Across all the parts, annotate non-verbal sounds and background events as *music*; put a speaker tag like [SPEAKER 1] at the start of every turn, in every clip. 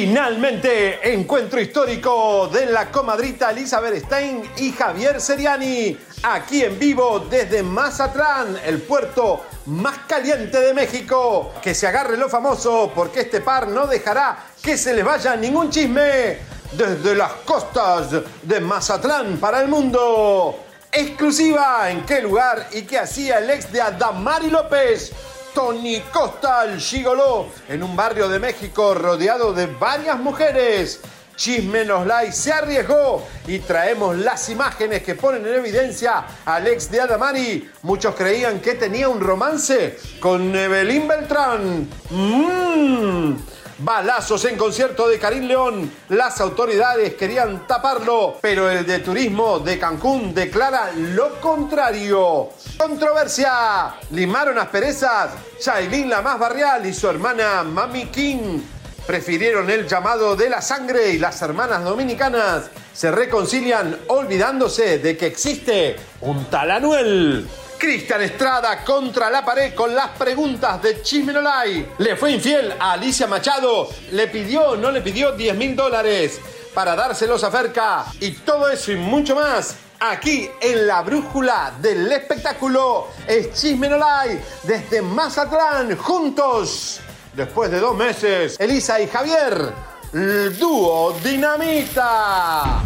[SPEAKER 1] Finalmente, encuentro histórico de la comadrita Elizabeth Stein y Javier Seriani, aquí en vivo desde Mazatlán, el puerto más caliente de México. Que se agarre lo famoso, porque este par no dejará que se les vaya ningún chisme desde las costas de Mazatlán para el mundo. Exclusiva, ¿en qué lugar y qué hacía el ex de Adamari López? Tony Costa, el gigoló, en un barrio de México rodeado de varias mujeres. Chisme nos se arriesgó y traemos las imágenes que ponen en evidencia al ex de Adamari. Muchos creían que tenía un romance con Evelyn Beltrán. Mmm. Balazos en concierto de Karim León. Las autoridades querían taparlo, pero el de turismo de Cancún declara lo contrario. Controversia. Limaron asperezas. Shailin la más barrial y su hermana Mami King prefirieron el llamado de la sangre y las hermanas dominicanas se reconcilian olvidándose de que existe un tal Anuel. Cristian Estrada contra la pared con las preguntas de Chismenolay. Le fue infiel a Alicia Machado. Le pidió no le pidió 10 mil dólares para dárselos a Ferca. Y todo eso y mucho más. Aquí en la brújula del espectáculo es Chismenolay desde Mazatlán juntos. Después de dos meses, Elisa y Javier, el dúo Dinamita.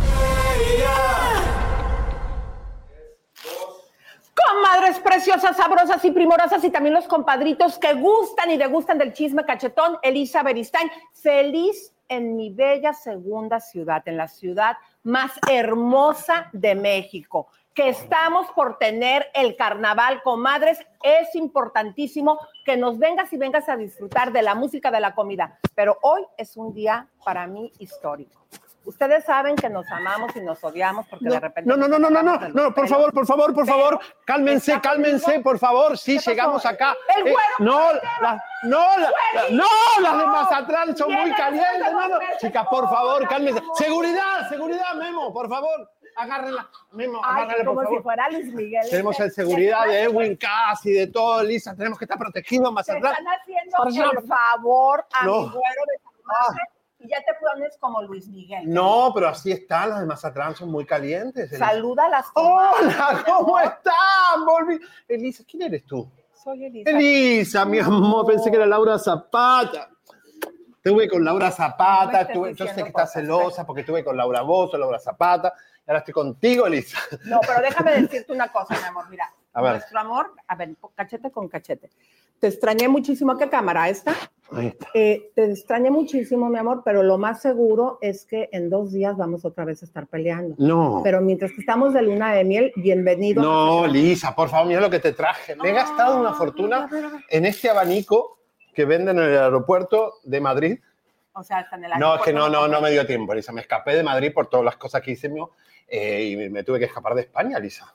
[SPEAKER 2] Comadres preciosas, sabrosas y primorosas y también los compadritos que gustan y degustan del chisme cachetón, Elisa Beristain. Feliz en mi bella segunda ciudad, en la ciudad más hermosa de México, que estamos por tener el carnaval, comadres. Es importantísimo que nos vengas y vengas a disfrutar de la música, de la comida. Pero hoy es un día para mí histórico. Ustedes saben que nos amamos y nos odiamos porque de repente.
[SPEAKER 1] No, no, no, no, no, no, no, por favor, por favor, por favor, cálmense, cálmense, por favor, sí, llegamos acá.
[SPEAKER 2] El güero
[SPEAKER 1] no, la- no, la- la- no, las de. Mazatlán son muy calientes,
[SPEAKER 2] el
[SPEAKER 1] no, no.
[SPEAKER 2] güero,
[SPEAKER 1] Chicas, por favor, cálmense. Seguridad, seguridad, Memo, por favor, agárrenla. Memo, agárrenla,
[SPEAKER 2] como si fuera Luis Miguel.
[SPEAKER 1] Tenemos
[SPEAKER 2] Este,
[SPEAKER 1] el seguridad de Edwin Cass y de todo, Lisa. Tenemos que estar protegidos Mazatlán.
[SPEAKER 2] están haciendo
[SPEAKER 1] Por favor.
[SPEAKER 2] a mi güero de saludarte y ya te pones como Luis Miguel.
[SPEAKER 1] No, pero así están, las de Mazatlán son muy calientes. Elisa.
[SPEAKER 2] Saluda a las
[SPEAKER 1] Hola, ¿cómo están? Volví. Elisa, ¿quién eres tú?
[SPEAKER 2] Soy Elisa.
[SPEAKER 1] Elisa, mi amor, pensé que era Laura Zapata. Estuve con Laura
[SPEAKER 2] No
[SPEAKER 1] Zapata,
[SPEAKER 2] estés
[SPEAKER 1] estuve- yo sé que estás celosa porque estuve con Laura Bozo, Laura Zapata, y ahora estoy contigo, Elisa.
[SPEAKER 2] No, pero déjame decirte una cosa, mi amor. Mira,
[SPEAKER 1] A ver.
[SPEAKER 2] nuestro amor, a ver, cachete con cachete. Te extrañé muchísimo. ¿Qué cámara esta? Eh, te extrañé muchísimo, mi amor, pero lo más seguro es que en dos días vamos otra vez a estar peleando.
[SPEAKER 1] No.
[SPEAKER 2] Pero mientras que estamos de luna de miel, bienvenido.
[SPEAKER 1] No, Lisa, por favor, mira lo que te traje. Me he gastado una fortuna en este abanico que venden en el aeropuerto de Madrid.
[SPEAKER 2] O sea, está en el
[SPEAKER 1] No, es que
[SPEAKER 2] aeropuerto,
[SPEAKER 1] no, no, no me dio tiempo, Lisa. Me escapé de Madrid por todas las cosas que hice mío, eh, y me- tuve que escapar de España, Lisa.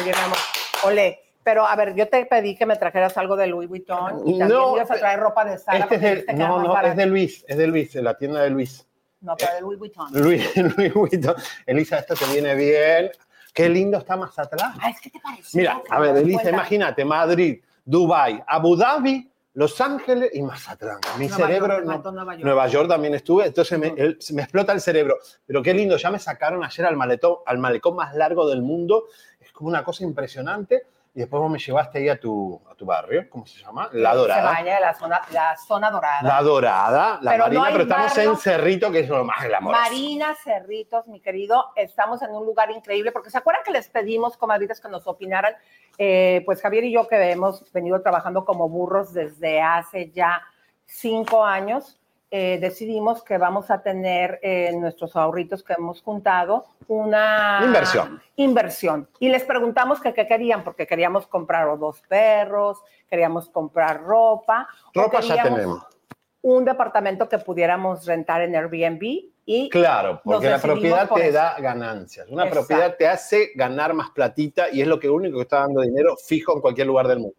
[SPEAKER 2] Oye, mi amor, ole. Pero a ver, yo te pedí que me trajeras algo de Louis Vuitton y también
[SPEAKER 1] No,
[SPEAKER 2] ibas a traer ropa de Zara.
[SPEAKER 1] Este es
[SPEAKER 2] que era
[SPEAKER 1] no,
[SPEAKER 2] más
[SPEAKER 1] no, es de Luis, es de Luis, de la tienda de Luis.
[SPEAKER 2] No, pero de Louis Vuitton.
[SPEAKER 1] Luis, *laughs* Luis Vuitton. Elisa, esto te viene bien. Qué lindo está Mazatlán.
[SPEAKER 2] Ah, es que te parece.
[SPEAKER 1] Mira, a ver, Elisa, imagínate, Madrid, Dubai, Abu Dhabi, Los Ángeles y Mazatlán. Mi
[SPEAKER 2] Nueva
[SPEAKER 1] cerebro,
[SPEAKER 2] York,
[SPEAKER 1] no-
[SPEAKER 2] Nueva York.
[SPEAKER 1] Nueva York también estuve, entonces me, el- me explota el cerebro. Pero qué lindo, ya me sacaron ayer al malecón, al malecón más largo del mundo. Es como una cosa impresionante. Y después vos me llevaste ahí a tu, a tu barrio, ¿cómo se llama? La Dorada.
[SPEAKER 2] Se la zona, la zona dorada.
[SPEAKER 1] La Dorada, la
[SPEAKER 2] Pero no
[SPEAKER 1] Marina,
[SPEAKER 2] hay
[SPEAKER 1] pero estamos
[SPEAKER 2] barrio.
[SPEAKER 1] en Cerrito, que es lo más glamoroso.
[SPEAKER 2] Marina Cerritos, mi querido, estamos en un lugar increíble, porque se acuerdan que les pedimos, comadritas, que nos opinaran, Eh, pues Javier y yo que hemos venido trabajando como burros desde hace ya cinco años, eh, decidimos que vamos a tener eh, nuestros ahorritos que hemos juntado una
[SPEAKER 1] Inversión.
[SPEAKER 2] inversión. Y les preguntamos que qué querían, porque queríamos comprar o dos perros, queríamos comprar ropa.
[SPEAKER 1] Ropa ya tenemos.
[SPEAKER 2] Un departamento que pudiéramos rentar en Airbnb y
[SPEAKER 1] Claro, porque la propiedad
[SPEAKER 2] por
[SPEAKER 1] te
[SPEAKER 2] eso.
[SPEAKER 1] da ganancias. Una
[SPEAKER 2] Exacto.
[SPEAKER 1] propiedad te hace ganar más platita y es lo que único que está dando dinero fijo en cualquier lugar del mundo.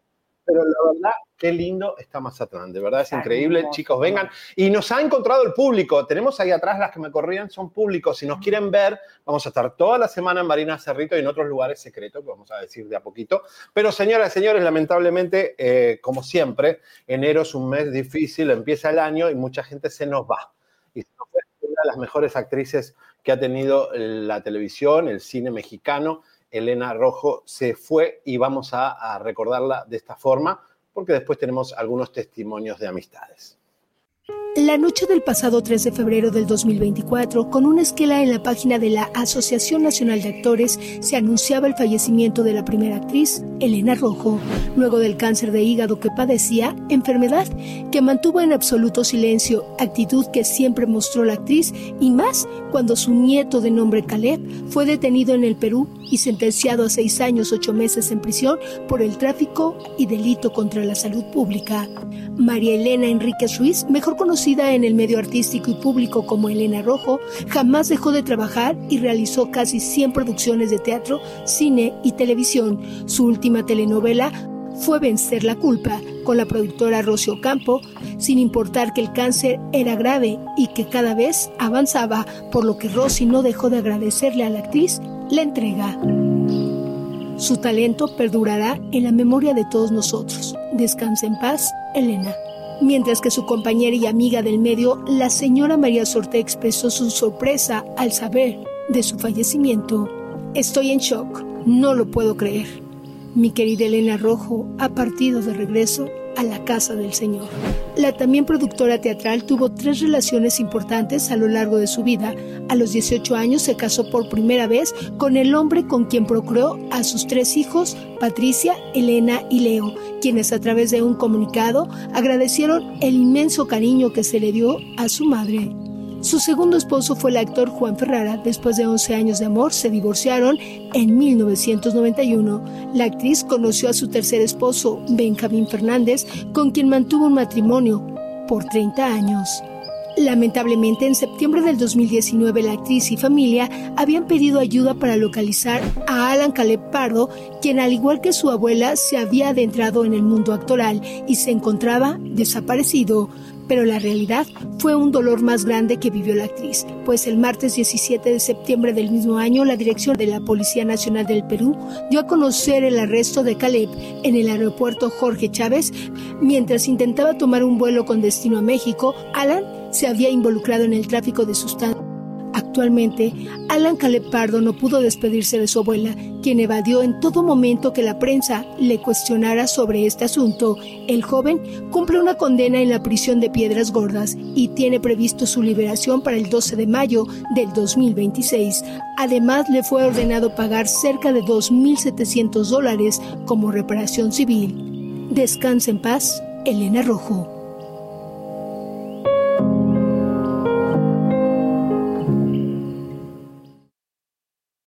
[SPEAKER 1] Pero la verdad, qué lindo está Mazatlán. De verdad es
[SPEAKER 2] Está
[SPEAKER 1] increíble.
[SPEAKER 2] hermoso.
[SPEAKER 1] Chicos, vengan. Y nos ha encontrado el público. Tenemos ahí atrás las que me corrían, son públicos. Si nos quieren ver, vamos a estar toda la semana en Marina Cerrito y en otros lugares secretos que vamos a decir de a poquito. Pero señoras y señores, lamentablemente, eh, como siempre, enero es un mes difícil, empieza el año y mucha gente se nos va. Y se nos fue una de las mejores actrices que ha tenido la televisión, el cine mexicano. Elena Rojo se fue y vamos a, recordarla de esta forma porque después tenemos algunos testimonios de amistades.
[SPEAKER 3] La noche del pasado 3 de febrero del 2024, con una esquela en la página de la Asociación Nacional de Actores, se anunciaba el fallecimiento de la primera actriz, Elena Rojo, luego del cáncer de hígado que padecía, enfermedad que mantuvo en absoluto silencio, actitud que siempre mostró la actriz y más cuando su nieto de nombre Caleb fue detenido en el Perú y sentenciado a seis años, ocho meses en prisión por el tráfico y delito contra la salud pública. María Elena Enríquez Ruiz, mejor conocida en el medio artístico y público como Elena Rojo, jamás dejó de trabajar y realizó casi 100 producciones de teatro, cine y televisión. Su última telenovela fue Vencer la culpa con la productora Rocío Campo, sin importar que el cáncer era grave y que cada vez avanzaba, por lo que Rosy no dejó de agradecerle a la actriz la entrega. Su talento perdurará en la memoria de todos nosotros. Descansa en paz, Elena. Mientras que su compañera y amiga del medio, la señora María Sorte expresó su sorpresa al saber de su fallecimiento. Estoy en shock, no lo puedo creer. Mi querida Elena Rojo ha partido de regreso a la casa del Señor. La también productora teatral tuvo tres relaciones importantes a lo largo de su vida. A los 18 años se casó por primera vez con el hombre con quien procreó a sus tres hijos, Patricia, Elena y Leo, quienes a través de un comunicado agradecieron el inmenso cariño que se le dio a su madre. Su segundo esposo fue el actor Juan Ferrara. Después de 11 años de amor, se divorciaron en 1991. La actriz conoció a su tercer esposo, Benjamín Fernández, con quien mantuvo un matrimonio por 30 años. Lamentablemente, en septiembre del 2019, la actriz y familia habían pedido ayuda para localizar a Alan Caleb Pardo, quien al igual que su abuela se había adentrado en el mundo actoral y se encontraba desaparecido. Pero la realidad fue un dolor más grande que vivió la actriz, pues el martes 17 de septiembre del mismo año la dirección de la Policía Nacional del Perú dio a conocer el arresto de Caleb en el aeropuerto Jorge Chávez. Mientras intentaba tomar un vuelo con destino a México, Alan se había involucrado en el tráfico de sustancias. Actualmente, Alan Caleb Pardo no pudo despedirse de su abuela, quien evadió en todo momento que la prensa le cuestionara sobre este asunto. El joven cumple una condena en la prisión de Piedras Gordas y tiene previsto su liberación para el 12 de mayo del 2026. Además, le fue ordenado pagar cerca de 2.700 dólares como reparación civil. Descansa en paz, Elena Rojo.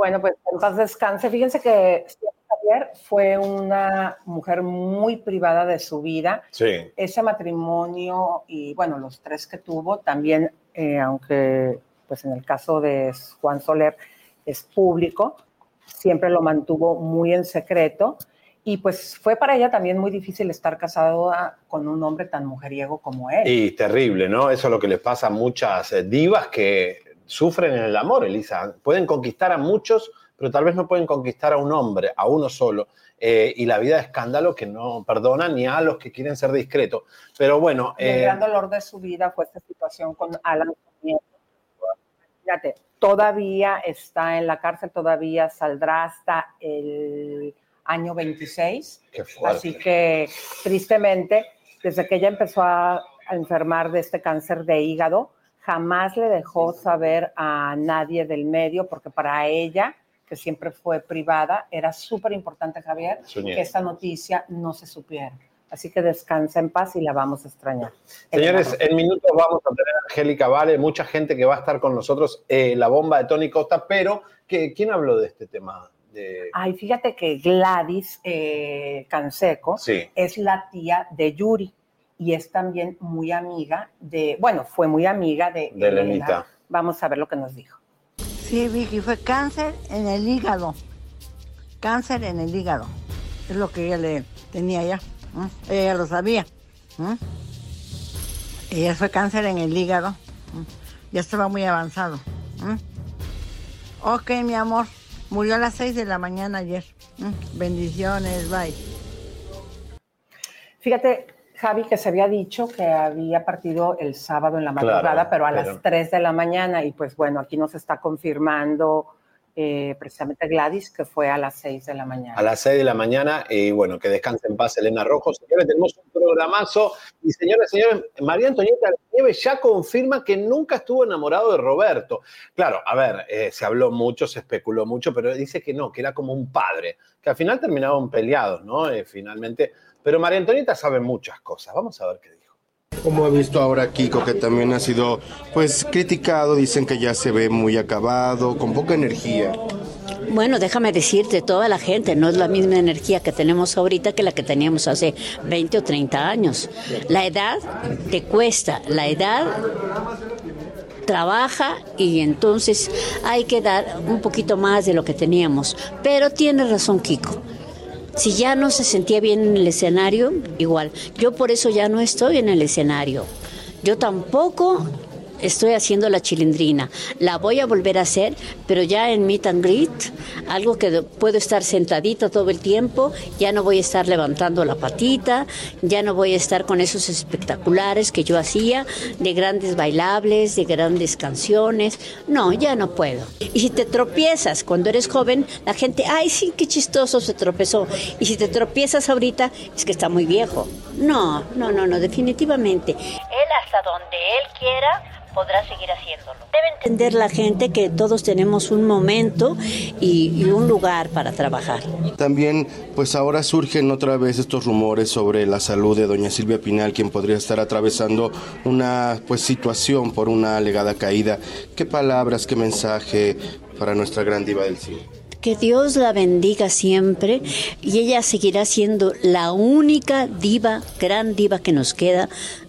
[SPEAKER 2] Bueno, pues en paz descanse. Fíjense que Javier fue una mujer muy privada de su vida.
[SPEAKER 1] Sí.
[SPEAKER 2] Ese matrimonio y bueno, los tres que tuvo también, eh, aunque pues en el caso de Juan Soler es público, siempre lo mantuvo muy en secreto. Y pues fue para ella también muy difícil estar casado con un hombre tan mujeriego como él.
[SPEAKER 1] Y terrible, ¿no? Eso es lo que les pasa a muchas eh, divas que sufren en el amor, Elisa. Pueden conquistar a muchos, pero tal vez no pueden conquistar a un hombre, a uno solo. Eh, y la vida de escándalo que no perdona ni a los que quieren ser discretos. Pero bueno.
[SPEAKER 2] el
[SPEAKER 1] eh,
[SPEAKER 2] gran dolor de su vida fue esta situación con Alan. Fíjate, todavía está en la cárcel, todavía saldrá hasta el año 26.
[SPEAKER 1] Qué fuerte.
[SPEAKER 2] Así que, tristemente, desde que ella empezó a enfermar de este cáncer de hígado, jamás le dejó saber a nadie del medio, porque para ella, que siempre fue privada, era súper importante, Javier,
[SPEAKER 1] Soñé.
[SPEAKER 2] que esta noticia no se supiera. Así que descansa en paz y la vamos a extrañar.
[SPEAKER 1] Señores, en minutos vamos a tener a Angélica Vale, mucha gente que va a estar con nosotros, eh, la bomba de Tony Costa, pero que, ¿quién habló de este tema? De...
[SPEAKER 2] Ay, fíjate que Gladys eh, Canseco
[SPEAKER 1] Sí.
[SPEAKER 2] es la tía de Yuri y es también muy amiga de, bueno, fue muy amiga de,
[SPEAKER 1] De Elenita.
[SPEAKER 2] Vamos a ver lo que nos dijo.
[SPEAKER 4] Sí, Vicky, fue cáncer en el hígado. Cáncer en el hígado. Es lo que ella le tenía ya. Ella lo sabía. Ella fue cáncer en el hígado. Ya estaba muy avanzado. Ok, mi amor. Murió a las 6 de la mañana ayer. Bendiciones, bye.
[SPEAKER 2] Fíjate, Javi, que se había dicho que había partido el sábado en la
[SPEAKER 1] Claro,
[SPEAKER 2] madrugada, pero a
[SPEAKER 1] pero-
[SPEAKER 2] las 3 de la mañana, y pues bueno, aquí nos está confirmando eh, precisamente Gladys que fue a las 6 de la mañana.
[SPEAKER 1] A las 6 de la mañana, y bueno, que descanse en paz Elena Rojo. Señores, tenemos un programazo. Y señores, señores, María Antonieta Nieves ya confirma que nunca estuvo enamorado de Roberto. Claro, a ver, eh, se habló mucho, se especuló mucho, pero dice que no, que era como un padre, que al final terminaban peleados, ¿no? Eh, finalmente. Pero María Antonieta sabe muchas cosas. Vamos a ver qué dijo.
[SPEAKER 5] Como he visto ahora a Kiko, que también ha sido pues criticado, dicen que ya se ve muy acabado, con poca energía.
[SPEAKER 6] Bueno, déjame decirte, toda la gente no es la misma energía que tenemos ahorita que la que teníamos hace 20 o 30 años. La edad te cuesta, la edad trabaja y entonces hay que dar un poquito más de lo que teníamos. Pero tiene razón Kiko. Si ya no se sentía bien en el escenario, igual. Yo por eso ya no estoy en el escenario. Yo tampoco estoy haciendo la chilindrina. La voy a volver a hacer, pero ya en meet and greet, algo que puedo estar sentadita todo el tiempo, ya no voy a estar levantando la patita, ya no voy a estar con esos espectaculares que yo hacía, de grandes bailables, de grandes canciones. No, ya no puedo. Y si te tropiezas cuando eres joven, la gente, ay, sí, qué chistoso se tropezó. Y si te tropiezas ahorita, es que está muy viejo. No, no, no, no, definitivamente. Él hasta donde él quiera podrá seguir haciéndolo. Debe entender la gente que todos tenemos un momento y, y un lugar para trabajar.
[SPEAKER 5] También pues ahora surgen otra vez estos rumores sobre la salud de doña Silvia Pinal, quien podría estar atravesando una pues situación por una alegada caída. ¿Qué palabras, qué mensaje para nuestra gran diva del cine?
[SPEAKER 6] Que Dios la bendiga siempre y ella seguirá siendo la única diva, gran diva que nos queda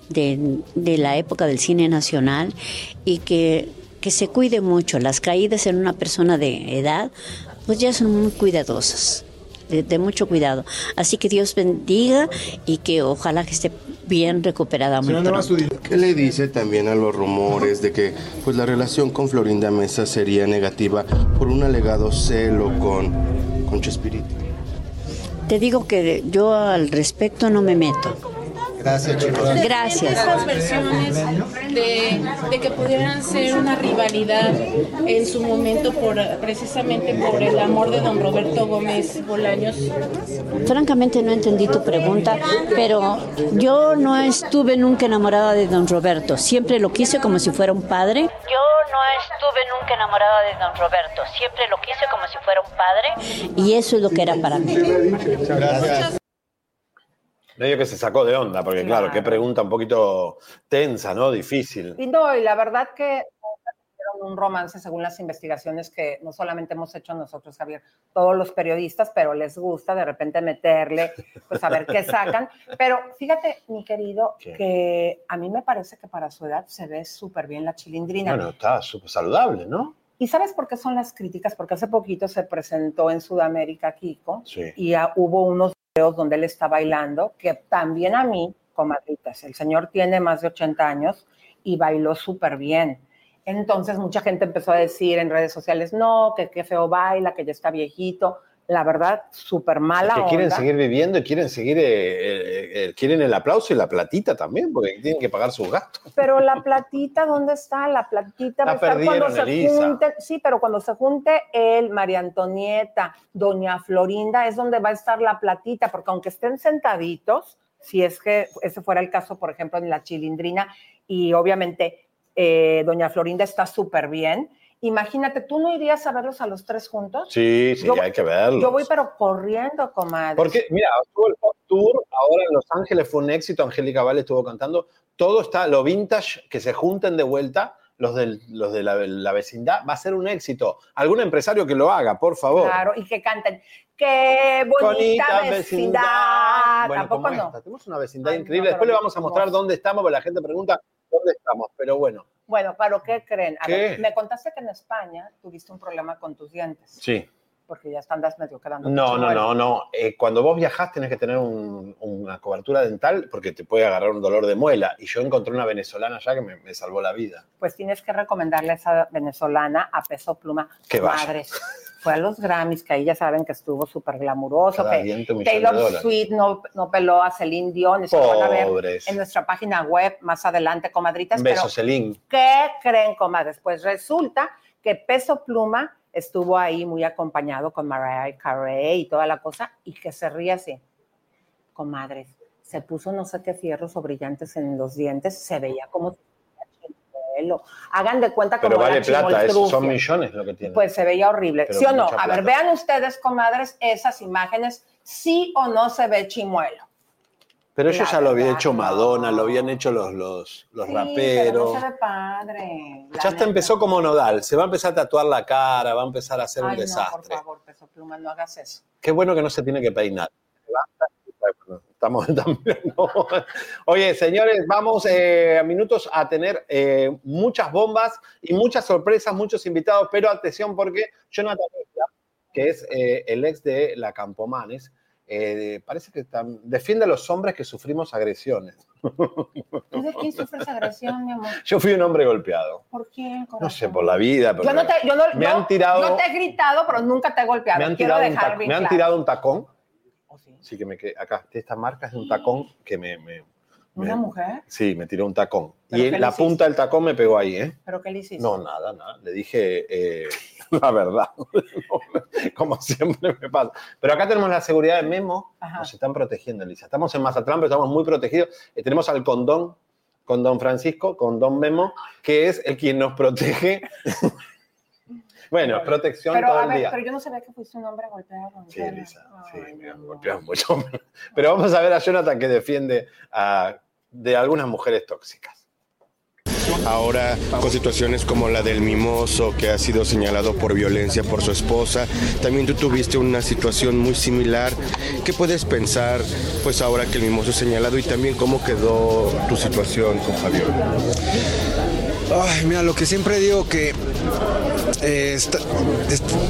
[SPEAKER 6] de, de la época del cine nacional y que, que se cuide mucho. Las caídas en una persona de edad pues ya son muy cuidadosas. De, de mucho cuidado. Así que Dios bendiga y que ojalá que esté bien recuperada muy pronto.
[SPEAKER 5] ¿Qué le dice también a los rumores de que pues la relación con Florinda Mesa sería negativa por un alegado celo con, con Chespirito?
[SPEAKER 6] Te digo que yo al respecto no me meto.
[SPEAKER 5] Gracias, chicos.
[SPEAKER 6] Gracias.
[SPEAKER 7] Estas versiones de, de que pudieran ser una rivalidad en su momento por precisamente por el amor de don Roberto Gómez Bolaños.
[SPEAKER 6] Francamente no entendí tu pregunta, pero yo no estuve nunca enamorada de don Roberto. Siempre lo quise como si fuera un padre. Yo no estuve nunca enamorada de don Roberto. Siempre lo quise como si fuera un padre. Y eso es lo que era para mí.
[SPEAKER 5] Gracias.
[SPEAKER 1] Medio que se sacó de onda, porque claro,
[SPEAKER 2] Claro.
[SPEAKER 1] qué pregunta un poquito tensa, ¿no? Difícil.
[SPEAKER 2] Y no, y la verdad que un romance según las investigaciones que no solamente hemos hecho nosotros, Javier, todos los periodistas, pero les gusta de repente meterle, pues a ver qué sacan. Pero fíjate, mi querido,
[SPEAKER 1] ¿Qué?
[SPEAKER 2] que a mí me parece que para su edad se ve súper bien la chilindrina.
[SPEAKER 1] Bueno, está súper saludable, ¿no?
[SPEAKER 2] ¿Y sabes por qué son las críticas? Porque hace poquito se presentó en Sudamérica Kiko
[SPEAKER 1] Sí.
[SPEAKER 2] y hubo unos donde él está bailando, que también a mí, comadritas, el señor tiene más de 80 años y bailó súper bien. Entonces mucha gente empezó a decir en redes sociales, no, que qué feo baila, que ya está viejito. La verdad, súper mala
[SPEAKER 1] que quieren
[SPEAKER 2] onda.
[SPEAKER 1] seguir viviendo y quieren seguir, eh, eh, eh, quieren el aplauso y la platita también, porque tienen que pagar sus gastos.
[SPEAKER 2] Pero la platita, ¿dónde está? La platita va a estar cuando se junte. Sí, pero cuando se junte él, María Antonieta, Doña Florinda, es donde va a estar la platita, porque aunque estén sentaditos, si es que ese fuera el caso, por ejemplo, en la chilindrina, y obviamente eh, Doña Florinda está súper bien. Imagínate, ¿tú no irías a verlos a los tres juntos?
[SPEAKER 1] Sí, sí,
[SPEAKER 2] Yo-
[SPEAKER 1] hay que verlo.
[SPEAKER 2] Yo voy, pero corriendo, comadre.
[SPEAKER 1] Porque, mira, estuvo el Pop Tour, ahora en Los Ángeles fue un éxito, Angélica Vale estuvo cantando, todo está, lo vintage, que se junten de vuelta, los, del- los de la, la vecindad, va a ser un éxito. Algún empresario que lo haga, por favor.
[SPEAKER 2] Claro, y que canten. ¡Qué bonita, vecindad!
[SPEAKER 1] Bueno,
[SPEAKER 2] Tampoco no.
[SPEAKER 1] esta, Tenemos una vecindad
[SPEAKER 2] Ay,
[SPEAKER 1] increíble. Después le vamos a
[SPEAKER 2] no.
[SPEAKER 1] mostrar dónde estamos, porque la gente pregunta dónde estamos. Pero bueno,
[SPEAKER 2] Bueno, ¿pero qué creen? A
[SPEAKER 1] ¿Qué?
[SPEAKER 2] ver, me contaste que en España tuviste un problema con tus dientes,
[SPEAKER 1] sí.
[SPEAKER 2] Porque ya medio quedando.
[SPEAKER 1] No, no, no, no. Eh, cuando vos viajás tenés que tener un- una cobertura dental porque te puede agarrar un dolor de muela. Y yo encontré una venezolana allá que me, me salvó la vida.
[SPEAKER 2] Pues tienes que recomendarle a esa venezolana a peso pluma.
[SPEAKER 1] Que.
[SPEAKER 2] Madres. Fue a los Grammys, que ahí ya saben que estuvo súper glamuroso,
[SPEAKER 1] Cada
[SPEAKER 2] que Taylor. Swift no, no peló a Celine Dion, eso lo van a ver
[SPEAKER 1] Pobres.
[SPEAKER 2] en nuestra página web más adelante, comadritas.
[SPEAKER 1] Beso, Celín.
[SPEAKER 2] ¿Qué creen, comadres? Pues resulta que Peso Pluma estuvo ahí muy acompañado con Mariah Carey y toda la cosa, y que se ríe así. Comadres, se puso no sé qué fierros o brillantes en los dientes, se veía como chimuelo. Hagan de cuenta
[SPEAKER 1] Pero
[SPEAKER 2] como
[SPEAKER 1] vale
[SPEAKER 2] la
[SPEAKER 1] plata, son millones lo que tiene.
[SPEAKER 2] Pues se veía horrible.
[SPEAKER 1] Pero
[SPEAKER 2] ¿Sí o no? A ver, vean ustedes, comadres, esas imágenes, sí o no se ve chimuelo.
[SPEAKER 1] Pero eso ya lo había hecho
[SPEAKER 2] no.
[SPEAKER 1] Madonna, lo habían hecho los, los, los
[SPEAKER 2] Sí,
[SPEAKER 1] raperos.
[SPEAKER 2] pero no se ve padre.
[SPEAKER 1] Ya hasta empezó como nodal, se va a empezar a tatuar la cara, va a empezar a hacer
[SPEAKER 2] Ay,
[SPEAKER 1] un
[SPEAKER 2] no, por
[SPEAKER 1] desastre.
[SPEAKER 2] favor, Peso Pluma, no hagas eso.
[SPEAKER 1] Qué bueno que no se tiene que peinar. Estamos también. no. Oye, señores, vamos eh, a minutos a tener eh, muchas bombas y muchas sorpresas, muchos invitados, pero atención porque Jonathan que es eh, el ex de la Campomanes, eh, parece que tam- defiende a los hombres que sufrimos agresiones.
[SPEAKER 2] ¿Tú de quién sufres agresión, mi amor?
[SPEAKER 1] Yo fui un hombre golpeado.
[SPEAKER 2] ¿Por quién?
[SPEAKER 1] No sé, por la vida.
[SPEAKER 2] Yo no te, yo no,
[SPEAKER 1] me han tirado,
[SPEAKER 2] yo te he gritado, pero nunca te he golpeado.
[SPEAKER 1] me han
[SPEAKER 2] Quiero
[SPEAKER 1] tirado, un,
[SPEAKER 2] dejar
[SPEAKER 1] tac-
[SPEAKER 2] bien
[SPEAKER 1] me han
[SPEAKER 2] claro.
[SPEAKER 1] tirado un tacón.
[SPEAKER 2] ¿Oh, sí?
[SPEAKER 1] Sí, que me quedé acá. Esta marca es de un tacón que me. me-
[SPEAKER 2] ¿Una
[SPEAKER 1] me-
[SPEAKER 2] mujer?
[SPEAKER 1] Sí, me tiró un tacón.
[SPEAKER 2] ¿Pero
[SPEAKER 1] Y la punta del tacón me pegó ahí, ¿eh?
[SPEAKER 2] ¿Pero qué le hiciste?
[SPEAKER 1] No, nada, nada. Le dije eh, *laughs* la verdad. *laughs* Como siempre me pasa. Pero acá tenemos la seguridad de Memo.
[SPEAKER 2] Ajá.
[SPEAKER 1] Nos están protegiendo, Elisa. Estamos en Mazatlán, pero estamos muy protegidos. Eh, tenemos al condón, con don Francisco, con don Memo, que es el quien nos protege. *laughs* bueno, protección
[SPEAKER 2] pero,
[SPEAKER 1] todo
[SPEAKER 2] a
[SPEAKER 1] el
[SPEAKER 2] ver,
[SPEAKER 1] día.
[SPEAKER 2] pero yo no sabía que fuiste un hombre golpeado.
[SPEAKER 1] Sí. Elisa, sí,
[SPEAKER 2] Ay,
[SPEAKER 1] me han
[SPEAKER 2] no.
[SPEAKER 1] golpeado mucho. Pero vamos a ver a Jonathan que defiende a- de algunas mujeres tóxicas.
[SPEAKER 5] Ahora con situaciones como la del mimoso que ha sido señalado por violencia por su esposa, también tú tuviste una situación muy similar. ¿Qué puedes pensar pues ahora que el mimoso es señalado y también cómo quedó tu situación con Fabiola?
[SPEAKER 8] Ay, mira, lo que siempre digo que eh,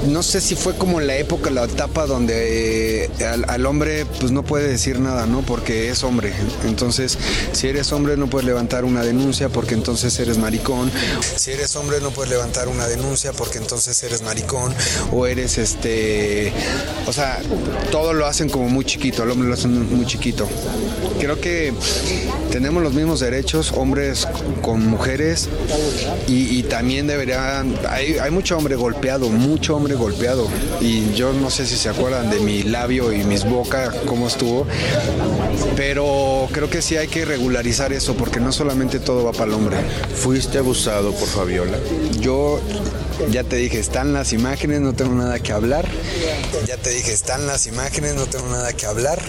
[SPEAKER 8] no sé si fue como la época, la etapa donde eh, al, al hombre pues no puede decir nada, ¿no? Porque es hombre. Entonces, si eres hombre no puedes levantar una denuncia porque entonces eres maricón. Si eres hombre no puedes levantar una denuncia porque entonces eres maricón o eres este, o sea, todo lo hacen como muy chiquito, al hombre lo hacen muy chiquito. Creo que tenemos los mismos derechos, hombres con mujeres, y, y también deberían, hay, hay mucho hombre golpeado, mucho hombre golpeado, y yo no sé si se acuerdan de mi labio y mis bocas, cómo estuvo, pero creo que sí hay que regularizar eso, porque no solamente todo va para el hombre.
[SPEAKER 5] ¿Fuiste abusado por Fabiola?
[SPEAKER 8] Yo ya te dije, están las imágenes, no tengo nada que hablar. Ya te dije, están las imágenes, no tengo nada que hablar.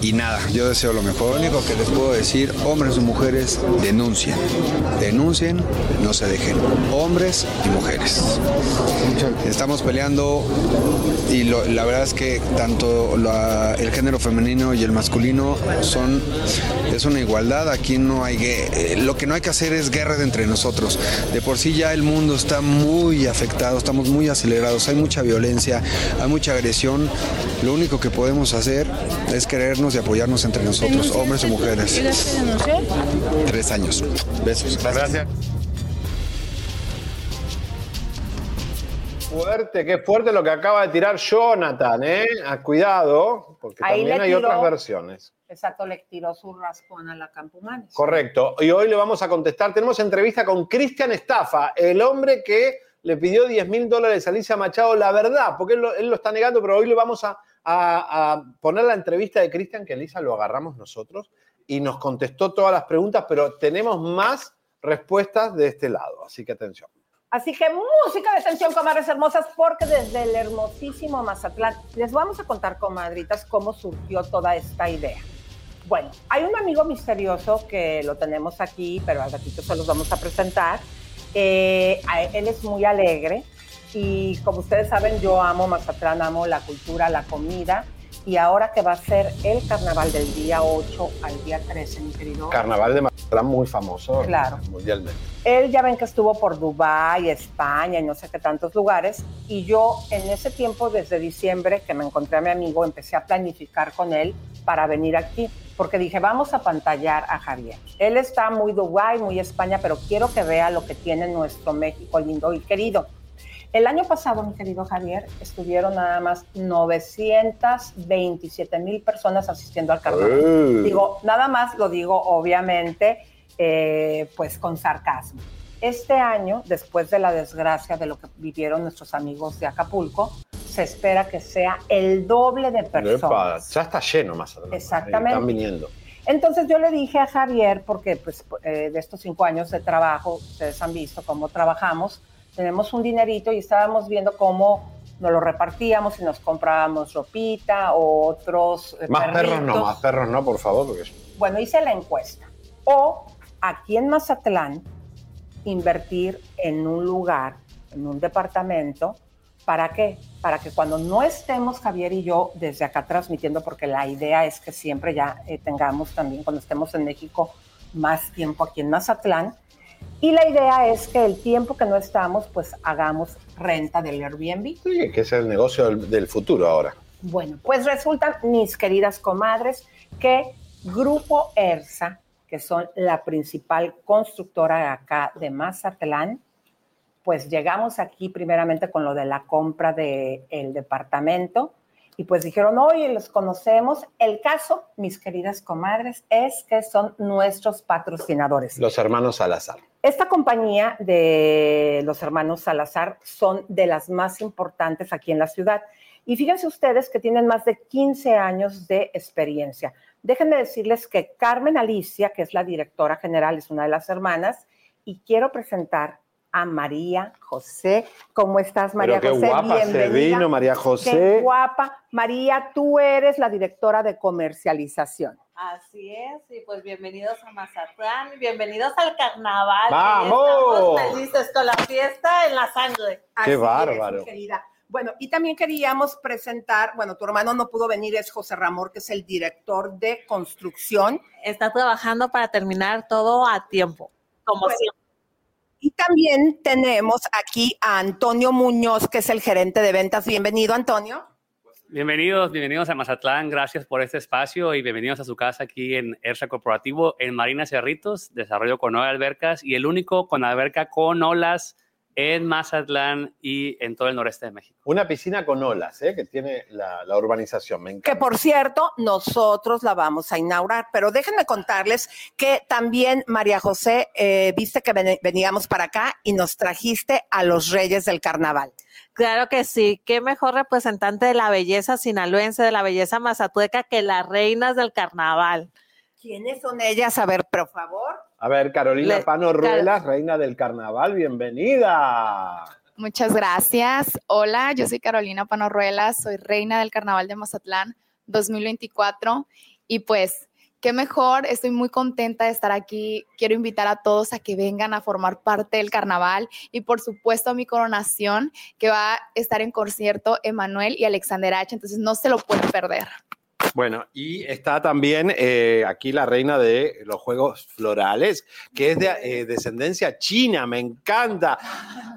[SPEAKER 8] Y nada, yo deseo lo mejor. Lo único que les puedo decir, hombres o mujeres, denuncien. Denuncien, no se dejen. Hombres y mujeres. Estamos peleando y lo- la verdad es que tanto el género femenino y el masculino son es una igualdad. Aquí no hay eh, lo que no hay que hacer es guerra entre nosotros. De por sí ya el mundo está muy afectado, estamos muy acelerados, hay mucha violencia, hay mucha agresión. Lo único que podemos hacer es querernos y apoyarnos entre nosotros, hombres y mujeres. Tres años. Besos.
[SPEAKER 5] Gracias.
[SPEAKER 1] Fuerte, qué fuerte lo que acaba de tirar Jonathan, ¿eh? Ah, cuidado, porque
[SPEAKER 2] Ahí
[SPEAKER 1] también hay
[SPEAKER 2] tiró-
[SPEAKER 1] otras versiones.
[SPEAKER 2] Exacto, le tiró su raspón a la Campomanes.
[SPEAKER 1] Correcto. Y hoy le vamos a contestar. Tenemos entrevista con Cristian Estafa, el hombre que le pidió 10 mil dólares a Alicia Machado. La verdad, porque él lo, él lo está negando, pero hoy le vamos a, a- a poner la entrevista de Cristian, que Elisa lo agarramos nosotros, y nos contestó todas las preguntas, pero tenemos más respuestas de este lado. Así que atención.
[SPEAKER 2] Así que música de tensión, comadres hermosas, porque desde el hermosísimo Mazatlán les vamos a contar, comadritas, cómo surgió toda esta idea. Bueno, hay un amigo misterioso que lo tenemos aquí, pero al ratito se los vamos a presentar. Eh, él es muy alegre y como ustedes saben, yo amo Mazatlán, amo la cultura, la comida. Y ahora que va a ser el carnaval del día 8 al día 13, mi querido.
[SPEAKER 1] Carnaval de Mazatlán muy famoso
[SPEAKER 2] Claro.
[SPEAKER 1] mundialmente.
[SPEAKER 2] Él ya ven que estuvo por Dubái, España y no sé qué tantos lugares. Y yo en ese tiempo, desde diciembre, que me encontré a mi amigo, empecé a planificar con él para venir aquí. Porque dije, vamos a pantallar a Javier. Él está muy Dubái, muy España, pero quiero que vea lo que tiene nuestro México lindo y querido. El año pasado, mi querido Javier, estuvieron nada más 927 mil personas asistiendo al carnaval.
[SPEAKER 1] ¡Eh!
[SPEAKER 2] Digo, nada más lo digo, obviamente, eh, pues con sarcasmo. Este año, después de la desgracia de lo que vivieron nuestros amigos de Acapulco, se espera que sea el doble de
[SPEAKER 1] Epa,
[SPEAKER 2] personas.
[SPEAKER 1] ya está lleno Mazatlán.
[SPEAKER 2] Exactamente.
[SPEAKER 1] Están viniendo.
[SPEAKER 2] Entonces yo le dije a Javier, porque pues, eh, de estos cinco años de trabajo, ustedes han visto cómo trabajamos, tenemos un dinerito y estábamos viendo cómo nos lo repartíamos y nos comprábamos ropita o otros eh,
[SPEAKER 1] Más perros no, más perros no, por favor, porque
[SPEAKER 2] Bueno, hice la encuesta. O aquí en Mazatlán, invertir en un lugar, en un departamento, ¿para qué? Para que cuando no estemos Javier y yo desde acá transmitiendo, porque la idea es que siempre ya eh, tengamos también, cuando estemos en México, más tiempo aquí en Mazatlán. Y la idea es que el tiempo que no estamos, pues hagamos renta del Airbnb.
[SPEAKER 1] sí, que es el negocio del, del futuro ahora.
[SPEAKER 2] Bueno, pues resultan, mis queridas comadres, que Grupo ERSA, que son la principal constructora acá de Mazatlán, pues llegamos aquí primeramente con lo de la compra del departamento y pues dijeron, oye, los conocemos. El caso, mis queridas comadres, es que son nuestros patrocinadores.
[SPEAKER 1] Los hermanos Salazar.
[SPEAKER 2] Esta compañía de los hermanos Salazar son de las más importantes aquí en la ciudad. Y fíjense ustedes que tienen más de 15 años de experiencia. Déjenme decirles que Carmen Alicia, que es la directora general, es una de las hermanas, y quiero presentar a María José. ¿Cómo estás, María
[SPEAKER 1] Pero qué
[SPEAKER 2] José?
[SPEAKER 1] guapa se vino, María José.
[SPEAKER 2] Qué guapa. María, tú eres la directora de comercialización.
[SPEAKER 9] Así es, y pues bienvenidos a Mazatlán, bienvenidos al carnaval.
[SPEAKER 1] ¡Vamos!
[SPEAKER 9] Estamos felices con la fiesta en la sangre.
[SPEAKER 1] Qué
[SPEAKER 2] Así es,
[SPEAKER 1] bárbaro.
[SPEAKER 2] mi querida. Bueno, y también queríamos presentar, bueno, tu hermano no pudo venir, es José Ramón, que es el director de construcción.
[SPEAKER 9] Está trabajando para terminar todo a tiempo, como
[SPEAKER 2] Bueno,
[SPEAKER 9] siempre.
[SPEAKER 2] Y también tenemos aquí a Antonio Muñoz, que es el gerente de ventas. Bienvenido, Antonio.
[SPEAKER 10] Bienvenidos, bienvenidos a Mazatlán. Gracias por este espacio y bienvenidos a su casa aquí en ERSA Corporativo en Marina Cerritos, desarrollo con nueve albercas y el único con alberca con olas en Mazatlán y en todo el noreste de México.
[SPEAKER 1] Una piscina con olas, ¿eh? que tiene la, la urbanización. Me encanta.
[SPEAKER 2] Que por cierto, nosotros la vamos a inaugurar, pero déjenme contarles que también María José, eh, viste que ven- veníamos para acá y nos trajiste a los Reyes del Carnaval.
[SPEAKER 9] Claro que sí, qué mejor representante de la belleza sinaloense, de la belleza mazatueca que las reinas del carnaval.
[SPEAKER 2] ¿Quiénes son ellas? A ver, por favor.
[SPEAKER 1] A ver, Carolina
[SPEAKER 9] Le-
[SPEAKER 1] Pano Ruelas, reina del carnaval, bienvenida.
[SPEAKER 11] Muchas gracias. Hola, yo soy Carolina Panorruela, soy reina del Carnaval de Mazatlán 2024 y pues qué mejor, estoy muy contenta de estar aquí. Quiero invitar a todos a que vengan a formar parte del carnaval y por supuesto a mi coronación que va a estar en concierto Emanuel y Alexander H, entonces no se lo pueden perder.
[SPEAKER 1] Bueno, y está también eh, aquí la reina de los Juegos Florales, que es de eh, descendencia china, me encanta.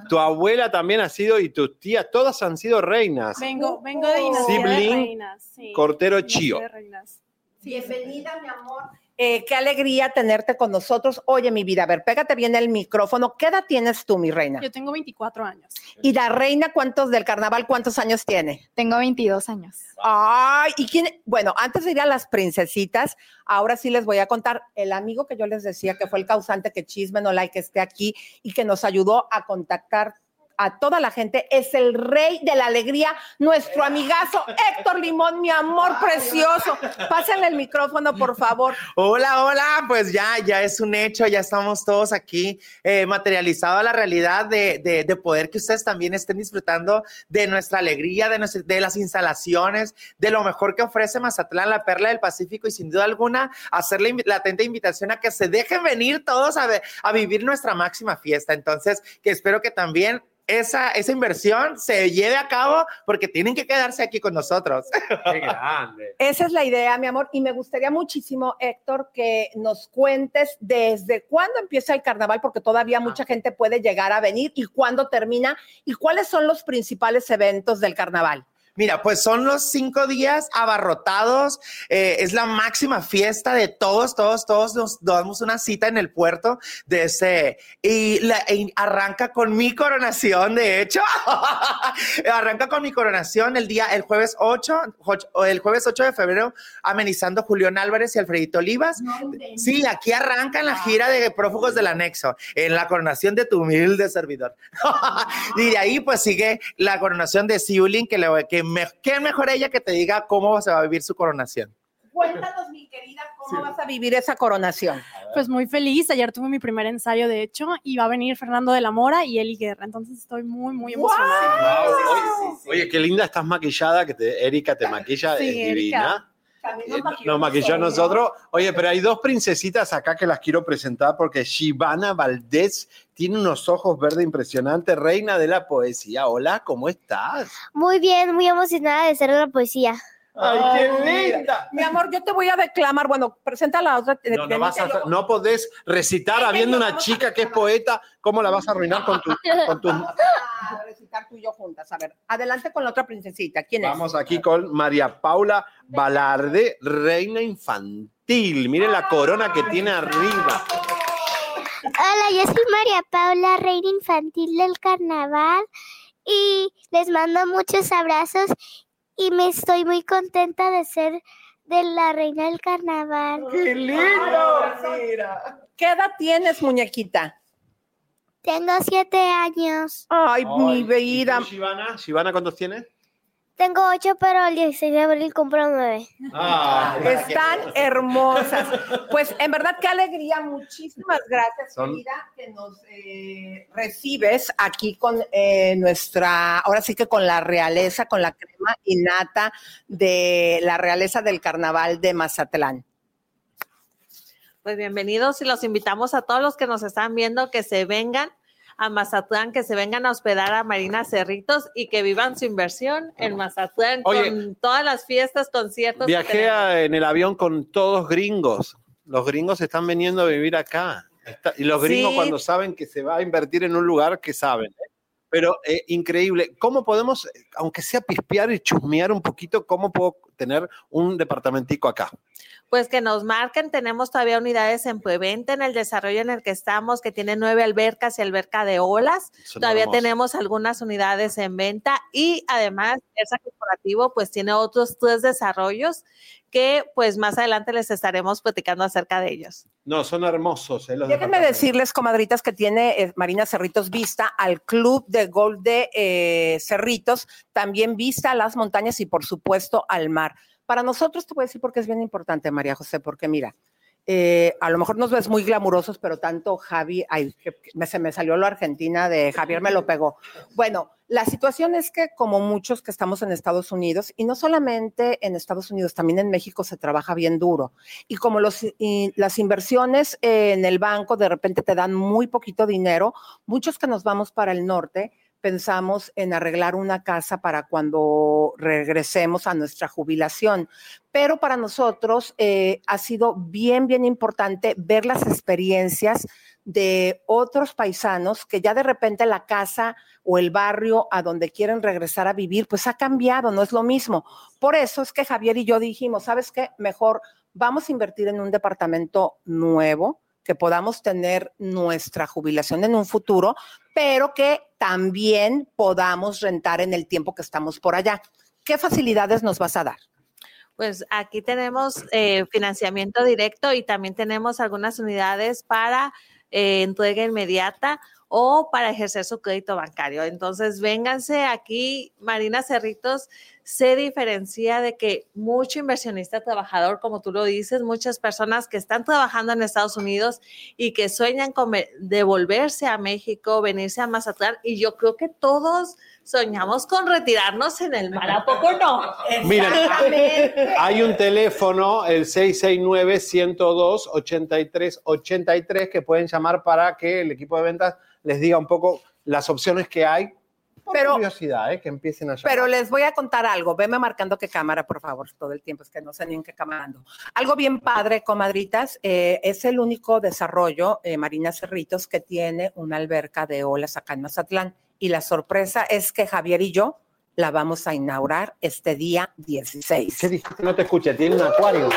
[SPEAKER 1] Tu abuela también ha sido y tus tías, todas han sido reinas.
[SPEAKER 12] Vengo, vengo de dinastía de
[SPEAKER 1] Sibling
[SPEAKER 12] reinas. sí.
[SPEAKER 1] Cortero
[SPEAKER 12] Dinastía
[SPEAKER 1] Chío.
[SPEAKER 12] de reinas.
[SPEAKER 2] Bienvenida, mi amor. Eh, qué alegría tenerte con nosotros. Oye, mi vida, a ver, pégate bien el micrófono. ¿Qué edad tienes tú, mi reina?
[SPEAKER 12] Yo tengo 24 años.
[SPEAKER 2] ¿Y la reina cuántos del carnaval, cuántos años tiene?
[SPEAKER 11] Tengo 22 años.
[SPEAKER 2] Ay, ¿y quién? Bueno, antes de ir a las princesitas, ahora sí les voy a contar el amigo que yo les decía que fue el causante que Chisme no like esté aquí y que nos ayudó a contactar a toda la gente, es el rey de la alegría, nuestro amigazo Héctor Limón, mi amor precioso. Pásenle el micrófono, por favor.
[SPEAKER 13] Hola, hola, pues ya, ya es un hecho, ya estamos todos aquí eh, materializado a la realidad de, de- de poder que ustedes también estén disfrutando de nuestra alegría, de, de las instalaciones, de lo mejor que ofrece Mazatlán, la perla del Pacífico y sin duda alguna hacerle la atenta invitación a que se dejen venir todos a, a vivir nuestra máxima fiesta. Entonces, que espero que también esa, esa inversión se lleve a cabo porque tienen que quedarse aquí con nosotros. *laughs*
[SPEAKER 1] Qué grande.
[SPEAKER 2] Esa es la idea, mi amor, y me gustaría muchísimo, Héctor, que nos cuentes desde cuándo empieza el carnaval, porque todavía mucha gente puede llegar a venir, y cuándo termina, y cuáles son los principales eventos del carnaval.
[SPEAKER 13] Mira, pues son los cinco días abarrotados. eh, es la máxima fiesta de todos, todos, todos nos damos una cita en el puerto de ese. Y, la- y arranca con mi coronación, de hecho. *laughs* arranca con mi coronación el día, el jueves 8, och- o el jueves 8 de febrero, amenizando Julián Álvarez y Alfredito Olivas. Sí, aquí arranca en la gira de prófugos del anexo, en la coronación de tu humilde servidor. *laughs* y de ahí pues sigue la coronación de Siulin, que, le, que me, qué mejor ella que te diga cómo se va a vivir su coronación.
[SPEAKER 2] Cuéntanos, mi querida, cómo vas a vivir esa coronación.
[SPEAKER 12] Pues muy feliz. Ayer tuve mi primer ensayo, de hecho, y va a venir Fernando de la Mora y Eli Guerra. Entonces estoy muy, muy emocionada.
[SPEAKER 1] Oye, qué linda estás maquillada, que te, Erika te maquilla,
[SPEAKER 12] Sí,
[SPEAKER 1] es
[SPEAKER 12] Erika.
[SPEAKER 1] divina.
[SPEAKER 2] También
[SPEAKER 1] Eh, Nos maquilló a nosotros. Oye, pero hay dos princesitas acá que las quiero presentar porque Shivana Valdés tiene unos ojos verdes impresionantes, reina de la poesía. Hola, ¿cómo estás?
[SPEAKER 14] Muy bien, muy emocionada de ser la poesía.
[SPEAKER 1] ¡Ay, qué linda!
[SPEAKER 2] Mi amor, yo te voy a declamar, bueno, presenta la otra.
[SPEAKER 1] No, no, vas a- no podés recitar habiendo una chica que es poeta. ¿Cómo la vas a arruinar con tu... Con tu... *laughs*
[SPEAKER 2] tú y yo juntas. A ver, adelante con la otra princesita. ¿Quién es?
[SPEAKER 1] Vamos aquí con María Paula Balarde, reina infantil. Miren la corona que tiene arriba.
[SPEAKER 14] Hola, yo soy María Paula, reina infantil del carnaval y les mando muchos abrazos y me estoy muy contenta de ser de la reina del carnaval.
[SPEAKER 2] ¡Qué ¿Qué edad tienes, muñequita?
[SPEAKER 14] Tengo siete años.
[SPEAKER 2] Ay, mi
[SPEAKER 1] ¿y
[SPEAKER 2] vida.
[SPEAKER 1] tú, Shivana? ¿Shivana cuántos tienes?
[SPEAKER 14] Tengo ocho, pero el 16 de abril cumplo nueve.
[SPEAKER 2] Están hermosas. Pues en verdad, qué alegría. Muchísimas gracias,
[SPEAKER 1] Son-
[SPEAKER 2] querida, que nos eh, recibes aquí con eh, nuestra, ahora sí que con la realeza, con la crema innata de la realeza del carnaval de Mazatlán.
[SPEAKER 9] Pues bienvenidos y los invitamos a todos los que nos están viendo que se vengan a Mazatlán, que se vengan a hospedar a Marina Cerritos y que vivan su inversión en Mazatlán
[SPEAKER 1] Oye.
[SPEAKER 9] con todas las fiestas, conciertos.
[SPEAKER 1] Viajé a- en el avión con todos gringos. Los gringos están viniendo a vivir acá. Está- y los gringos
[SPEAKER 9] Sí.
[SPEAKER 1] cuando saben que se va a invertir en un lugar que saben. ¿eh? Pero eh, increíble, ¿cómo podemos, aunque sea pispear y chusmear un poquito, cómo puedo tener un departamentico acá?
[SPEAKER 9] Pues que nos marquen, tenemos todavía unidades en Pueventa, en el desarrollo en el que estamos, que tiene nueve albercas y alberca de olas. Todavía tenemos algunas unidades en venta y además Ersa Corporativo pues tiene otros tres desarrollos que pues más adelante les estaremos platicando acerca de ellos.
[SPEAKER 1] No, son hermosos. ¿eh? los
[SPEAKER 2] Déjenme decirles, comadritas, que tiene eh, Marina Cerritos vista al Club de Golf de eh, Cerritos, también vista a las montañas y, por supuesto, al mar. Para nosotros, te voy a decir porque es bien importante, María José, porque mira, eh, a lo mejor nos ves muy glamurosos, pero tanto Javi, ay, me, se me salió lo argentina de Javier, me lo pegó. Bueno, la situación es que como muchos que estamos en Estados Unidos, y no solamente en Estados Unidos, también en México se trabaja bien duro. Y como las inversiones en el banco de repente te dan muy poquito dinero, muchos que nos vamos para el norte pensamos en arreglar una casa para cuando regresemos a nuestra jubilación. Pero para nosotros eh, ha sido bien, bien importante ver las experiencias de otros paisanos que ya de repente la casa o el barrio a donde quieren regresar a vivir, pues ha cambiado, no es lo mismo. Por eso es que Javier y yo dijimos, ¿sabes qué? Mejor vamos a invertir en un departamento nuevo, que podamos tener nuestra jubilación en un futuro, pero que también podamos rentar en el tiempo que estamos por allá. ¿Qué facilidades nos vas a dar?
[SPEAKER 9] Pues aquí tenemos eh, financiamiento directo y también tenemos algunas unidades para eh, entrega inmediata o para ejercer su crédito bancario. Entonces, vénganse aquí, Marina Cerritos se diferencia de que mucho inversionista trabajador, como tú lo dices, muchas personas que están trabajando en Estados Unidos y que sueñan con ve- devolverse a México, venirse a Mazatlán, y yo creo que todos soñamos con retirarnos en el mar, ¿a poco no?
[SPEAKER 1] Miren, hay un teléfono, el 669-102-8383, que pueden llamar para que el equipo de ventas les diga un poco las opciones que hay. Por
[SPEAKER 2] Pero-
[SPEAKER 1] curiosidad, ¿eh? que empiecen a llamar.
[SPEAKER 2] Pero les voy a contar algo. Veme marcando qué cámara, por favor, todo el tiempo. Es que no sé ni en qué cámara ando. Algo bien padre, comadritas. eh, es el único desarrollo, eh, Marina Cerritos, que tiene una alberca de olas acá en Mazatlán. Y la sorpresa es que Javier y yo la vamos a inaugurar este día 16.
[SPEAKER 1] ¿Qué dijiste? No te escuché, tiene un acuario.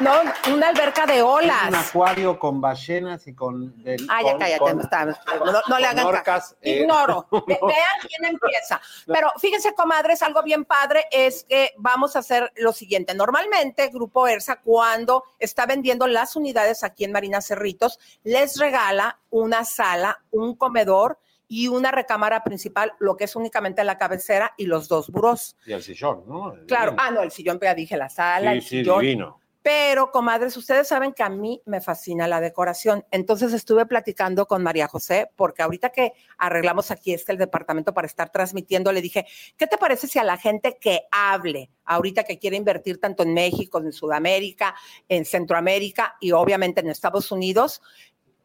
[SPEAKER 2] No, no, una alberca de olas.
[SPEAKER 1] un acuario con ballenas y con... del-
[SPEAKER 2] Ah, ya cállate,
[SPEAKER 1] con-
[SPEAKER 2] está- no, no le hagan
[SPEAKER 1] orcas,
[SPEAKER 2] caso.
[SPEAKER 1] eh,
[SPEAKER 2] Ignoro. *laughs*
[SPEAKER 1] no.
[SPEAKER 2] Ve- Vean quién empieza. Pero fíjense, comadres, algo bien padre es que vamos a hacer lo siguiente. Normalmente, Grupo ERSA, cuando está vendiendo las unidades aquí en Marina Cerritos, les regala una sala, un comedor y una recámara principal, lo que es únicamente la cabecera y los dos burós.
[SPEAKER 1] Y el sillón, ¿no?
[SPEAKER 2] Claro, ah, no, el sillón, ya dije la sala,
[SPEAKER 1] Sí,
[SPEAKER 2] el
[SPEAKER 1] sí,
[SPEAKER 2] sillón.
[SPEAKER 1] divino.
[SPEAKER 2] Pero, comadres, ustedes saben que a mí me fascina la decoración. Entonces estuve platicando con María José, porque ahorita que arreglamos aquí este el departamento para estar transmitiendo, le dije, ¿qué te parece si a la gente que hable, ahorita que quiere invertir tanto en México, en Sudamérica, en Centroamérica y obviamente en Estados Unidos,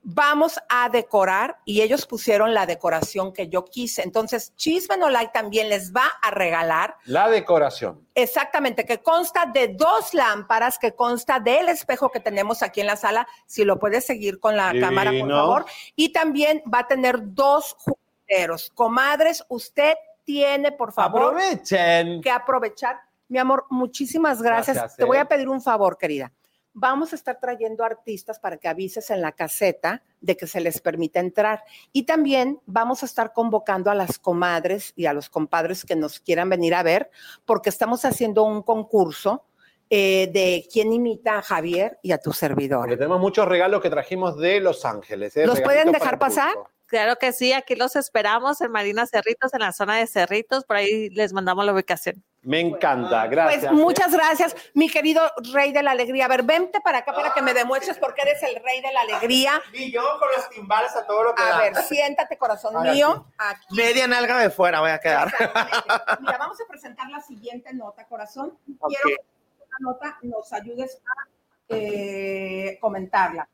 [SPEAKER 2] vamos a decorar y ellos pusieron la decoración que yo quise. Entonces, Chisme No Like también les va a regalar
[SPEAKER 1] La decoración.
[SPEAKER 2] Exactamente, que consta de dos lámparas, que consta del espejo que tenemos aquí en la sala, si lo puedes seguir con la
[SPEAKER 1] Divino.
[SPEAKER 2] cámara, por favor. Y también va a tener dos jugueteros. Comadres, usted tiene, por favor,
[SPEAKER 1] Aprovechen.
[SPEAKER 2] que aprovechar. Mi amor, muchísimas gracias.
[SPEAKER 1] Gracias,
[SPEAKER 2] Te voy
[SPEAKER 1] eh.
[SPEAKER 2] a pedir un favor, querida. Vamos a estar trayendo artistas para que avises en la caseta de que se les permite entrar. Y también vamos a estar convocando a las comadres y a los compadres que nos quieran venir a ver, porque estamos haciendo un concurso eh, de quién imita a Javier y a tu servidor.
[SPEAKER 1] Porque tenemos muchos regalos que trajimos de Los Ángeles. ¿eh?
[SPEAKER 2] ¿Los pueden dejar pasar?
[SPEAKER 9] Claro que sí, aquí los esperamos en Marina Cerritos, en la zona de Cerritos, por ahí les mandamos la ubicación.
[SPEAKER 1] Me encanta, gracias.
[SPEAKER 2] Pues muchas gracias, mi querido rey de la alegría. A ver, vente para acá para que me demuestres por qué eres el rey de la alegría.
[SPEAKER 13] Y yo con los timbales a todo lo que
[SPEAKER 2] A
[SPEAKER 13] da.
[SPEAKER 2] ver, siéntate, corazón
[SPEAKER 13] Ahora
[SPEAKER 2] mío. Aquí.
[SPEAKER 13] Media nalga de fuera voy a quedar. *laughs*
[SPEAKER 2] Mira, vamos a presentar la siguiente nota, corazón. Quiero que esta nota nos ayudes a eh, comentarla.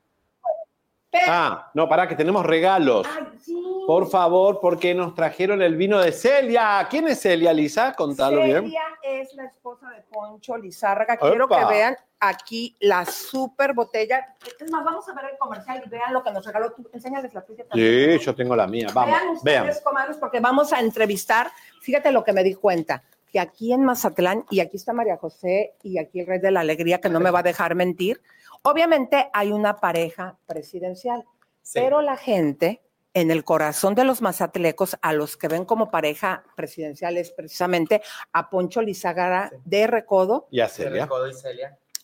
[SPEAKER 1] Ah, no, pará, que tenemos regalos.
[SPEAKER 2] Ay, sí.
[SPEAKER 1] Por favor, porque nos trajeron el vino de Celia. ¿Quién es Celia, Lisa? Contalo bien.
[SPEAKER 2] Celia es la esposa de Poncho Lizárraga. Quiero que vean aquí la super botella. Es más, vamos a ver el comercial y vean lo que nos regaló. Tú, enséñales la tuya también.
[SPEAKER 1] Sí, yo tengo la mía. Vamos,
[SPEAKER 2] vean ustedes,
[SPEAKER 1] vean.
[SPEAKER 2] comadres, porque vamos a entrevistar. Fíjate lo que me di cuenta, que aquí en Mazatlán, y aquí está María José, y aquí el Rey de la Alegría, que no me va a dejar mentir, obviamente hay una pareja presidencial, pero la gente en el corazón de los mazatlecos, a los que ven como pareja presidencial es precisamente a Poncho Lizagara de Recodo.
[SPEAKER 1] Y a Celia.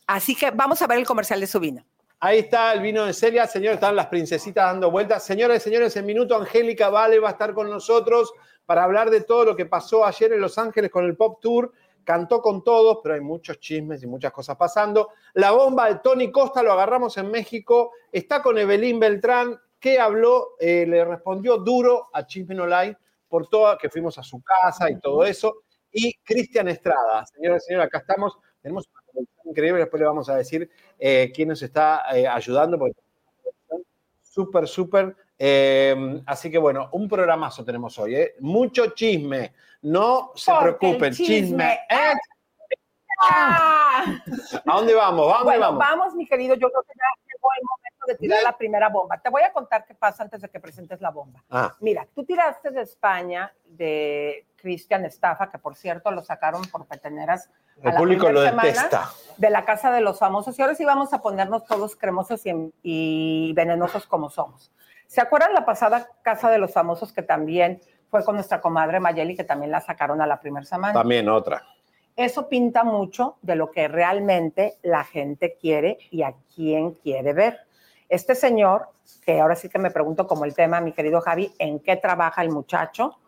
[SPEAKER 2] Así que vamos a ver el comercial de su vino.
[SPEAKER 1] Ahí está el vino de Celia, señores, están las princesitas dando vueltas. Señoras y señores, en minuto Angélica Vale va a estar con nosotros para hablar de todo lo que pasó ayer en Los Ángeles con el Pop Tour. Cantó con todos, pero hay muchos chismes y muchas cosas pasando. La bomba de Tony Costa lo agarramos en México. Está con Evelyn Beltrán, que habló, eh, le respondió duro a Chisme Online por todo, que fuimos a su casa y todo eso. Y Cristian Estrada, señores y señores, acá estamos. Tenemos una conexión increíble, después le vamos a decir eh, quién nos está eh, ayudando, porque súper, súper. Eh, así que bueno, un programazo tenemos hoy, ¿eh? Mucho chisme. No se
[SPEAKER 2] Porque
[SPEAKER 1] preocupen,
[SPEAKER 2] el
[SPEAKER 1] chisme.
[SPEAKER 2] chisme
[SPEAKER 1] es-
[SPEAKER 2] ¡Ah!
[SPEAKER 1] ¿A dónde vamos? ¿A dónde
[SPEAKER 2] Bueno,
[SPEAKER 1] vamos?
[SPEAKER 2] mi querido. Yo creo que ya llegó el momento de tirar la primera bomba. Te voy a contar qué pasa antes de que presentes la bomba.
[SPEAKER 1] Ah.
[SPEAKER 2] Mira, tú tiraste de España de Cristian Estafa, que por cierto lo sacaron por peteneras.
[SPEAKER 1] El
[SPEAKER 2] la
[SPEAKER 1] público
[SPEAKER 2] primera
[SPEAKER 1] lo detesta.
[SPEAKER 2] De la Casa de los Famosos. Y ahora sí vamos a ponernos todos cremosos y, y venenosos como somos. ¿Se acuerdan la pasada Casa de los Famosos que también fue con nuestra comadre Mayeli, que también la sacaron a la primera semana?
[SPEAKER 1] También otra.
[SPEAKER 2] Eso pinta mucho de lo que realmente la gente quiere y a quién quiere ver. Este señor, que ahora sí que me pregunto como el tema, mi querido Javi, ¿en qué trabaja el muchacho?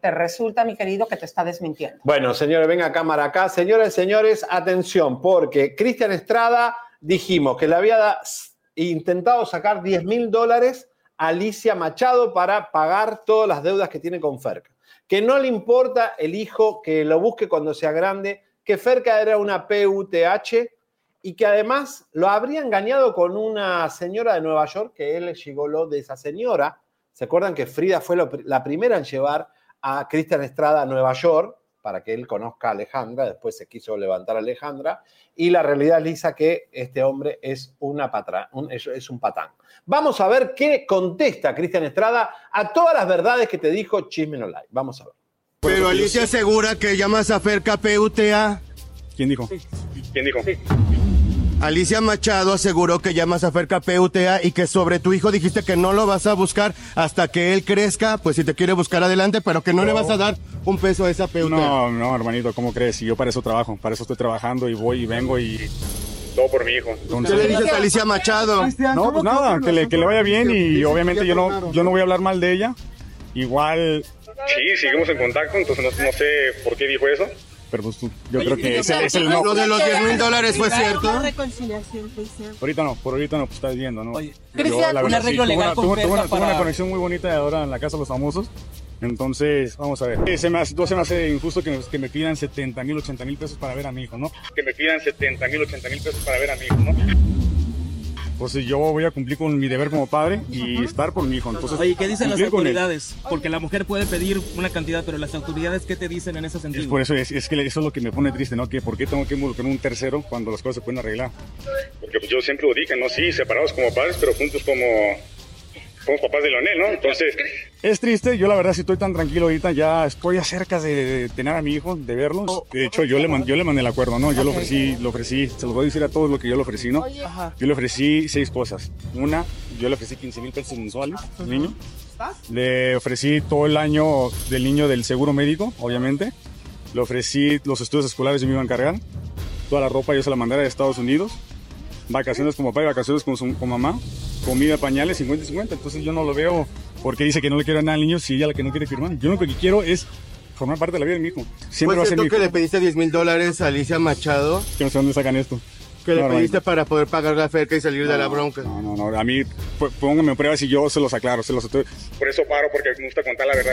[SPEAKER 2] Te resulta, mi querido, que te está desmintiendo.
[SPEAKER 1] Bueno, señores, venga cámara acá. Señores, señores, atención, porque Cristian Estrada dijimos que le había intentado sacar 10 mil dólares Alicia Machado para pagar todas las deudas que tiene con Ferca. Que no le importa el hijo, que lo busque cuando sea grande, que Ferca era una PUTH y que además lo habría engañado con una señora de Nueva York, que él llegó de esa señora. ¿Se acuerdan que Frida fue lo- la primera en llevar a Cristian Estrada a Nueva York para que él conozca a Alejandra? Después se quiso levantar a Alejandra. Y la realidad, Lisa, que este hombre es, una patra, un, es, es un patán. Vamos a ver qué contesta Cristian Estrada a todas las verdades que te dijo Chisme No Live. Vamos a ver.
[SPEAKER 5] Pero Alicia asegura que llamas a Ferca PUTA.
[SPEAKER 15] ¿Quién dijo? ¿Quién dijo?
[SPEAKER 5] Alicia Machado aseguró que llamas a Ferca PUTA y que sobre tu hijo dijiste que no lo vas a buscar hasta que él crezca, pues si te quiere buscar adelante, pero que no, le vas a dar un peso a esa PUTA.
[SPEAKER 15] No, no, hermanito, ¿cómo crees? Si yo para eso trabajo, para eso estoy trabajando y voy y vengo y todo por mi hijo. Entonces,
[SPEAKER 5] ¿Qué le dices a Alicia Machado?
[SPEAKER 15] No, pues nada, que le, que le vaya bien y obviamente yo no, yo no voy a hablar mal de ella. Igual. Sí, seguimos en contacto, entonces no, no sé por qué dijo eso. Pero pues tú- yo creo que ese es el no.
[SPEAKER 5] Lo de los 10 mil dólares fue cierto.
[SPEAKER 16] reconciliación, Cristian.
[SPEAKER 15] Ahorita no, por ahorita no, pues estás viendo, ¿no? Yo,
[SPEAKER 16] Cristian, un
[SPEAKER 15] sí,
[SPEAKER 16] arreglo
[SPEAKER 15] tuve
[SPEAKER 16] legal
[SPEAKER 15] una- tuve- una- tuve una conexión muy bonita ahora en la Casa de los Famosos. Entonces, vamos a ver. Eh, Se me hace, no se me hace injusto que, que me pidan 70 mil, 80 mil pesos para ver a mi hijo, ¿no? Que me pidan 70 mil, 80 mil pesos para ver a mi hijo, ¿no? Pues yo voy a cumplir con mi deber como padre y estar por mi hijo. Entonces,
[SPEAKER 16] Oye, ¿qué dicen las autoridades? Porque la mujer puede pedir una cantidad, pero las autoridades, ¿qué te dicen en ese sentido?
[SPEAKER 15] Es por eso, es, es que eso es lo que me pone triste, ¿no? Que por qué tengo que involucrar un tercero cuando las cosas se pueden arreglar. Porque pues, yo siempre lo dije, ¿no? Sí, separados como padres, pero juntos como, como papás de Leonel, ¿no? Entonces... Es triste, yo la verdad si estoy tan tranquilo ahorita, ya estoy cerca de, tener a mi hijo, de verlos. De hecho, yo le, man- yo le mandé el acuerdo, ¿no? Yo lo ofrecí, lo ofrecí, se los voy a decir a todos lo que yo le ofrecí, ¿no? Yo le ofrecí seis cosas. Una, yo le ofrecí 15 mil pesos mensuales al niño. Le ofrecí todo el año del niño del seguro médico, obviamente. Le ofrecí los estudios escolares, yo me iba a encargar. Toda la ropa yo se la mandara de Estados Unidos. Vacaciones con papá y vacaciones con, su, con mamá. Comida, pañales, 50 y 50. Entonces yo no lo veo porque dice que no le quiero nada al niño si ella la que no quiere firmar. Yo lo que quiero es formar parte de la vida de mi hijo. Siempre
[SPEAKER 5] ¿Fue
[SPEAKER 15] va a ser mi hijo.
[SPEAKER 5] que le pediste 10 mil dólares a Alicia Machado?
[SPEAKER 15] Que no sé dónde sacan esto.
[SPEAKER 5] Que le
[SPEAKER 15] No, no,
[SPEAKER 5] pediste para poder pagar la Ferca y salir de la bronca.
[SPEAKER 15] No, no, no. A mí, pónganme pruebas y yo se los aclaro, se los estoy... Por eso paro, porque me gusta contar la verdad,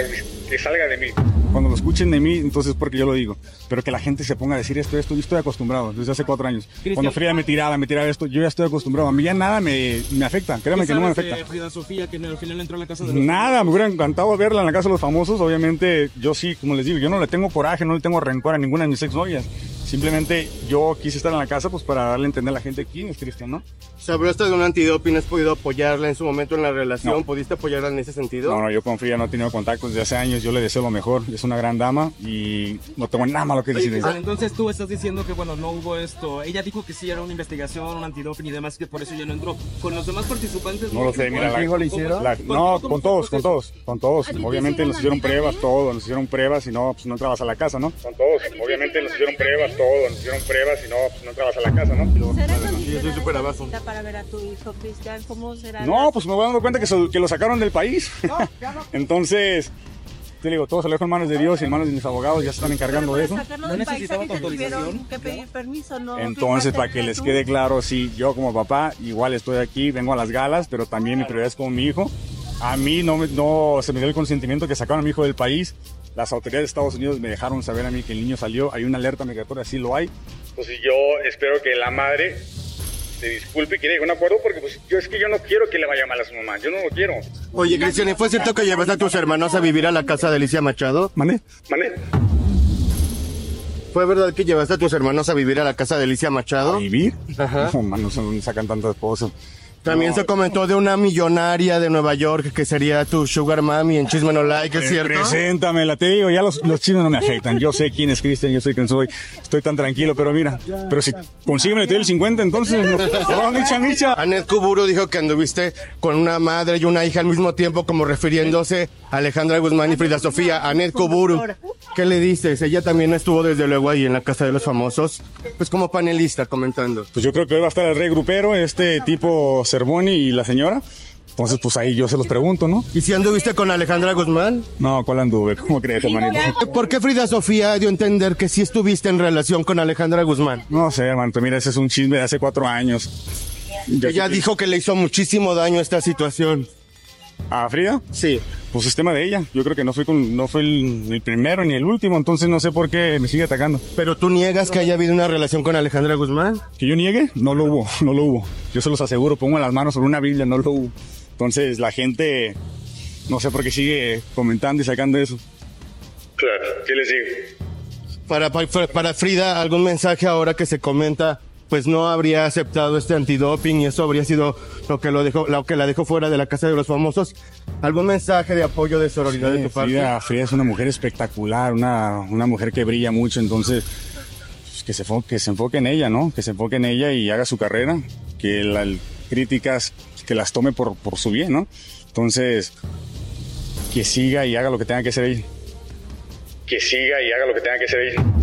[SPEAKER 15] que salga de mí. Cuando lo escuchen de mí, entonces es porque yo lo digo. Pero que la gente se ponga a decir esto, esto, yo estoy acostumbrado desde hace cuatro años.
[SPEAKER 16] Cristian-
[SPEAKER 15] Cuando Frida me tiraba, me tiraba esto, yo ya estoy acostumbrado. A mí ya nada me, me afecta, créame
[SPEAKER 16] ¿Qué
[SPEAKER 15] que no me
[SPEAKER 16] sabes de
[SPEAKER 15] afecta.
[SPEAKER 16] Frida Sofía, que al final entró a la casa de los
[SPEAKER 15] Nada, me hubiera encantado verla en la casa de los famosos. Obviamente, yo sí, como les digo, yo no le tengo coraje, no le tengo rencor a ninguna de mis exnovias. Simplemente yo quise estar en la casa pues para darle a entender a la gente quién es Cristian, ¿no?
[SPEAKER 5] ¿Sabroste de un antidoping? ¿Has podido apoyarla en su momento en la relación?
[SPEAKER 15] No.
[SPEAKER 5] ¿Pudiste apoyarla en ese sentido?
[SPEAKER 15] No, no, yo con Frida no he tenido contacto desde hace años, yo le deseo lo mejor, es una gran dama y no tengo nada malo que decir
[SPEAKER 16] Ah, entonces tú estás diciendo que, bueno, no hubo esto. Ella dijo que sí era una investigación, un antidoping y demás, que por eso ya no entró. Con los demás participantes.
[SPEAKER 15] No lo sé, mira, la- la-
[SPEAKER 16] ¿Con-
[SPEAKER 15] no,
[SPEAKER 16] cómo
[SPEAKER 15] con todos, con todos, con todos.
[SPEAKER 16] ¿A ti te
[SPEAKER 15] Obviamente
[SPEAKER 16] hicieron
[SPEAKER 15] nos hicieron pruebas, todo, nos hicieron pruebas y no, pues no entrabas a la casa, ¿no? Con todos, obviamente nos hicieron pruebas, todo, nos hicieron pruebas y no, pues no entrabas a la casa, ¿no?
[SPEAKER 9] ¿Será
[SPEAKER 15] Yo soy súper abajo.
[SPEAKER 9] para ver a tu hijo, Cristian? ¿Cómo será?
[SPEAKER 15] No, pues me voy dando cuenta que, so- que lo sacaron del país. *laughs* Entonces, te digo, todo se lo dejo en manos de Dios y en manos de mis abogados, ya se están encargando de eso.
[SPEAKER 9] Sacarlo del país, ¿a ti te tuvieron que pedir permiso, ¿no?
[SPEAKER 15] Entonces, para que les quede claro, sí, yo como papá igual estoy aquí, vengo a las galas, pero también mi prioridad es con mi hijo. A mí no, me- no se me dio el consentimiento que sacaron a mi hijo del país. Las autoridades de Estados Unidos me dejaron saber a mí que el niño salió. Hay una alerta migratoria, sí lo hay. Pues yo espero que la madre se disculpe y que llegue a un acuerdo porque pues, yo es que yo no quiero que le vaya mal a su mamá. Yo no lo quiero.
[SPEAKER 5] Oye, Cristian, ¿y fue cierto que llevaste a tus hermanos a vivir a la casa de Alicia Machado?
[SPEAKER 15] ¿Mané?
[SPEAKER 5] ¿Mané? ¿Fue verdad que llevaste a tus hermanos a vivir a la casa de Alicia Machado? ¿A
[SPEAKER 15] vivir?
[SPEAKER 5] Ajá.
[SPEAKER 15] No, man, no se sacan tantas cosas.
[SPEAKER 5] También
[SPEAKER 15] No.
[SPEAKER 5] se comentó de una millonaria de Nueva York que sería tu sugar mami en Chisme No Like, ¿es
[SPEAKER 15] Eh,
[SPEAKER 5] cierto?
[SPEAKER 15] Preséntamela, te digo, ya los, los chismes no me afectan. Yo sé quién es Cristian, yo sé quién soy. Estoy tan tranquilo, pero mira, pero si consígueme te doy el 50, entonces. No, *laughs* Micha, Micha.
[SPEAKER 5] Anet Kuburu dijo que anduviste con una madre y una hija al mismo tiempo, como refiriéndose a Alejandra Guzmán y Frida Sofía. Anet Kuburu, ¿qué le dices? Ella también estuvo desde luego ahí en la Casa de los Famosos, pues como panelista comentando.
[SPEAKER 15] Pues yo creo que hoy va a estar el rey grupero, este tipo Cervoni y la señora. Entonces, pues ahí yo se los pregunto, ¿no?
[SPEAKER 5] ¿Y si anduviste con Alejandra Guzmán?
[SPEAKER 15] No, ¿cuál anduve? ¿Cómo crees, hermanito?
[SPEAKER 5] ¿Por qué Frida Sofía dio a entender que sí estuviste en relación con Alejandra Guzmán?
[SPEAKER 15] No sé, hermanito, mira, ese es un chisme de hace cuatro años.
[SPEAKER 5] Ella dijo que le hizo muchísimo daño esta situación.
[SPEAKER 15] ¿A Frida?
[SPEAKER 5] Sí.
[SPEAKER 15] Pues es tema de ella. Yo creo que no fui, con, no fue el, el primero ni el último, entonces no sé por qué me sigue atacando.
[SPEAKER 5] ¿Pero tú niegas que haya habido una relación con Alejandra Guzmán?
[SPEAKER 15] ¿Que yo niegue? No lo hubo, no lo hubo. Yo se los aseguro, pongo las manos sobre una Biblia, no lo hubo. Entonces la gente, no sé por qué sigue comentando y sacando eso. Claro, ¿qué le sigue?
[SPEAKER 5] Para, para, para Frida, ¿algún mensaje ahora que se comenta? Pues no habría aceptado este antidoping y eso habría sido lo que, lo dejó, lo que la dejó fuera de la casa de los famosos. ¿Algún mensaje de apoyo, de sororidad de tu parte?
[SPEAKER 15] Frida, Frida es una mujer espectacular, una, una mujer que brilla mucho, entonces pues, que, se enfoque, que se enfoque en ella, ¿no? Que se enfoque en ella y haga su carrera, que las críticas, que las tome por, por su bien, ¿no? Entonces, que siga y haga lo que tenga que hacer ella. Que siga y haga lo que tenga que hacer ella.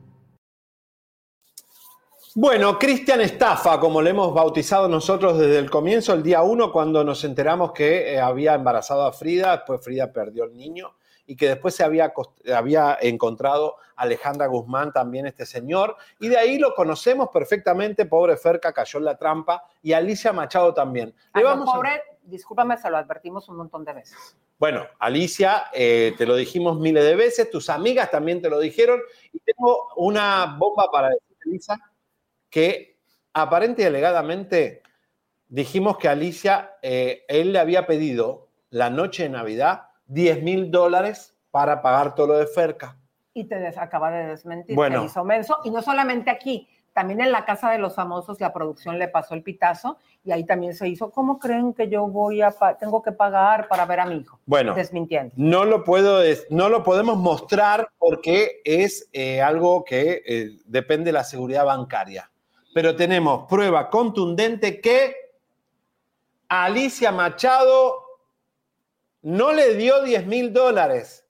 [SPEAKER 1] Bueno, Cristian Estafa, como le hemos bautizado nosotros desde el comienzo, el día uno, cuando nos enteramos que eh, había embarazado a Frida, después Frida perdió el niño y que después se había, encontrado a Alejandra Guzmán, también este señor, y de ahí lo conocemos perfectamente, pobre Ferca cayó en la trampa, y Alicia Machado también.
[SPEAKER 2] Ay,
[SPEAKER 1] Le vamos a-
[SPEAKER 2] pobre, discúlpame, se lo advertimos un montón de veces.
[SPEAKER 1] Bueno, Alicia, eh, te lo dijimos miles de veces, tus amigas también te lo dijeron, y tengo una bomba para decir, Elisa, que aparente y alegadamente dijimos que Alicia, eh, él le había pedido la noche de Navidad 10 mil dólares para pagar todo lo de Ferca.
[SPEAKER 2] Y te acaba de desmentir
[SPEAKER 1] Bueno.
[SPEAKER 2] que hizo menso. Y no solamente aquí, También en la Casa de los Famosos la producción le pasó el pitazo y ahí también se hizo, ¿cómo creen que yo voy a, tengo que pagar para ver a mi hijo?
[SPEAKER 1] Bueno,
[SPEAKER 2] Desmintiendo.
[SPEAKER 1] no lo puedo, no lo podemos mostrar porque es eh, algo que eh, depende de la seguridad bancaria. Pero tenemos prueba contundente que Alicia Machado no le dio 10 mil dólares,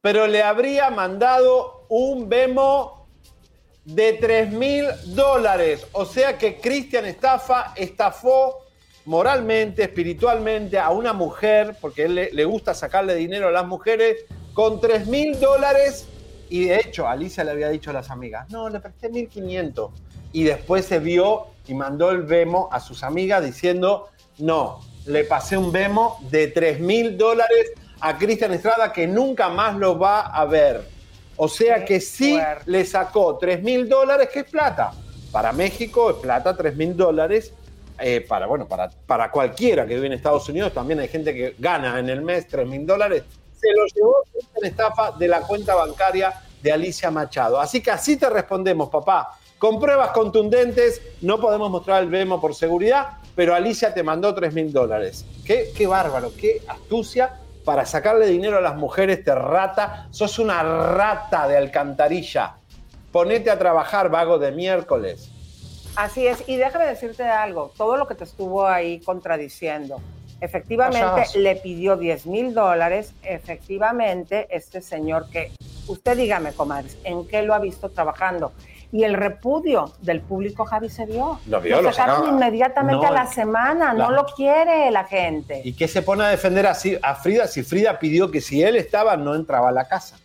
[SPEAKER 1] pero le habría mandado un Vemo de 3 mil dólares. O sea que Cristian Estafa estafó moralmente, espiritualmente a una mujer, porque él le, le gusta sacarle dinero a las mujeres, con 3 mil dólares. Y de hecho, Alicia le había dicho a las amigas, no, le presté 1.500. Y después se vio y mandó el Vemo a sus amigas diciendo, no, le pasé un Vemo de 3 mil dólares a Cristian Estrada que nunca más lo va a ver. O sea que sí le sacó 3 mil dólares, que es plata. Para México es plata, 3 mil dólares. Eh, para, bueno, para, para cualquiera que vive en Estados Unidos, también hay gente que gana en el mes 3 mil dólares. Se lo llevó en estafa de la cuenta bancaria de Alicia Machado. Así que así te respondemos, papá. Con pruebas contundentes, no podemos mostrar el Vemo por seguridad, pero Alicia te mandó 3 mil dólares. Qué, qué bárbaro, qué astucia para sacarle dinero a las mujeres, te rata. Sos una rata de alcantarilla. Ponete a trabajar, vago de miércoles.
[SPEAKER 2] Así es, y déjame decirte algo, todo lo que te estuvo ahí contradiciendo, efectivamente
[SPEAKER 1] Payaso.
[SPEAKER 2] le pidió 10 mil dólares, efectivamente este señor que, usted dígame, comadres, ¿en qué lo ha visto trabajando? Y el repudio del público, Javi, se vio.
[SPEAKER 1] Lo vio, lo
[SPEAKER 2] sacaron
[SPEAKER 1] sacaba.
[SPEAKER 2] inmediatamente
[SPEAKER 1] No,
[SPEAKER 2] a la semana, no lo quiere la gente.
[SPEAKER 1] ¿Y qué se pone a defender así a Frida si Frida pidió que si él estaba no entraba a la casa?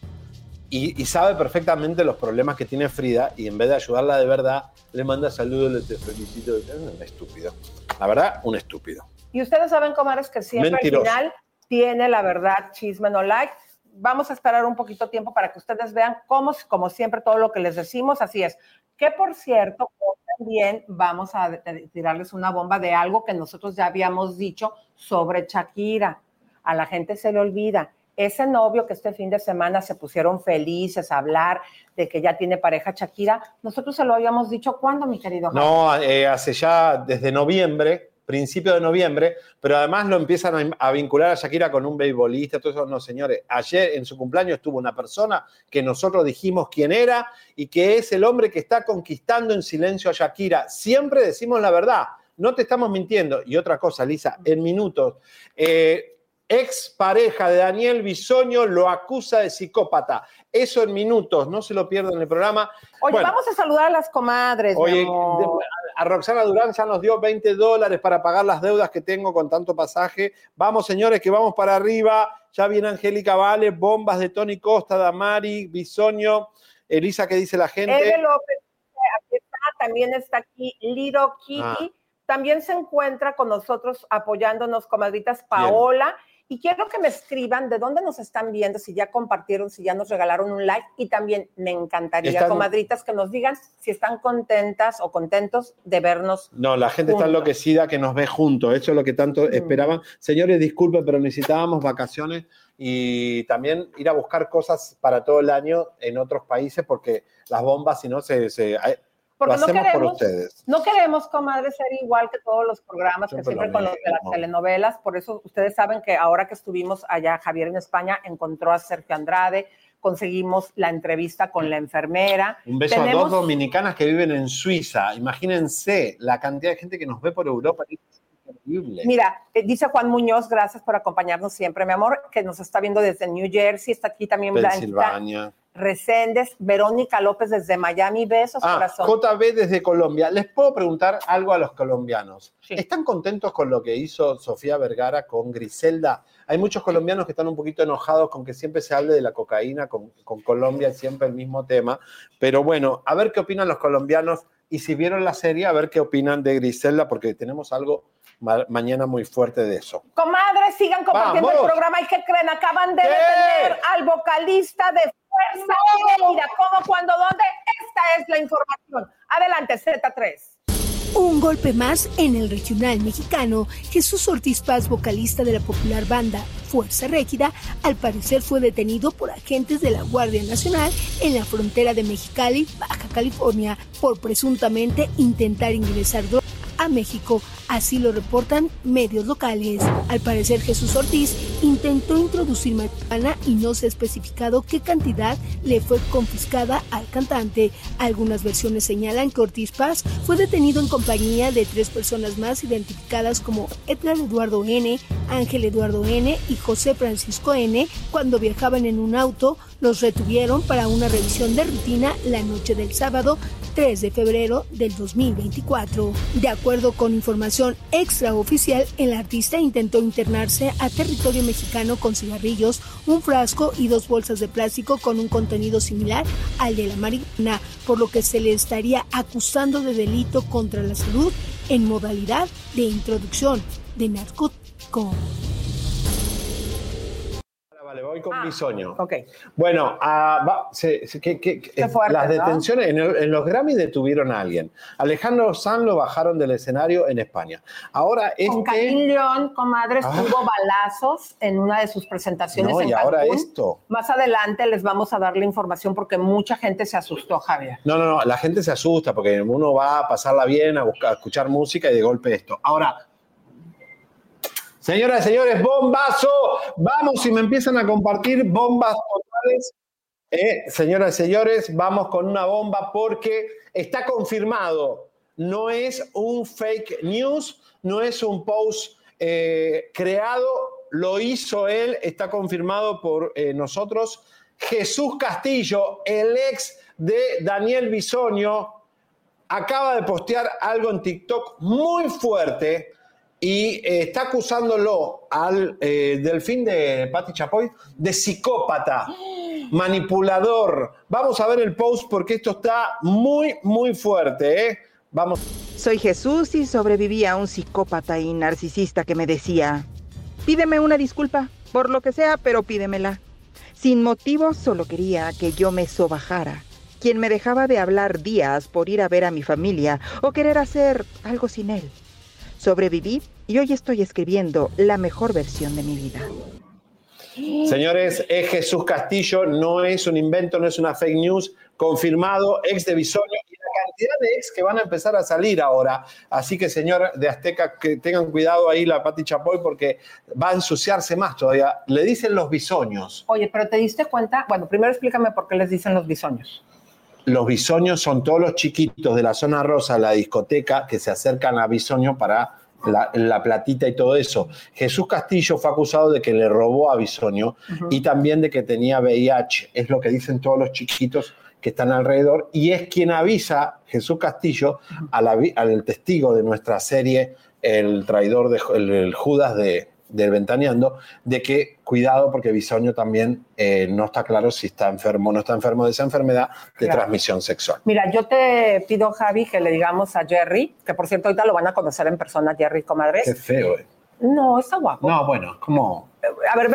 [SPEAKER 1] Y, y sabe perfectamente los problemas que tiene Frida y en vez de ayudarla de verdad, le manda saludos, le te felicito. Es un estúpido. La verdad, un estúpido.
[SPEAKER 2] Y ustedes saben, comadres, que siempre
[SPEAKER 1] Mentiroso.
[SPEAKER 2] al final tiene la verdad, chisme no like. Vamos a esperar un poquito tiempo para que ustedes vean cómo, como siempre, todo lo que les decimos, así es. Que por cierto, también vamos a tirarles una bomba de algo que nosotros ya habíamos dicho sobre Shakira. A la gente se le olvida. Ese novio que este fin de semana se pusieron felices a hablar de que ya tiene pareja Shakira, nosotros se lo habíamos dicho cuándo, mi querido Javi?
[SPEAKER 1] No, eh, hace ya desde noviembre, principio de noviembre, pero además lo empiezan a, vincular a Shakira con un beisbolista, todo eso. No, señores, ayer en su cumpleaños estuvo una persona que nosotros dijimos quién era y que es el hombre que está conquistando en silencio a Shakira. Siempre decimos la verdad, no te estamos mintiendo. Y otra cosa, Lisa, en minutos. eh, Ex pareja de Daniel Bisoño lo acusa de psicópata. Eso en minutos, no se lo pierdan en el programa.
[SPEAKER 2] Oye,
[SPEAKER 1] Bueno,
[SPEAKER 2] vamos a saludar a las comadres. mi
[SPEAKER 1] Oye,
[SPEAKER 2] amor.
[SPEAKER 1] a Roxana Durán ya nos dio 20 dólares para pagar las deudas que tengo con tanto pasaje. Vamos, señores, que vamos para arriba. Ya viene Angélica Vale, bombas de Tony Costa, Damari, Bisoño. Elisa, ¿qué dice la gente?
[SPEAKER 2] Eve López, aquí está, también está aquí Liro Kitty.
[SPEAKER 1] Ah.
[SPEAKER 2] También se encuentra con nosotros apoyándonos, comadritas Paola. Y quiero que me escriban de dónde nos están viendo, si ya compartieron, si ya nos regalaron un like. Y también me encantaría,
[SPEAKER 1] Están-
[SPEAKER 2] comadritas, que nos digan si están contentas o contentos de vernos.
[SPEAKER 1] No, la gente está enloquecida que nos ve juntos. Eso es lo que tanto
[SPEAKER 2] Mm.
[SPEAKER 1] esperaban. Señores, disculpen, pero necesitábamos vacaciones y también ir a buscar cosas para todo el año en otros países porque las bombas, si no, se,
[SPEAKER 2] Porque
[SPEAKER 1] lo
[SPEAKER 2] no
[SPEAKER 1] por
[SPEAKER 2] queremos,
[SPEAKER 1] ustedes.
[SPEAKER 2] no queremos, comadres, ser igual que todos los programas, que
[SPEAKER 1] Siempre
[SPEAKER 2] con los de las telenovelas. Por eso ustedes saben que ahora que estuvimos allá, Javier en España encontró a Sergio Andrade, conseguimos la entrevista con la enfermera.
[SPEAKER 1] Un beso a dos dominicanas que viven en Suiza. Imagínense la cantidad de gente que nos ve por Europa.
[SPEAKER 2] Mira, eh, dice Juan Muñoz, gracias por acompañarnos siempre, mi amor, que nos está viendo desde New Jersey, está aquí también
[SPEAKER 1] Pensilvania.
[SPEAKER 2] Reséndez, Verónica López desde Miami, besos,
[SPEAKER 1] Ah,
[SPEAKER 2] corazón.
[SPEAKER 1] JB desde Colombia. ¿Les puedo preguntar algo a los colombianos? ¿Están contentos con lo que hizo Sofía Vergara con Griselda? Hay muchos colombianos que están un poquito enojados con que siempre se hable de la cocaína con, con Colombia, siempre el mismo tema. Pero bueno, a ver qué opinan los colombianos y si vieron la serie, a ver qué opinan de Griselda, porque tenemos algo ma- mañana muy fuerte de eso.
[SPEAKER 2] Comadres, sigan compartiendo
[SPEAKER 1] ¡Vamos!
[SPEAKER 2] el programa. ¿Y qué creen? Acaban de detener al vocalista de Fuerza Mira, ¿Cómo, cuándo, dónde? Esta es la información. Adelante, Z3.
[SPEAKER 3] Un golpe más en el regional mexicano. Jesús Ortiz Paz, vocalista de la popular banda Fuerza Régida, al parecer fue detenido por agentes de la Guardia Nacional en la frontera de Mexicali, Baja California, por presuntamente intentar ingresar drogas a México. Así lo reportan medios locales. Al parecer Jesús Ortiz intentó introducir marihuana y no se ha especificado qué cantidad le fue confiscada al cantante. Algunas versiones señalan que Ortiz Paz fue detenido en compañía de tres personas más identificadas como Edgar Eduardo N., Ángel Eduardo N. y José Francisco N. cuando viajaban en un auto. Los retuvieron para una revisión de rutina la noche del sábado 3 de febrero del 2024. De acuerdo con información extraoficial, el artista intentó internarse a territorio mexicano con cigarrillos, un frasco y dos bolsas de plástico con un contenido similar al de la marihuana, por lo que se le estaría acusando de delito contra la salud en modalidad de introducción de narcótico.
[SPEAKER 1] Vale, voy con bisoño. Bueno, ah, va- se- se- que- que-
[SPEAKER 2] Qué fuerte,
[SPEAKER 1] las
[SPEAKER 2] ¿no?
[SPEAKER 1] detenciones, en, el- en los Grammy detuvieron a alguien. Alejandro Sanz lo bajaron del escenario en España. Ahora
[SPEAKER 2] Con
[SPEAKER 1] este...
[SPEAKER 2] Karim León, comadres,
[SPEAKER 1] Ah.
[SPEAKER 2] tuvo balazos en una de sus presentaciones
[SPEAKER 1] No,
[SPEAKER 2] en
[SPEAKER 1] y ahora esto.
[SPEAKER 2] Más adelante les vamos a dar la información porque mucha gente se asustó, Javier.
[SPEAKER 1] No, no, no, la gente se asusta porque uno va a pasarla bien, a, buscar, a escuchar música y de golpe esto. Ahora, señoras y señores, bombazo. Vamos, si me empiezan a compartir bombas totales. Eh, señoras y señores, vamos con una bomba porque está confirmado. No es un fake news, no es un post eh, creado, lo hizo él, está confirmado por eh, nosotros. Jesús Castillo, el ex de Daniel Bisoño, acaba de postear algo en TikTok muy fuerte y eh, está acusándolo al eh, delfín de Patti Chapoy de psicópata, manipulador. Vamos a ver el post porque esto está muy, muy fuerte. ¿eh? Vamos.
[SPEAKER 17] Soy Jesús y sobreviví a un psicópata y narcisista que me decía, pídeme una disculpa, por lo que sea, pero pídemela. Sin motivo, solo quería que yo me sobajara. Quien me dejaba de hablar días por ir a ver a mi familia o querer hacer algo sin él. Sobreviví y hoy estoy escribiendo la mejor versión de mi vida.
[SPEAKER 1] Señores, es Jesús Castillo, no es un invento, no es una fake news, confirmado, ex de Bisoño y la cantidad de ex que van a empezar a salir ahora. Así que, señor de Azteca, que tengan cuidado ahí la Pati Chapoy porque va a ensuciarse más todavía. Le dicen los bisoños.
[SPEAKER 2] Oye, pero ¿te diste cuenta? Bueno, primero explícame por qué les dicen los bisoños.
[SPEAKER 1] Los bisoños son todos los chiquitos de la zona rosa, la discoteca, que se acercan a Bisoño para la, la platita y todo eso. Jesús Castillo fue acusado de que le robó a
[SPEAKER 18] Ujú.
[SPEAKER 1] y también de que tenía VIH. Es lo que dicen todos los chiquitos que están alrededor y es quien avisa Jesús Castillo a la vi- al testigo de nuestra serie, el traidor de el, el Judas de del Ventaneando, de que cuidado porque Bisoño también eh, no está claro si está enfermo o no está enfermo de esa enfermedad de
[SPEAKER 2] Claro.
[SPEAKER 1] transmisión sexual.
[SPEAKER 2] Mira, yo te pido, Javi, que le digamos a Jerry, que por cierto ahorita lo van a conocer en persona, Jerry Comadres.
[SPEAKER 1] Qué feo, eh.
[SPEAKER 2] No, está guapo.
[SPEAKER 1] No, bueno, como...
[SPEAKER 2] A ver,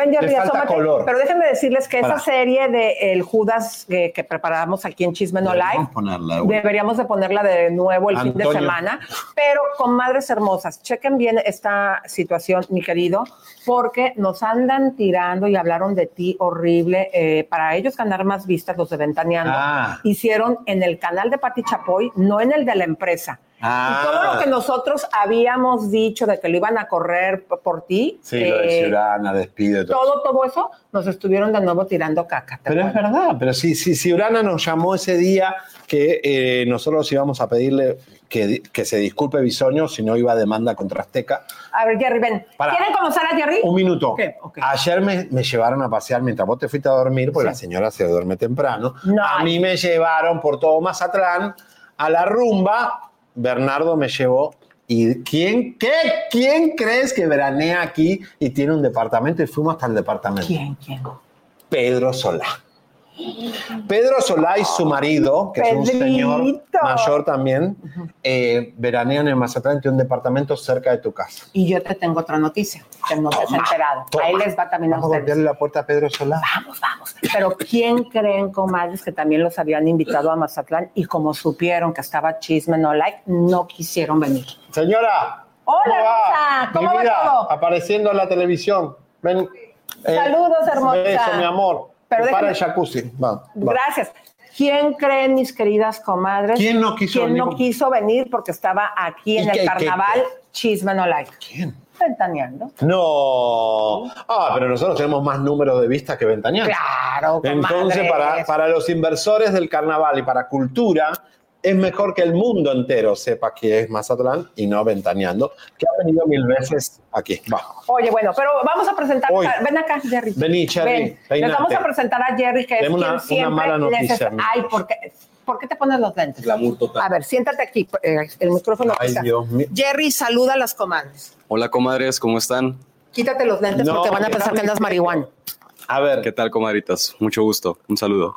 [SPEAKER 1] color.
[SPEAKER 2] Pero déjenme decirles que
[SPEAKER 1] Para.
[SPEAKER 2] esa serie de El Judas que, que preparamos aquí en Chisme No Live,
[SPEAKER 1] ponerla,
[SPEAKER 2] deberíamos de ponerla de nuevo el fin de semana. Pero con madres hermosas, chequen bien esta situación, mi querido, porque nos andan tirando y hablaron de ti horrible. eh, para ellos ganar más vistas, los de Ventaneando,
[SPEAKER 1] Ah.
[SPEAKER 2] hicieron en el canal de Pati Chapoy, no en el de la empresa.
[SPEAKER 1] Ah.
[SPEAKER 2] Y todo lo que nosotros habíamos dicho de que lo iban a correr por ti,
[SPEAKER 1] Sí, lo de
[SPEAKER 2] eh,
[SPEAKER 1] Ciurana, despido todo.
[SPEAKER 2] todo, todo eso, nos estuvieron de nuevo tirando caca.
[SPEAKER 1] Pero es verdad, pero si, si, si Urana nos llamó ese día que eh, nosotros íbamos a pedirle que, que se disculpe Bisoño si no iba a demanda contra Azteca.
[SPEAKER 2] A ver, Jerry, ven.
[SPEAKER 1] Para.
[SPEAKER 2] ¿Quieren conocer a Jerry?
[SPEAKER 1] Un minuto.
[SPEAKER 2] Ok, ok.
[SPEAKER 1] Ayer me, me llevaron a pasear mientras vos te fuiste a dormir, porque la señora se duerme temprano. a mí me llevaron por todo Mazatlán a la rumba. Bernardo me llevó. ¿Y quién, qué, quién crees que veranea aquí y tiene un departamento? Y fuimos hasta el departamento.
[SPEAKER 2] ¿Quién, quién?
[SPEAKER 1] Pedro Solá. Pedro Solá y su marido, que es un señor
[SPEAKER 2] Pedrito.
[SPEAKER 1] mayor también, eh, veranean en Mazatlán, tiene un departamento cerca de tu casa.
[SPEAKER 2] Y yo te tengo otra noticia que no te has enterado.
[SPEAKER 1] toma.
[SPEAKER 2] Ahí les va también a
[SPEAKER 1] Vamos a
[SPEAKER 2] ustedes.
[SPEAKER 1] la puerta a Pedro Solá.
[SPEAKER 2] Vamos, vamos. Pero ¿quién creen, comadres, que también los habían invitado a Mazatlán y como supieron que estaba chisme no like, no quisieron venir?
[SPEAKER 1] Señora.
[SPEAKER 2] Hola,
[SPEAKER 1] ¿cómo va?
[SPEAKER 2] ¿cómo
[SPEAKER 1] Mi
[SPEAKER 2] va
[SPEAKER 1] vida,
[SPEAKER 2] todo?
[SPEAKER 1] Apareciendo en la televisión. Ven. Eh,
[SPEAKER 2] Saludos, hermosa.
[SPEAKER 1] Beso, mi amor.
[SPEAKER 2] Pero
[SPEAKER 1] Para el jacuzzi. Va, va.
[SPEAKER 2] Gracias. ¿Quién creen, mis queridas comadres?
[SPEAKER 1] ¿Quién no quiso
[SPEAKER 2] ¿Quién
[SPEAKER 1] venir?
[SPEAKER 2] no quiso venir porque estaba aquí en
[SPEAKER 1] ¿Y
[SPEAKER 2] el
[SPEAKER 1] qué, qué,
[SPEAKER 2] carnaval Chisme No Like?
[SPEAKER 1] ¿Quién?
[SPEAKER 2] Ventaneando.
[SPEAKER 1] No. Ah, pero nosotros tenemos más números de vistas que Ventaneando.
[SPEAKER 2] Claro,
[SPEAKER 1] Entonces,
[SPEAKER 2] comadres.
[SPEAKER 1] para, para los inversores del carnaval y para cultura, es mejor que el mundo entero sepa que es Mazatlán y no Ventaneando, que ha venido mil veces aquí. Va.
[SPEAKER 2] Oye, bueno, pero vamos a presentar.
[SPEAKER 1] Hoy.
[SPEAKER 2] Ven acá, Jerry.
[SPEAKER 1] Vení, Cherry,
[SPEAKER 2] Ven. Les vamos a presentar a Jerry, que es
[SPEAKER 1] una-
[SPEAKER 2] quien
[SPEAKER 1] una mala
[SPEAKER 2] les-
[SPEAKER 1] noticia, mi-
[SPEAKER 2] Ay, ¿por qué, ¿por qué te pones los lentes?
[SPEAKER 1] Glamour total.
[SPEAKER 2] A ver, siéntate aquí, eh, el micrófono.
[SPEAKER 19] Ay,
[SPEAKER 2] está.
[SPEAKER 19] Dios mío.
[SPEAKER 2] Jerry, saluda a las comadres.
[SPEAKER 19] Hola, comadres, ¿cómo están?
[SPEAKER 2] Quítate los lentes
[SPEAKER 19] No,
[SPEAKER 2] porque van a
[SPEAKER 19] ¿qué
[SPEAKER 2] pensar que andas marihuana.
[SPEAKER 1] A ver.
[SPEAKER 19] ¿Qué tal, comadritas? Mucho gusto. Un saludo.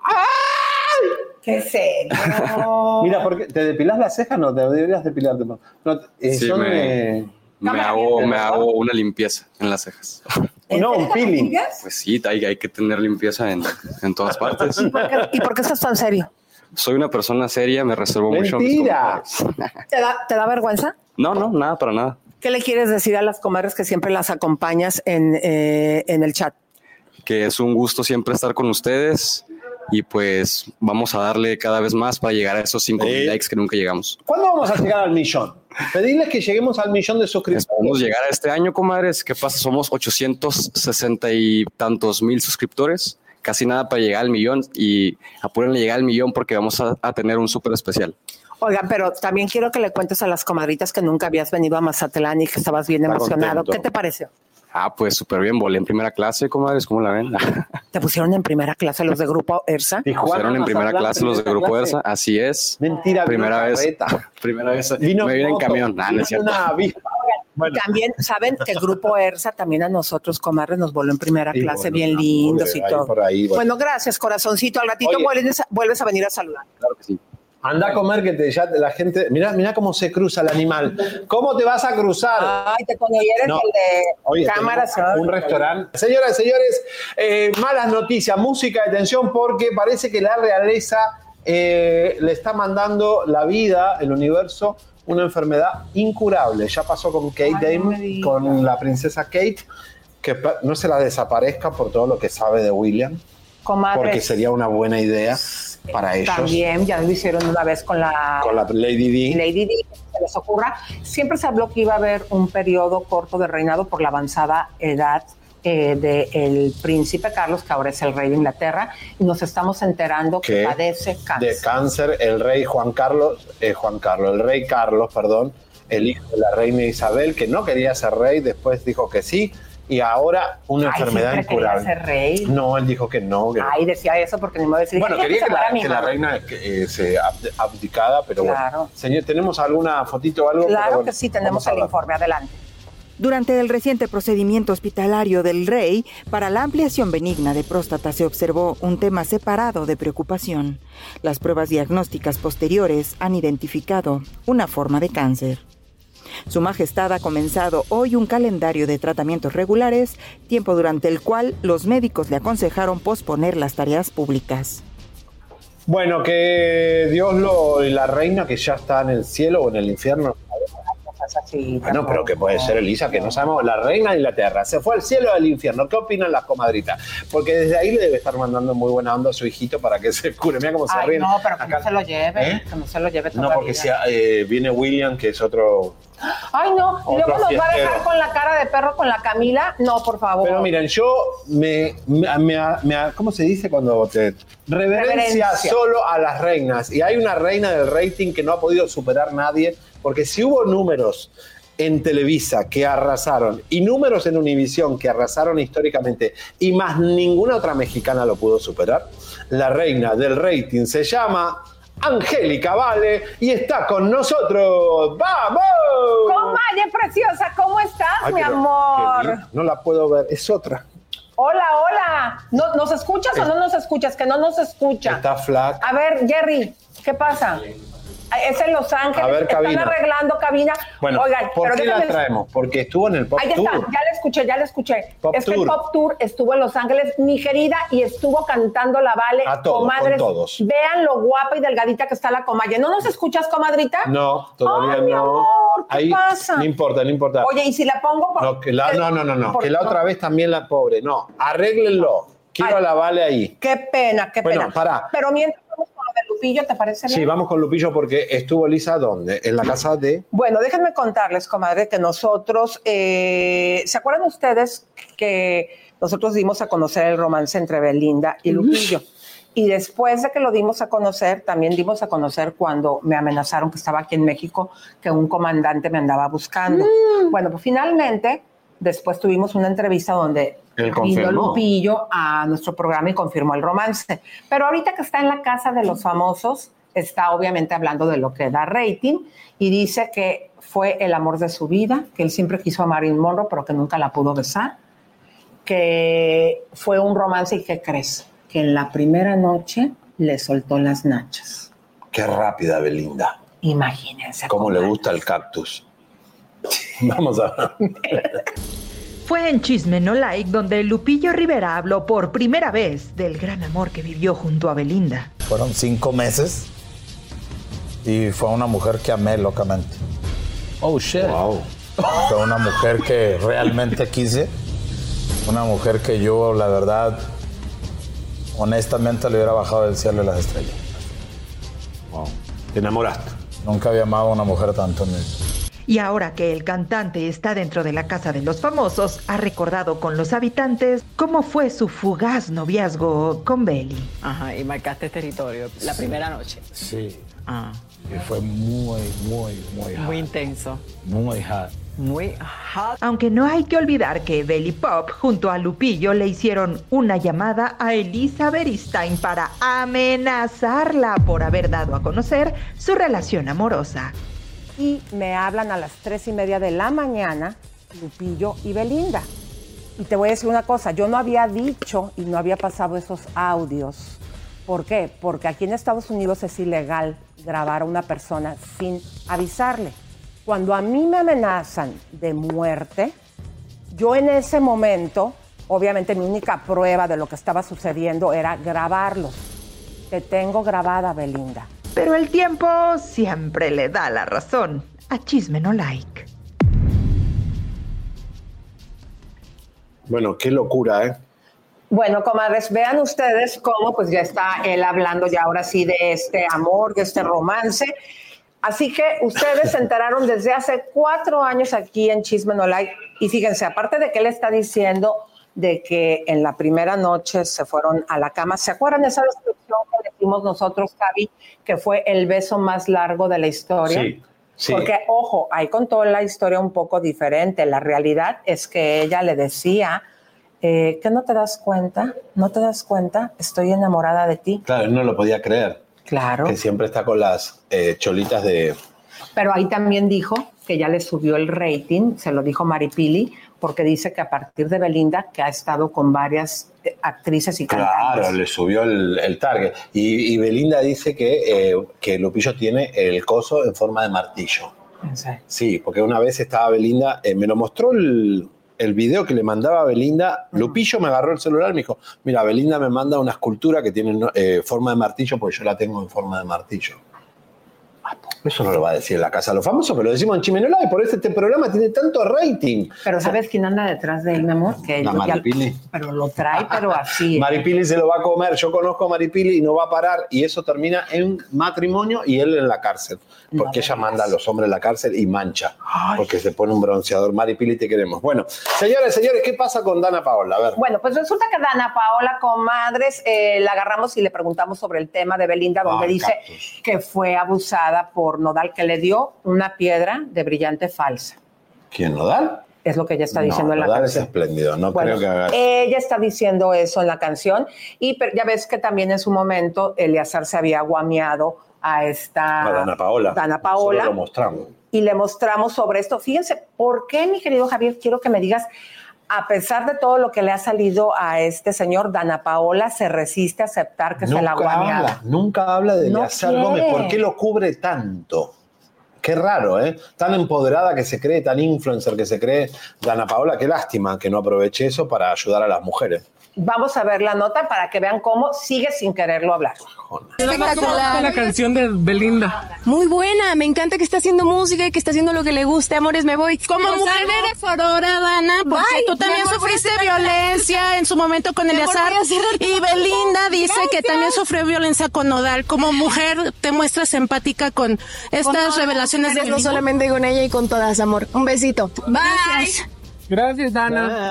[SPEAKER 2] ¡Qué serio! *laughs*
[SPEAKER 1] Mira, porque ¿te depilas las cejas? No, te deberías depilarte. No, eh,
[SPEAKER 19] Sí, me, me hago, me hago una limpieza en las cejas.
[SPEAKER 1] No, un peeling.
[SPEAKER 19] Pues sí, hay, hay que tener limpieza en, en todas partes.
[SPEAKER 2] ¿Y por, qué, y por qué estás tan serio?
[SPEAKER 19] Soy una persona seria, me reservo mucho.
[SPEAKER 1] Mentira. *laughs*
[SPEAKER 2] ¿Te da, ¿Te da vergüenza?
[SPEAKER 19] No, no, nada, para nada.
[SPEAKER 2] ¿Qué le quieres decir a las comadres que siempre las acompañas en, eh, en el chat?
[SPEAKER 19] Que es un gusto siempre estar con ustedes y pues vamos a darle cada vez más para llegar a esos 5 mil likes que nunca llegamos.
[SPEAKER 1] ¿Cuándo vamos a llegar al millón? Pedirles que lleguemos al millón de suscriptores.
[SPEAKER 19] Podemos llegar a este año, comadres. ¿Qué pasa? Somos 860 y tantos mil suscriptores. Casi nada para llegar al millón y apúrenle llegar al millón porque vamos a, a tener un súper especial.
[SPEAKER 2] Oigan, pero también quiero que le cuentes a las comadritas que nunca habías venido a Mazatlán y que estabas bien
[SPEAKER 19] Está
[SPEAKER 2] emocionado.
[SPEAKER 19] contento.
[SPEAKER 2] ¿Qué te pareció?
[SPEAKER 19] Ah, pues súper bien. Volé en primera clase, comadres. ¿Cómo la ven? *laughs*
[SPEAKER 2] ¿Te pusieron en primera clase los de Grupo ERSA?
[SPEAKER 19] Pusieron en primera clase los de Grupo ERSA. Así es.
[SPEAKER 1] Mentira,
[SPEAKER 19] Primera vez.
[SPEAKER 1] carreta. *laughs*
[SPEAKER 19] Primera vez.
[SPEAKER 1] Vino
[SPEAKER 19] me vine en camión. Ah, no es
[SPEAKER 1] vino
[SPEAKER 19] cierto.
[SPEAKER 1] una avispa.
[SPEAKER 2] Y También saben que Grupo ERSA también a nosotros, comadres, nos voló en primera
[SPEAKER 1] Sí,
[SPEAKER 2] clase,
[SPEAKER 1] bueno,
[SPEAKER 2] bien
[SPEAKER 1] no,
[SPEAKER 2] lindos y todo.
[SPEAKER 1] ahí, bueno.
[SPEAKER 2] bueno, gracias, corazoncito. Al ratito
[SPEAKER 1] Oye.
[SPEAKER 2] vuelves, a- vuelves a venir a saludar.
[SPEAKER 19] Claro que sí.
[SPEAKER 1] Anda a comer que te, ya la gente. Mira, mira cómo se cruza el animal. ¿Cómo te vas a cruzar?
[SPEAKER 2] Ay, te cuando eres
[SPEAKER 1] No.
[SPEAKER 2] el de
[SPEAKER 1] Oye, tenemos un restaurante. Señoras y señores, eh, malas noticias, música de tensión, porque parece que la realeza eh, le está mandando la vida, el universo, una enfermedad incurable. Ya pasó con Kate
[SPEAKER 2] Ay, no me
[SPEAKER 1] Damon,
[SPEAKER 2] digas.
[SPEAKER 1] con la princesa Kate, que no se la desaparezca por todo lo que sabe de William,
[SPEAKER 2] Comadres.
[SPEAKER 1] porque sería una buena idea para ellos.
[SPEAKER 2] También, ya lo hicieron una vez con la
[SPEAKER 1] Con la Lady D.
[SPEAKER 2] Lady Di, que se les ocurra. Siempre se habló que iba a haber un periodo corto de reinado por la avanzada edad eh, del príncipe Carlos, que ahora es el rey de Inglaterra, y nos estamos enterando que
[SPEAKER 1] ¿Qué?
[SPEAKER 2] padece cáncer.
[SPEAKER 1] de cáncer el rey Juan Carlos, eh, Juan Carlos, el rey Carlos, perdón, el hijo de la reina Isabel, que no quería ser rey, después dijo que sí, y ahora una
[SPEAKER 2] Ay,
[SPEAKER 1] enfermedad incurable.
[SPEAKER 2] ser rey.
[SPEAKER 1] No, él dijo que no. que no.
[SPEAKER 2] Ay, decía eso porque ni me decir.
[SPEAKER 1] bueno, quería que la, que la reina eh, se ab- abdicada, pero
[SPEAKER 2] Claro.
[SPEAKER 1] bueno. Señor, ¿tenemos alguna fotito o algo?
[SPEAKER 2] Claro
[SPEAKER 1] bueno,
[SPEAKER 2] que sí, tenemos
[SPEAKER 1] a
[SPEAKER 2] el informe. Adelante.
[SPEAKER 17] Durante el reciente procedimiento hospitalario del rey, para la ampliación benigna de próstata se observó un tema separado de preocupación. Las pruebas diagnósticas posteriores han identificado una forma de cáncer. Su Majestad ha comenzado hoy un calendario de tratamientos regulares, tiempo durante el cual los médicos le aconsejaron posponer las tareas públicas.
[SPEAKER 1] Bueno, que Dios lo y la reina que ya está en el cielo o en el infierno. Bueno, pero que puede ser Elisa, que no sabemos. La reina de Inglaterra se fue al cielo o al infierno. ¿Qué opinan las comadritas? Porque desde ahí le debe estar mandando muy buena onda a su hijito para que se cure. Mira cómo se
[SPEAKER 2] Ay,
[SPEAKER 1] ríen.
[SPEAKER 2] no, pero que
[SPEAKER 1] acá.
[SPEAKER 2] no se lo lleve,
[SPEAKER 1] ¿Eh?
[SPEAKER 2] que no se lo lleve
[SPEAKER 1] No,
[SPEAKER 2] todavía.
[SPEAKER 1] porque si, eh, viene William, que es otro.
[SPEAKER 2] Ay, no, y luego nos va a dejar con la cara de perro con la Camila. No, por favor.
[SPEAKER 1] Pero miren, yo me, me, me- me- ¿Cómo se dice cuando te. Reverencia,
[SPEAKER 2] Reverencia.
[SPEAKER 1] solo a las reinas. Y hay una reina del rating que no ha podido superar nadie, porque si hubo números en Televisa que arrasaron y números en Univisión que arrasaron históricamente y más ninguna otra mexicana lo pudo superar, la reina del rating se llama Angélica Vale y está con nosotros. ¡Vamos!
[SPEAKER 2] Comadre preciosa, ¿cómo estás,
[SPEAKER 1] Ay,
[SPEAKER 2] mi amor?
[SPEAKER 1] No la puedo ver, es otra.
[SPEAKER 2] Hola, hola. ¿No- ¿Nos escuchas o no nos escuchas? Que no nos escucha.
[SPEAKER 1] Está flaca.
[SPEAKER 2] A ver, Jerry, ¿qué pasa? Es en Los Ángeles.
[SPEAKER 1] A ver,
[SPEAKER 2] Están
[SPEAKER 1] cabina.
[SPEAKER 2] arreglando cabina.
[SPEAKER 1] Bueno,
[SPEAKER 2] Oigan,
[SPEAKER 1] ¿por
[SPEAKER 2] pero
[SPEAKER 1] qué la traemos? Porque estuvo en el Pop
[SPEAKER 2] Ahí está,
[SPEAKER 1] Tour.
[SPEAKER 2] ya la escuché, ya la escuché.
[SPEAKER 1] Pop
[SPEAKER 2] es que el
[SPEAKER 1] Tour.
[SPEAKER 2] Pop Tour estuvo en Los Ángeles, mi querida, y estuvo cantando la Vale.
[SPEAKER 1] A todos,
[SPEAKER 2] comadres,
[SPEAKER 1] con todos.
[SPEAKER 2] Vean lo guapa y delgadita que está la comalle. ¿No nos escuchas, comadrita?
[SPEAKER 1] No, todavía
[SPEAKER 2] Ay, mi
[SPEAKER 1] no.
[SPEAKER 2] amor, ¿qué
[SPEAKER 1] Ahí,
[SPEAKER 2] pasa?
[SPEAKER 1] No importa, no importa.
[SPEAKER 2] Oye, y si la pongo por-
[SPEAKER 1] No, que la- no, no, no, no,
[SPEAKER 2] por-
[SPEAKER 1] que la otra vez también la pobre. No, arréglenlo. Quiero a la Vale ahí.
[SPEAKER 2] Qué pena, qué
[SPEAKER 1] Bueno,
[SPEAKER 2] pena.
[SPEAKER 1] pará.
[SPEAKER 2] Pero mientras vamos con lo de Lupillo, ¿te parece bien?
[SPEAKER 1] Sí, vamos con Lupillo porque estuvo Lisa ¿dónde? En la casa de.
[SPEAKER 2] Bueno, déjenme contarles, comadre, que nosotros, eh, ¿se acuerdan ustedes que nosotros dimos a conocer el romance entre Belinda y Lupillo? Y después de que lo dimos a conocer, también dimos a conocer cuando me amenazaron que estaba aquí en México, que un comandante me andaba buscando. Bueno, pues finalmente, después tuvimos una entrevista donde
[SPEAKER 1] Él
[SPEAKER 2] vino. Lupillo a nuestro programa y confirmó el romance. Pero ahorita que está en la casa de los famosos, está obviamente hablando de lo que da rating y dice que fue el amor de su vida, que él siempre quiso a Marilyn Monroe, pero que nunca la pudo besar, que fue un romance y que crees que en la primera noche le soltó las nachas.
[SPEAKER 1] Qué rápida, Belinda.
[SPEAKER 2] Imagínense.
[SPEAKER 1] Cómo le gusta el cactus. *laughs* Vamos a ver. *laughs*
[SPEAKER 17] Fue en Chisme No Like donde Lupillo Rivera habló por primera vez del gran amor que vivió junto a Belinda.
[SPEAKER 20] Fueron cinco meses y fue una mujer que amé locamente. Oh, shit. Fue una mujer que realmente quise. Una mujer que yo, la verdad, honestamente le hubiera bajado del cielo de las estrellas.
[SPEAKER 1] Wow. Te enamoraste.
[SPEAKER 20] Nunca había amado a una mujer tanto en mi vida.
[SPEAKER 17] Y ahora que el cantante está dentro de la casa de los famosos, ha recordado con los habitantes cómo fue su fugaz noviazgo con Belly.
[SPEAKER 18] Ajá, y marcaste territorio la primera noche.
[SPEAKER 20] Sí.
[SPEAKER 18] Ah,
[SPEAKER 20] Y fue muy, muy, muy hot.
[SPEAKER 18] muy intenso.
[SPEAKER 20] Muy hot.
[SPEAKER 18] Muy hot.
[SPEAKER 17] Aunque no hay que olvidar que Belly Pop junto a Lupillo le hicieron una llamada a Elisa Beristain para amenazarla por haber dado a conocer su relación amorosa.
[SPEAKER 2] Y me hablan a las tres y media de la mañana Lupillo y Belinda. Y te voy a decir una cosa, yo no había dicho y no había pasado esos audios. ¿Por qué? Porque aquí en Estados Unidos es ilegal grabar a una persona sin avisarle. Cuando a mí me amenazan de muerte, yo en ese momento, obviamente mi única prueba de lo que estaba sucediendo era grabarlos. Te tengo grabada, Belinda.
[SPEAKER 17] Pero el tiempo siempre le da la razón a Chisme No Like.
[SPEAKER 1] Bueno, qué locura, ¿eh?
[SPEAKER 2] Bueno, comadres, vean ustedes cómo pues ya está él hablando ya ahora sí de este amor, de este romance. Así que ustedes se enteraron desde hace cuatro años aquí en Chisme No Like. Y fíjense, aparte de que él está diciendo de que en la primera noche se fueron a la cama, ¿se acuerdan de esa descripción que decimos nosotros, Gaby, que fue el beso más largo de la historia?
[SPEAKER 1] Sí, sí.
[SPEAKER 2] Porque, ojo, ahí contó la historia un poco diferente. La realidad es que ella le decía, eh, ¿que no te das cuenta? ¿No te das cuenta? Estoy enamorada de ti.
[SPEAKER 1] Claro, él no lo podía creer.
[SPEAKER 2] Claro.
[SPEAKER 1] Que siempre está con las eh, cholitas de.
[SPEAKER 2] Pero ahí también dijo que ya le subió el rating, se lo dijo Maripili, porque dice que a partir de Belinda, que ha estado con varias eh, actrices y cantantes.
[SPEAKER 1] Claro, le subió el, el target. Y, y Belinda dice que, eh, que Lupillo tiene el coso en forma de martillo. Sí, porque una vez estaba Belinda, eh, me lo mostró el, el video que le mandaba a Belinda. Lupillo me agarró el celular y me dijo: Mira, Belinda me manda una escultura que tiene eh, forma de martillo porque yo la tengo en forma de martillo. Ah, Eso no lo va a decir en la casa de los famosos, pero lo decimos en Chimenola y por eso este programa tiene tanto rating.
[SPEAKER 2] Pero ¿sabes quién anda detrás de él, mi amor? Que
[SPEAKER 1] La Maripili.
[SPEAKER 2] pero lo trae, pero así. *laughs* ¿eh?
[SPEAKER 1] Maripili se lo va a comer. Yo conozco a Maripili y no va a parar. Y eso termina en matrimonio y él en la cárcel. Porque ella manda a los hombres a la cárcel y mancha. Porque se pone un bronceador. Maripili, te queremos. Bueno, señores, señores, ¿qué pasa con Dana Paola? A ver.
[SPEAKER 2] Bueno, pues resulta que Dana Paola, comadres, eh, la agarramos y le preguntamos sobre el tema de Belinda, donde dice que fue abusada por Nodal, que le dio una piedra de brillante falsa.
[SPEAKER 1] ¿Quién, Nodal?
[SPEAKER 2] Es lo que ella está diciendo
[SPEAKER 1] no,
[SPEAKER 2] en la
[SPEAKER 1] Nodal es espléndido. No
[SPEAKER 2] Bueno,
[SPEAKER 1] creo que haga eso.
[SPEAKER 2] ella está diciendo eso en la canción y ya ves que también en su momento Eleazar se había guameado a esta
[SPEAKER 1] A Dana Paola.
[SPEAKER 2] Dana Paola.
[SPEAKER 1] Solo lo mostramos.
[SPEAKER 2] y le mostramos sobre esto. Fíjense, ¿por qué, mi querido Javier? Quiero que me digas a pesar de todo lo que le ha salido a este señor, Dana Paola se resiste a aceptar que se la
[SPEAKER 1] habla, nunca habla de
[SPEAKER 2] No
[SPEAKER 1] Eleazar Gómez. ¿Por qué lo cubre tanto? Qué raro, ¿eh? Tan empoderada que se cree, tan influencer que se cree Dana Paola. Qué lástima que no aproveche eso para ayudar a las mujeres.
[SPEAKER 2] Vamos a ver la nota para que vean cómo sigue sin quererlo hablar.
[SPEAKER 21] Espectacular.
[SPEAKER 18] La canción de Belinda.
[SPEAKER 21] Muy buena, me encanta que está haciendo música y que está haciendo lo que le guste. Amores, me voy.
[SPEAKER 22] Como mujer eres aurora, Dana, porque
[SPEAKER 21] Bye.
[SPEAKER 22] tú también sufriste violencia en su momento con Eleazar. Y Belinda dice que también sufrió violencia con Nodal. Como mujer te muestras empática con estas
[SPEAKER 21] Con
[SPEAKER 22] revelaciones de.
[SPEAKER 21] No solamente con ella y con todas, amor. Un besito. Bye.
[SPEAKER 18] Gracias, Dana.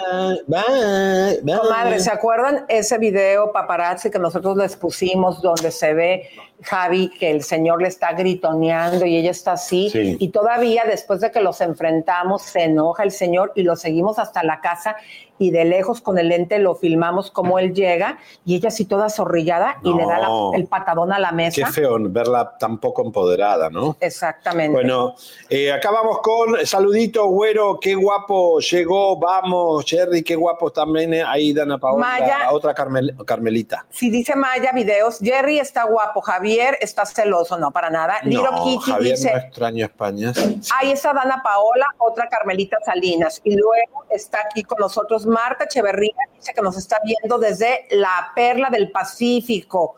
[SPEAKER 2] Comadre, ¿se acuerdan ese video paparazzi que nosotros les pusimos donde se ve Javi que el señor le está gritoneando y ella está así?
[SPEAKER 1] Sí.
[SPEAKER 2] Y todavía después de que los enfrentamos se enoja el señor y lo seguimos hasta la casa y de lejos con el lente lo filmamos como él llega y ella así toda zorrillada y le da la-
[SPEAKER 1] No.
[SPEAKER 2] el patadón a la
[SPEAKER 1] Qué
[SPEAKER 2] mesa.
[SPEAKER 1] feo verla tan poco empoderada, ¿no?
[SPEAKER 2] Exactamente.
[SPEAKER 1] Bueno, eh, acá vamos con saludito, güero, qué guapo llegó, vamos, Jerry, qué guapo también eh, ahí Dana Paola,
[SPEAKER 2] Maya.
[SPEAKER 1] la otra Carmel- Carmelita.
[SPEAKER 2] Si dice Maya videos, Jerry está guapo, Javier está celoso, no para nada.
[SPEAKER 1] No,
[SPEAKER 2] Kitty
[SPEAKER 1] Javier
[SPEAKER 2] dice,
[SPEAKER 1] no extraño España.
[SPEAKER 2] Ahí está Dana Paola, otra Carmelita Salinas. Y luego está aquí con nosotros Marta Echeverría, dice que nos está viendo desde la Perla del Pacífico.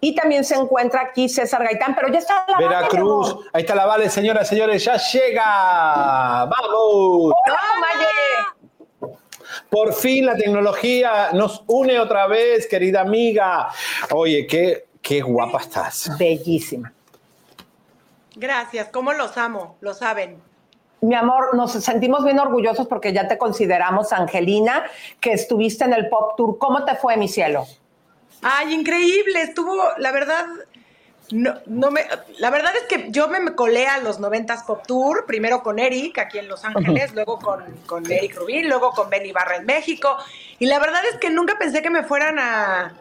[SPEAKER 2] Y también se encuentra aquí César Gaitán, pero ya está la Vale,
[SPEAKER 1] Veracruz,
[SPEAKER 2] ¿no?
[SPEAKER 1] ahí está la Vale, señoras y señores, ya llega. ¡Vamos! Por fin la tecnología nos une otra vez, querida amiga. Oye, qué, qué guapa estás.
[SPEAKER 2] Bellísima.
[SPEAKER 23] Gracias, ¿cómo los amo? Lo saben.
[SPEAKER 2] Mi amor, nos sentimos bien orgullosos porque ya te consideramos Angelina, que estuviste en el Pop Tour. ¿Cómo te fue, mi cielo?
[SPEAKER 23] Ay, increíble, estuvo, la verdad, no, no me, la verdad es que yo me colé a los 90s Pop Tour, primero con Eric aquí en Los Ángeles, luego con, con Eric Rubin, luego con Benny Barra en México, y la verdad es que nunca pensé que me fueran a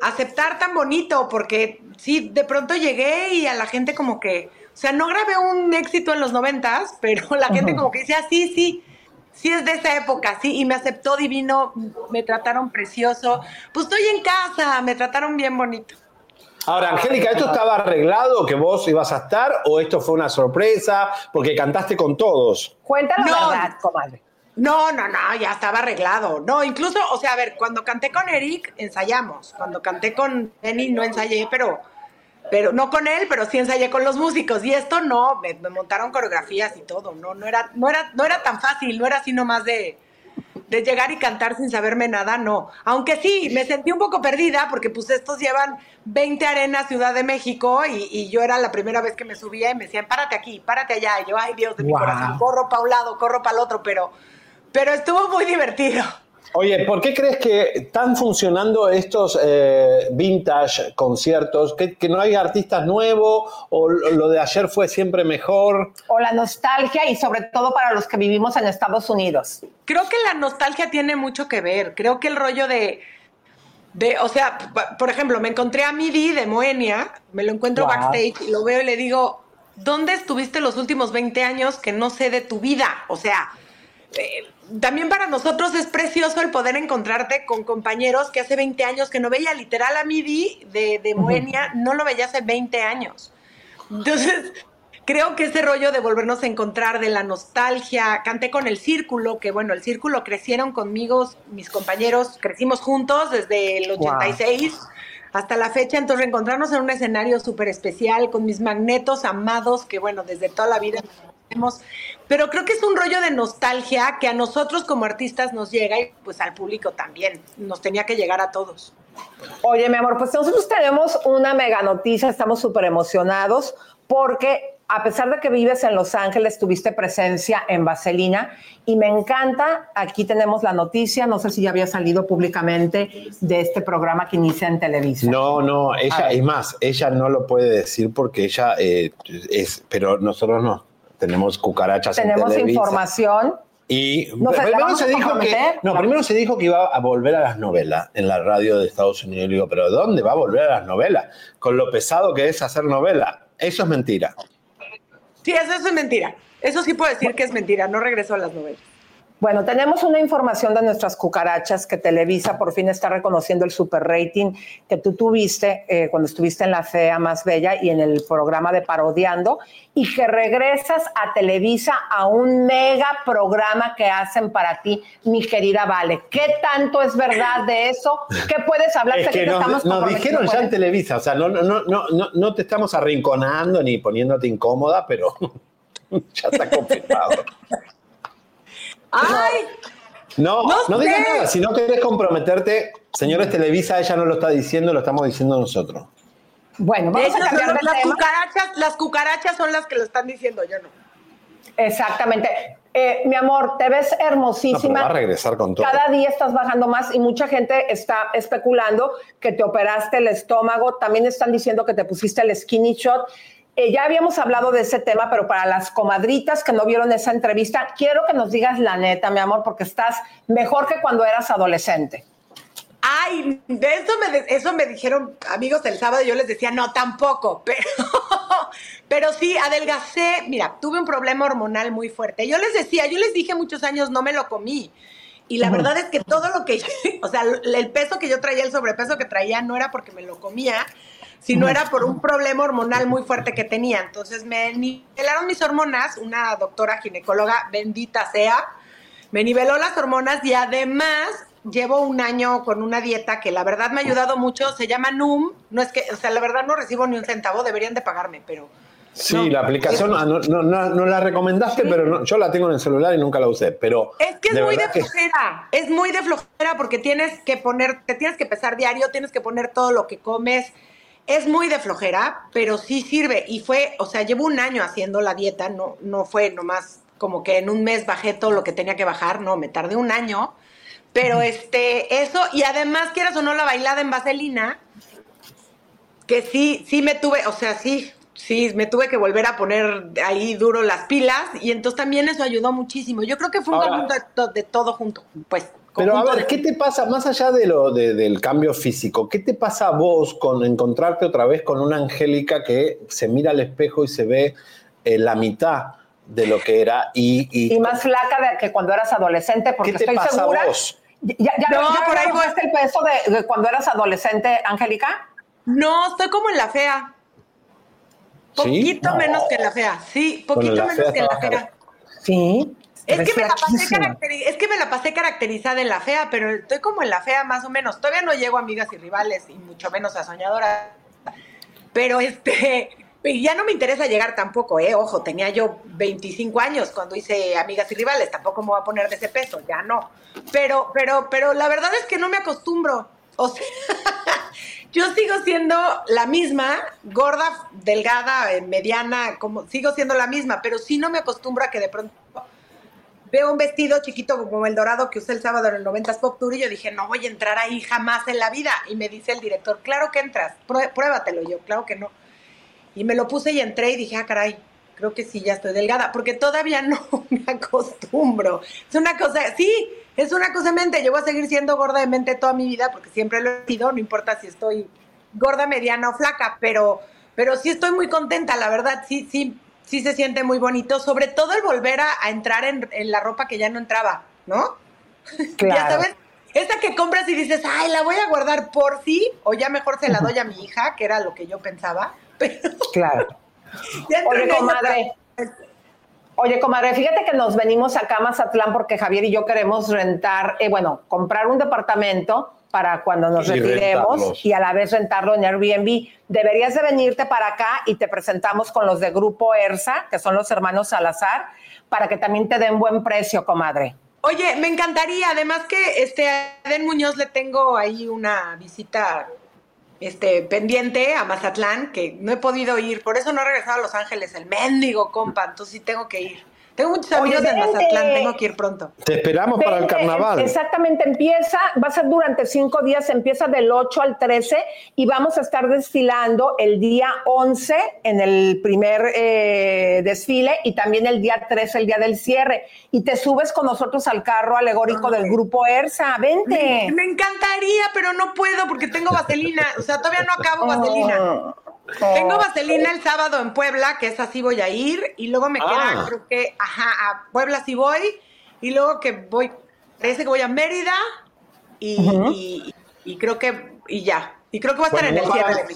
[SPEAKER 23] aceptar tan bonito, porque sí, de pronto llegué y a la gente como que, o sea, no grabé un éxito en los 90s, pero la gente como que decía, sí, sí, sí es de esa época, sí, y me aceptó divino, me trataron precioso, pues estoy en casa, me trataron bien bonito.
[SPEAKER 1] Ahora, Angélica, ¿esto estaba arreglado que vos ibas a estar o esto fue una sorpresa? Porque cantaste con todos.
[SPEAKER 2] Cuéntanos
[SPEAKER 23] No.
[SPEAKER 2] la verdad, comadre.
[SPEAKER 23] No, no, no, ya estaba arreglado. No, incluso, o sea, a ver, cuando canté con Eric, ensayamos. Cuando canté con Benny, no ensayé, pero, pero no con él, pero sí ensayé con los músicos. Y esto no, me, me montaron coreografías y todo. No, no era, no era, no era tan fácil, no era así nomás de, de llegar y cantar sin saberme nada, no. Aunque sí, me sentí un poco perdida porque pues estos llevan 20 arenas Ciudad de México y, y yo era la primera vez que me subía y me decían, párate aquí, párate allá. Y yo, ay Dios de mi
[SPEAKER 1] Wow.
[SPEAKER 23] corazón, corro para un lado, corro para el otro, pero, pero estuvo muy divertido.
[SPEAKER 1] Oye, ¿por qué crees que están funcionando estos eh, vintage conciertos? ¿Que, que no hay artistas nuevos o lo de ayer fue siempre mejor?
[SPEAKER 2] O la nostalgia y sobre todo para los que vivimos en Estados Unidos.
[SPEAKER 23] Creo que la nostalgia tiene mucho que ver. Creo que el rollo de, de o sea, por ejemplo, me encontré a Midi de Moenia, me lo encuentro
[SPEAKER 2] Wow.
[SPEAKER 23] backstage y lo veo y le digo, ¿dónde estuviste los últimos 20 años que no sé de tu vida? O sea, eh, también para nosotros es precioso el poder encontrarte con compañeros que hace 20 años que no veía literal a Midi de, de Moenia, no lo veía hace 20 años. Entonces, creo que ese rollo de volvernos a encontrar, de la nostalgia, canté con el círculo, que bueno, el círculo crecieron conmigo, mis compañeros, crecimos juntos desde el
[SPEAKER 2] Wow.
[SPEAKER 23] 86 hasta la fecha, entonces reencontrarnos en un escenario súper especial con mis magnetos amados, que bueno, desde toda la vida pero creo que es un rollo de nostalgia que a nosotros como artistas nos llega y pues al público también, nos tenía que llegar a todos.
[SPEAKER 2] Oye, mi amor, pues nosotros tenemos una mega noticia, estamos súper emocionados porque a pesar de que vives en Los Ángeles, tuviste presencia en Vaselina y me encanta, aquí tenemos la noticia, no sé si ya había salido públicamente de este programa que inicia en Televisa.
[SPEAKER 1] No, no, ella, es más, ella no lo puede decir porque ella eh, es, pero nosotros no. Tenemos cucarachas en
[SPEAKER 2] Tenemos
[SPEAKER 1] Televisa.
[SPEAKER 2] información.
[SPEAKER 1] Y
[SPEAKER 2] No sé, ¿la
[SPEAKER 1] primero se dijo que no, primero se dijo que iba a volver a las novelas en la radio de Estados Unidos. Y digo, pero ¿dónde va a volver a las novelas? Con lo pesado que es hacer novela. Eso es mentira.
[SPEAKER 23] Sí, eso, eso es mentira. Eso sí puedo decir que es mentira, no regreso a las novelas.
[SPEAKER 2] Bueno, tenemos una información de nuestras cucarachas que Televisa por fin está reconociendo el super rating que tú tuviste eh, cuando estuviste en la fea más bella y en el programa de Parodiando y que regresas a Televisa a un mega programa que hacen para ti, mi querida Vale. ¿Qué tanto es verdad de eso? ¿Qué puedes hablar?
[SPEAKER 1] Es que nos,
[SPEAKER 2] estamos
[SPEAKER 1] nos
[SPEAKER 2] comprometiendo,
[SPEAKER 1] dijeron ya en. Televisa, o sea, no, no, no, no, no, no te estamos arrinconando ni poniéndote incómoda, pero *laughs* ya está confirmado. *laughs*
[SPEAKER 23] ¡Ay!
[SPEAKER 1] No,
[SPEAKER 23] No
[SPEAKER 1] no, digas nada, si no querés comprometerte, señores Televisa, ella no lo está diciendo, lo estamos diciendo nosotros.
[SPEAKER 2] Bueno, vamos a cambiar
[SPEAKER 23] son
[SPEAKER 2] de
[SPEAKER 23] las
[SPEAKER 2] tema.
[SPEAKER 23] cucarachas, las cucarachas son las que lo están diciendo, yo no.
[SPEAKER 2] Exactamente. Eh, mi amor, te ves
[SPEAKER 1] No,
[SPEAKER 2] hermosísima.
[SPEAKER 1] va a regresar con todo.
[SPEAKER 2] Cada día estás bajando más y mucha gente está especulando que te operaste el estómago. También están diciendo que te pusiste el skinny shot. Eh, ya habíamos hablado de ese tema, pero para las comadritas que no vieron esa entrevista, quiero que nos digas la neta, mi amor, porque estás mejor que cuando eras adolescente.
[SPEAKER 23] Ay, de eso me, de- eso me dijeron amigos el sábado y yo les decía, no, tampoco, *laughs* pero, pero sí, adelgacé. Mira, tuve un problema hormonal muy fuerte. Yo les decía, yo les dije muchos años, no me lo comí. Y la verdad es que todo lo que, *laughs* o sea, el peso que yo traía, el sobrepeso que traía, no era porque me lo comía, sino
[SPEAKER 24] Ujú.
[SPEAKER 23] era por un problema hormonal muy fuerte que tenía. Entonces me nivelaron mis hormonas, una doctora ginecóloga, bendita sea, me niveló las hormonas y además llevo un año con una dieta que la verdad me ha ayudado mucho, se llama NUM, no es que, o sea, la verdad no recibo ni un centavo, deberían de pagarme, pero
[SPEAKER 1] Sí,
[SPEAKER 23] No.
[SPEAKER 1] la aplicación ah, no, no, no, no la recomendaste, pero no- yo la tengo en el celular y nunca la usé. Pero
[SPEAKER 23] es que es muy de
[SPEAKER 1] que-
[SPEAKER 23] flojera, es muy de flojera porque tienes que poner, te tienes que pesar diario, tienes que poner todo lo que comes, es muy de flojera, pero sí sirve y fue, o sea, llevo un año haciendo la dieta, no, no fue nomás como que en un mes bajé todo lo que tenía que bajar, no, me tardé un año, pero este, eso, y además quieras o no la bailada en vaselina, que sí, sí me tuve, o sea, sí, sí, me tuve que volver a poner ahí duro las pilas y entonces también eso ayudó muchísimo. Yo creo que fue un conjunto de, de todo junto, pues.
[SPEAKER 1] Pero a ver, ¿qué te pasa, más allá de lo, de- del cambio físico, qué te pasa a vos con encontrarte otra vez con una Angélica que se mira al espejo y se ve eh, la mitad de lo que era y, y-
[SPEAKER 2] Y más flaca de que cuando eras adolescente, porque
[SPEAKER 1] ¿Qué te
[SPEAKER 2] estoy
[SPEAKER 1] pasa a
[SPEAKER 2] segura.
[SPEAKER 1] vos?
[SPEAKER 2] Ya, ya,
[SPEAKER 23] No,
[SPEAKER 2] ya
[SPEAKER 23] por ahí
[SPEAKER 2] bajaste el peso de, de cuando eras adolescente, Angélica?
[SPEAKER 23] No, estoy como en la fea. Poquito menos que en la fea, sí, poquito menos
[SPEAKER 1] fea
[SPEAKER 23] que en la fea.
[SPEAKER 2] Sí.
[SPEAKER 23] Es que, me la pasé
[SPEAKER 2] flaquísima.
[SPEAKER 23] caracteri- es que me la pasé caracterizada en la fea, pero estoy como en la fea más o menos. Todavía no llego a amigas y rivales, y mucho menos a soñadoras. Pero este, *laughs* ya no me interesa llegar tampoco, ¿eh? Ojo, tenía yo 25 años cuando hice amigas y rivales, tampoco me voy a poner de ese peso, ya no. Pero, pero, pero la verdad es que no me acostumbro. O sea, *laughs* yo sigo siendo la misma, gorda, delgada, eh, mediana, como sigo siendo la misma, pero sí no me acostumbro a que de pronto veo un vestido chiquito como el dorado que usé el sábado en el 90s Pop Tour y yo dije, no voy a entrar ahí jamás en la vida. Y me dice el director, claro que entras, pruébatelo. Yo, claro que no. Y me lo puse y entré y dije, ah, caray, creo que sí, ya estoy delgada, porque todavía *laughs* no me acostumbro. Es una cosa, sí, es una cosa de mente. Yo voy a seguir siendo gorda de mente toda mi vida porque siempre lo he sido, no importa si estoy gorda, mediana o flaca, pero, pero sí estoy muy contenta, la verdad, sí, sí, sí se siente muy bonito, sobre todo el volver a, a entrar en, en la ropa que ya no entraba, ¿no? *laughs* Ya
[SPEAKER 2] Claro.
[SPEAKER 23] sabes, esa que compras y dices, ay, la voy a guardar por sí, o ya mejor se la doy a mi hija, que era lo que yo pensaba. *laughs*
[SPEAKER 2] Claro. *laughs*
[SPEAKER 23] Ya
[SPEAKER 2] Oye, comadre. Oye, comadre, fíjate que nos venimos acá a Mazatlán porque Javier y yo queremos rentar, eh, bueno, comprar un departamento para cuando nos
[SPEAKER 1] Y
[SPEAKER 2] retiremos
[SPEAKER 1] rentarlos.
[SPEAKER 2] y a la vez rentarlo en Airbnb. Deberías de venirte para acá y te presentamos con los de Grupo ERSA, que son los hermanos Salazar, para que también te den buen precio, comadre.
[SPEAKER 23] Oye, me encantaría, además que este a Eden Muñoz le tengo ahí una visita este pendiente a Mazatlán, que no he podido ir, por eso no he regresado a Los Ángeles, el mendigo compa, entonces sí tengo que ir. Tengo muchos
[SPEAKER 2] Oye,
[SPEAKER 23] amigos en
[SPEAKER 2] vente.
[SPEAKER 23] Mazatlán, tengo que ir pronto.
[SPEAKER 1] te esperamos para el carnaval.
[SPEAKER 2] Exactamente, empieza, va a ser durante cinco días, empieza del 8 al 13 y vamos a estar desfilando el día 11 en el primer eh, desfile y también el día 13, el día del cierre. Y te subes con nosotros al carro alegórico del grupo ERSA, vente.
[SPEAKER 23] Me, me encantaría, pero no puedo porque tengo vaselina, o sea, todavía no acabo vaselina. Tengo vaselina el sábado en Puebla, que es así voy a ir, y luego me
[SPEAKER 1] Ah.
[SPEAKER 23] queda, creo que, ajá, a Puebla sí voy, y luego que voy, parece que voy a Mérida y,
[SPEAKER 1] Ujú.
[SPEAKER 23] y- y creo que, y ya. Y creo que va a estar
[SPEAKER 1] Bueno,
[SPEAKER 23] en el cierre de mi-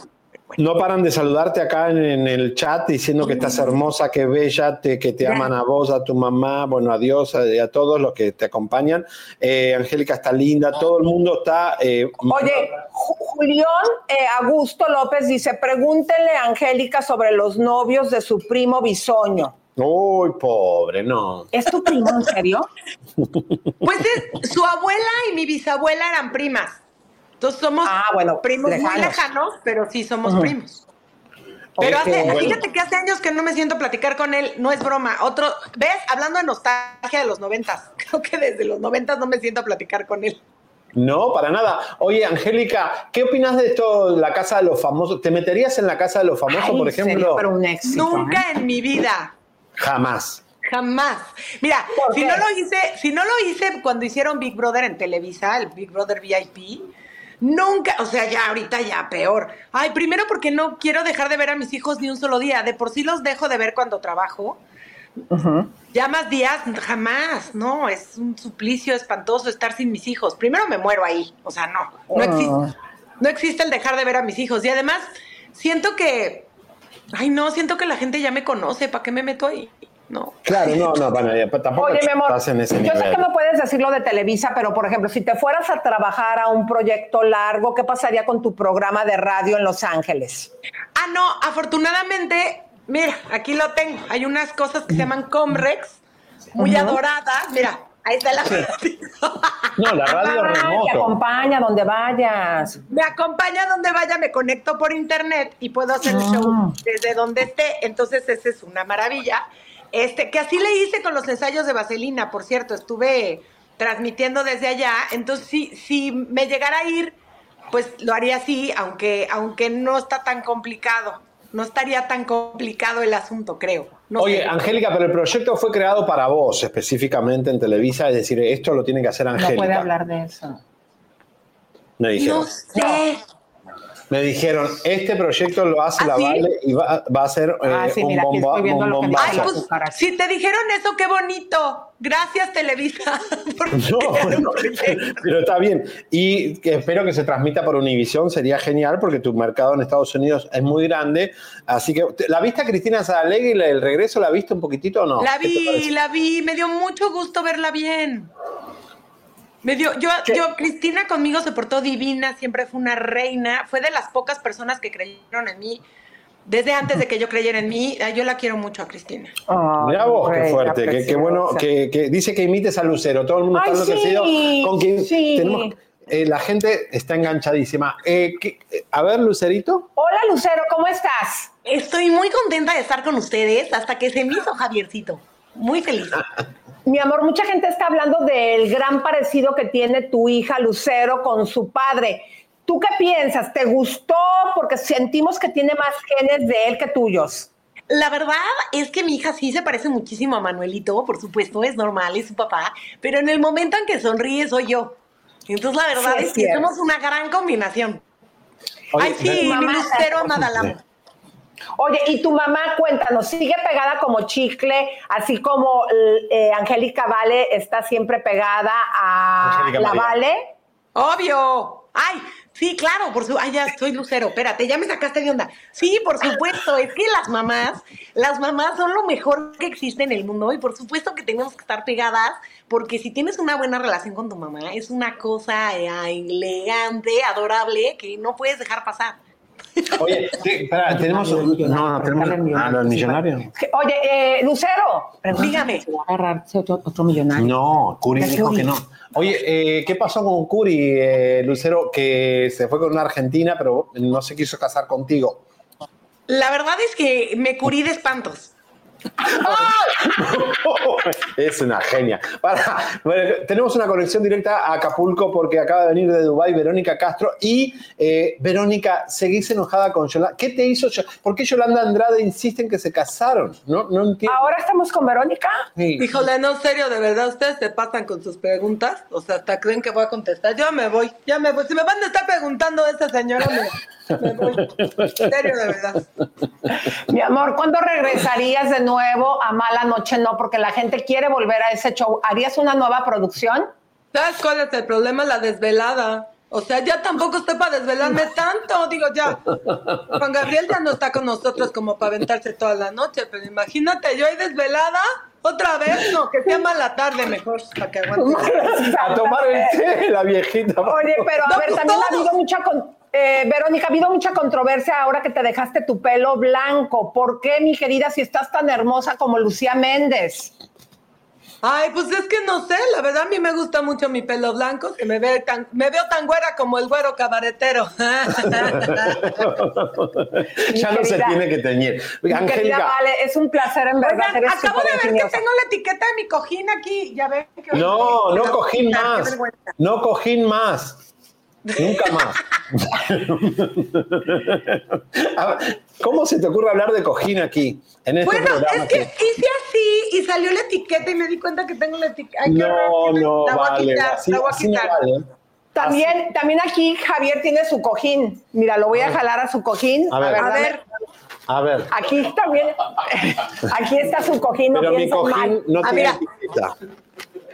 [SPEAKER 1] No paran de saludarte acá en, en el chat diciendo que estás hermosa, que bella, te- que te aman a vos, a tu mamá, bueno, a Dios, a, a todos los que te acompañan. Eh, Angélica está linda, todo el mundo está... eh,
[SPEAKER 2] Oye, Ju- Julián eh, Augusto López dice, pregúntenle a Angélica sobre los novios de su primo Bisoño.
[SPEAKER 1] Uy, pobre, no.
[SPEAKER 2] ¿Es tu primo, en serio? *laughs*
[SPEAKER 23] Pues es- su abuela y mi bisabuela eran primas. Entonces somos primos muy
[SPEAKER 2] lejanos.
[SPEAKER 23] lejanos, pero sí somos primos. Pero hace,
[SPEAKER 2] bueno.
[SPEAKER 23] fíjate que hace años que no me siento a platicar con él, no es broma. Otro, ¿ves? Hablando de nostalgia de los noventas. *laughs* Creo que desde los noventas no me siento a platicar con él.
[SPEAKER 1] No, para nada. Oye, Angélica, ¿qué opinas de esto, la casa de los famosos? ¿Te meterías en la casa de los famosos, por ejemplo?
[SPEAKER 23] Nunca en mi vida.
[SPEAKER 1] Jamás.
[SPEAKER 23] Jamás. Mira,
[SPEAKER 2] ¿Por
[SPEAKER 23] si no lo hice, si no lo hice cuando hicieron Big Brother en Televisa, el Big Brother VIP, nunca, o sea, ya ahorita ya peor. Ay, primero porque no quiero dejar de ver a mis hijos ni un solo día. De por sí los dejo de ver cuando trabajo. Ya más días, jamás, no, es un suplicio espantoso estar sin mis hijos. Primero me muero ahí, o sea, no, no existe, no existe el dejar de ver a mis hijos. Y además, siento que, ay no, siento que la gente ya me conoce, ¿para qué me meto ahí? No.
[SPEAKER 1] Claro, no, no, bueno, tampoco
[SPEAKER 2] Oye, mi amor,
[SPEAKER 1] estás en ese
[SPEAKER 2] yo sé
[SPEAKER 1] nivel.
[SPEAKER 2] que no puedes decir lo de Televisa, pero por ejemplo, si te fueras a trabajar a un proyecto largo, ¿qué pasaría con tu programa de radio en Los Ángeles?
[SPEAKER 23] Ah, no, afortunadamente, mira, aquí lo tengo. Hay unas cosas que se llaman Comrex, muy
[SPEAKER 2] Ujú.
[SPEAKER 23] adoradas. Mira, ahí está la
[SPEAKER 1] No, la radio
[SPEAKER 2] Ay, Te
[SPEAKER 1] remoto.
[SPEAKER 2] acompaña donde vayas.
[SPEAKER 23] Me acompaña donde vaya, me conecto por internet y puedo hacer el show desde donde esté. Entonces, esa es una maravilla. Este, que así le hice con los ensayos de Vaselina, por cierto, estuve transmitiendo desde allá. Entonces, si, si me llegara a ir, pues lo haría así, aunque, aunque no está tan complicado. No estaría tan complicado el asunto, creo. No
[SPEAKER 1] Oye,
[SPEAKER 23] sé.
[SPEAKER 1] Angélica, pero el proyecto fue creado para vos, específicamente en Televisa, es decir, esto lo tiene que hacer
[SPEAKER 2] No puede
[SPEAKER 1] Angélica.
[SPEAKER 2] hablar de eso.
[SPEAKER 1] Dijeron.
[SPEAKER 23] No sé.
[SPEAKER 1] Me dijeron, este proyecto lo hace
[SPEAKER 23] ¿Ah,
[SPEAKER 1] la
[SPEAKER 23] sí?
[SPEAKER 1] Vale y va, va a ser eh,
[SPEAKER 23] Ah, sí,
[SPEAKER 1] un
[SPEAKER 23] mira,
[SPEAKER 1] bomba,
[SPEAKER 23] estoy
[SPEAKER 1] un bombazo.
[SPEAKER 23] Ay, pues, si te dijeron eso, qué bonito. Gracias, Televisa. *laughs*
[SPEAKER 1] No, *laughs* bueno, pero está bien. Y espero que se transmita por Univisión, sería genial porque tu mercado en Estados Unidos es muy grande. Así que, ¿la viste a Cristina Saralegui la- el regreso? ¿La viste un poquitito o no?
[SPEAKER 23] La
[SPEAKER 1] ¿Qué te
[SPEAKER 23] vi, la vi, me dio mucho gusto verla bien. Me dio, yo, yo, Cristina conmigo se portó divina, siempre fue una reina, fue de las pocas personas que creyeron en mí. Desde antes de que yo creyera en mí, yo la quiero mucho a Cristina.
[SPEAKER 1] Mira vos, qué
[SPEAKER 23] reina
[SPEAKER 1] fuerte, qué, qué bueno, que, que dice que imites a Lucero, todo el mundo
[SPEAKER 23] Ay,
[SPEAKER 1] está enloquecido
[SPEAKER 23] sí,
[SPEAKER 1] con quien
[SPEAKER 23] sí.
[SPEAKER 1] tenemos, eh, la gente está enganchadísima. Eh, ¿qué- eh, a ver, Lucerito.
[SPEAKER 23] Hola, Lucero, ¿cómo estás? Estoy muy contenta de estar con ustedes hasta que se me hizo Javiercito. Muy feliz. *laughs*
[SPEAKER 2] Mi amor, mucha gente está hablando del gran parecido que tiene tu hija Lucero con su padre. ¿Tú qué piensas? ¿Te gustó? Porque sentimos que tiene más genes de él que tuyos.
[SPEAKER 23] La verdad es que mi hija sí se parece muchísimo a Manuelito, por supuesto, es normal, es su papá, pero en el momento en que sonríe soy yo. Entonces la verdad
[SPEAKER 2] Sí, es
[SPEAKER 23] es que somos una gran combinación.
[SPEAKER 1] Oye,
[SPEAKER 23] Ay, sí,
[SPEAKER 2] tu
[SPEAKER 23] mi
[SPEAKER 2] mamá-
[SPEAKER 23] lucero amada la.
[SPEAKER 2] Oye, y tu mamá, cuéntanos, ¿sigue pegada como chicle, así como eh, Angélica Vale está siempre pegada a la
[SPEAKER 23] María.
[SPEAKER 2] Vale?
[SPEAKER 23] Obvio. Ay, sí, claro, por su. Ay, ya soy lucero. Espérate, ya me sacaste de onda. Sí, por supuesto. Es que las mamás, las mamás son lo mejor que existe en el mundo y por supuesto que tenemos que estar pegadas porque si tienes una buena relación con tu mamá es una cosa eh, elegante, adorable que no puedes dejar pasar. *laughs*
[SPEAKER 1] Oye, sí, espera, tenemos no, no, tenemos ah, no, el millonario.
[SPEAKER 2] Oye, eh, Lucero,
[SPEAKER 23] dígame.
[SPEAKER 2] ¿Se va a agarrarse otro, otro millonario?
[SPEAKER 1] No, Curi
[SPEAKER 2] ¿Qué
[SPEAKER 1] dijo que no. Oye, eh, ¿qué pasó con Curi, eh, Lucero, que se fue con una argentina, pero no se quiso casar contigo?
[SPEAKER 23] La verdad es que me curí de espantos. *laughs*
[SPEAKER 1] Es una genia. Para, bueno, tenemos una conexión directa a Acapulco porque acaba de venir de Dubái Verónica Castro. Y eh, Verónica, seguís enojada con Yolanda. ¿Qué te hizo? Yo- ¿Por qué Yolanda Andrade insiste en que se casaron? No, no entiendo.
[SPEAKER 2] ¿Ahora estamos con Verónica?
[SPEAKER 1] Sí.
[SPEAKER 23] Híjole, no, serio, de verdad, ustedes se pasan con sus preguntas. O sea, hasta creen que voy a contestar. Yo me voy, ya me voy. Si me van a estar preguntando a esta señora, mira, Me voy. En serio, de verdad.
[SPEAKER 2] Mi amor, ¿cuándo regresarías de nuevo a Mala Noche No? Porque la gente quiere volver a ese show. ¿Harías una nueva producción?
[SPEAKER 23] ¿Sabes cuál es el problema? La desvelada. O sea, ya tampoco estoy para desvelarme tanto. Digo, ya. Juan Gabriel ya no está con nosotros como para aventarse toda la noche, pero imagínate, yo ahí desvelada. Otra vez, no, que sea mala tarde mejor, para que aguante. *laughs*
[SPEAKER 1] A tomar el té, la viejita.
[SPEAKER 2] Oye, pero a
[SPEAKER 23] No,
[SPEAKER 2] ver,
[SPEAKER 23] pues
[SPEAKER 2] también ha
[SPEAKER 23] todos.
[SPEAKER 2] habido mucha... con- eh, Verónica, ha habido mucha controversia ahora que te dejaste tu pelo blanco. ¿Por qué, mi querida, si estás tan hermosa como Lucía Méndez?
[SPEAKER 23] Ay, pues es que no sé, la verdad a mí me gusta mucho mi pelo blanco, que me, ve tan, me veo tan güera como el güero cabaretero. *laughs*
[SPEAKER 1] ya no se tiene que teñir.
[SPEAKER 2] Mi querida
[SPEAKER 1] Angélica,
[SPEAKER 2] Vale, es un placer en verdad.
[SPEAKER 23] Oigan, acabo de ver que tengo la etiqueta de mi cojín aquí, ya ven. que-
[SPEAKER 1] no, no cojín más. No cojín más. Nunca más. A ¿Cómo se te ocurre hablar de cojín aquí? En este
[SPEAKER 23] Bueno,
[SPEAKER 1] programa.
[SPEAKER 23] es que hice así y salió la etiqueta y me di cuenta que tengo la etiqueta. Ay,
[SPEAKER 1] No, no,
[SPEAKER 23] la voy a
[SPEAKER 1] vale.
[SPEAKER 23] quitar,
[SPEAKER 1] así,
[SPEAKER 23] la voy a quitar.
[SPEAKER 1] vale.
[SPEAKER 2] También, también aquí Javier tiene su cojín. Mira, lo voy a jalar a su cojín.
[SPEAKER 1] A ver.
[SPEAKER 23] A ver,
[SPEAKER 1] A ver,
[SPEAKER 2] Aquí también. Aquí está su cojín. No
[SPEAKER 1] pero mi
[SPEAKER 2] piensen
[SPEAKER 1] cojín
[SPEAKER 2] mal.
[SPEAKER 1] no
[SPEAKER 23] Ah,
[SPEAKER 1] tiene
[SPEAKER 23] mira.
[SPEAKER 1] etiqueta.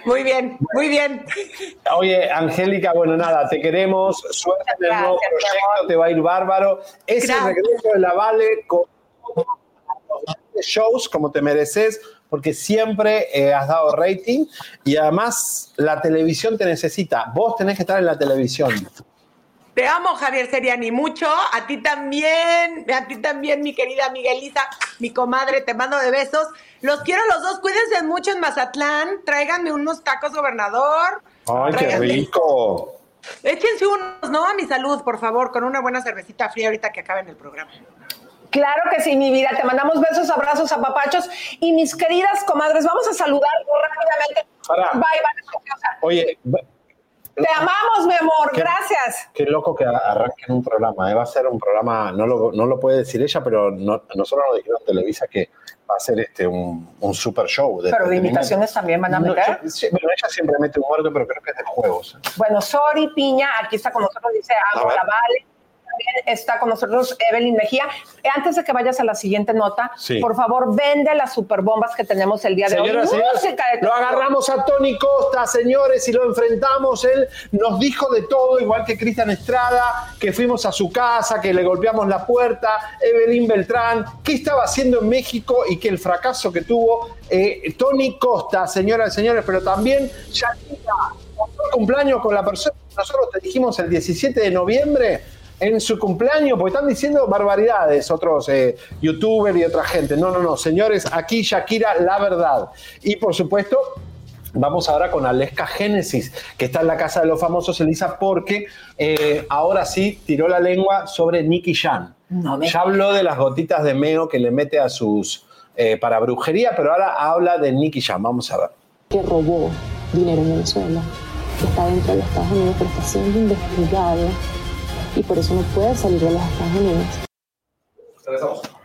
[SPEAKER 23] muy bien, muy bien.
[SPEAKER 1] Oye, Angélica, bueno, nada, te queremos. Suerte en el nuevo proyecto, te va a ir bárbaro. Es el regreso de la Vale con los shows como te mereces, porque siempre eh, has dado rating y además la televisión te necesita. Vos tenés que estar en la televisión.
[SPEAKER 23] Te amo, Javier Seriani, mucho. A ti también, a ti también, mi querida Miguelisa, mi comadre, te mando de besos. Los quiero a los dos, cuídense mucho en Mazatlán. Tráiganme unos tacos, gobernador.
[SPEAKER 1] ¡Ay, qué rico!
[SPEAKER 23] Échense unos, ¿no? A mi salud, por favor, con una buena cervecita fría ahorita que acaben el programa.
[SPEAKER 2] Claro que sí, mi vida. Te mandamos besos, abrazos, apapachos. Y mis queridas comadres, vamos a saludar rápidamente.
[SPEAKER 1] Pará.
[SPEAKER 2] Bye, bye.
[SPEAKER 1] Oye,
[SPEAKER 2] Te amamos, mi amor.
[SPEAKER 1] ¿Qué?
[SPEAKER 2] Gracias.
[SPEAKER 1] qué loco que arranquen un programa. ¿eh? Va a ser un programa, no lo, no lo puede decir ella, pero no- nosotros nos dijeron en Televisa que va a ser este un, un super show. De
[SPEAKER 2] Pero de imitaciones también van a
[SPEAKER 1] No,
[SPEAKER 2] meter.
[SPEAKER 1] yo- sí, bueno, ella siempre mete un muerto, pero creo que es de juegos.
[SPEAKER 2] Bueno, sorry, Piña, aquí está con nosotros, dice
[SPEAKER 1] A
[SPEAKER 2] Amo
[SPEAKER 1] ver.
[SPEAKER 2] la Vale. También está con nosotros Evelyn Mejía. Antes de que vayas a la siguiente nota,
[SPEAKER 1] Sí.
[SPEAKER 2] por favor, vende las superbombas que tenemos el día de
[SPEAKER 1] Señoras,
[SPEAKER 2] hoy.
[SPEAKER 1] señores,
[SPEAKER 2] Música de
[SPEAKER 1] lo agarramos a Tony Costa, señores, y lo enfrentamos. Él nos dijo de todo, igual que Cristian Estrada, que fuimos a su casa, que le golpeamos la puerta, Evelyn Beltrán, qué estaba haciendo en México y que el fracaso que tuvo eh, Tony Costa, señoras y señores, pero también Shakira, cumpleaños con la persona que nosotros te dijimos el 17 de noviembre. En su cumpleaños, porque están diciendo barbaridades otros eh, youtubers y otra gente. No, no, no, señores, aquí Shakira, la verdad. Y por supuesto, Vamos ahora con Aleska Génesis, que está en la casa de los famosos, Elisa, porque eh, ahora sí tiró la lengua sobre Nicky Jan. ya habló de las gotitas de meo que le mete a sus eh, para brujería, pero ahora habla de Nicky Jan. Vamos a ver.
[SPEAKER 25] que robó dinero en Venezuela, que está dentro de los Estados Unidos, pero está siendo investigado y por eso no puede salir de los Estados Unidos.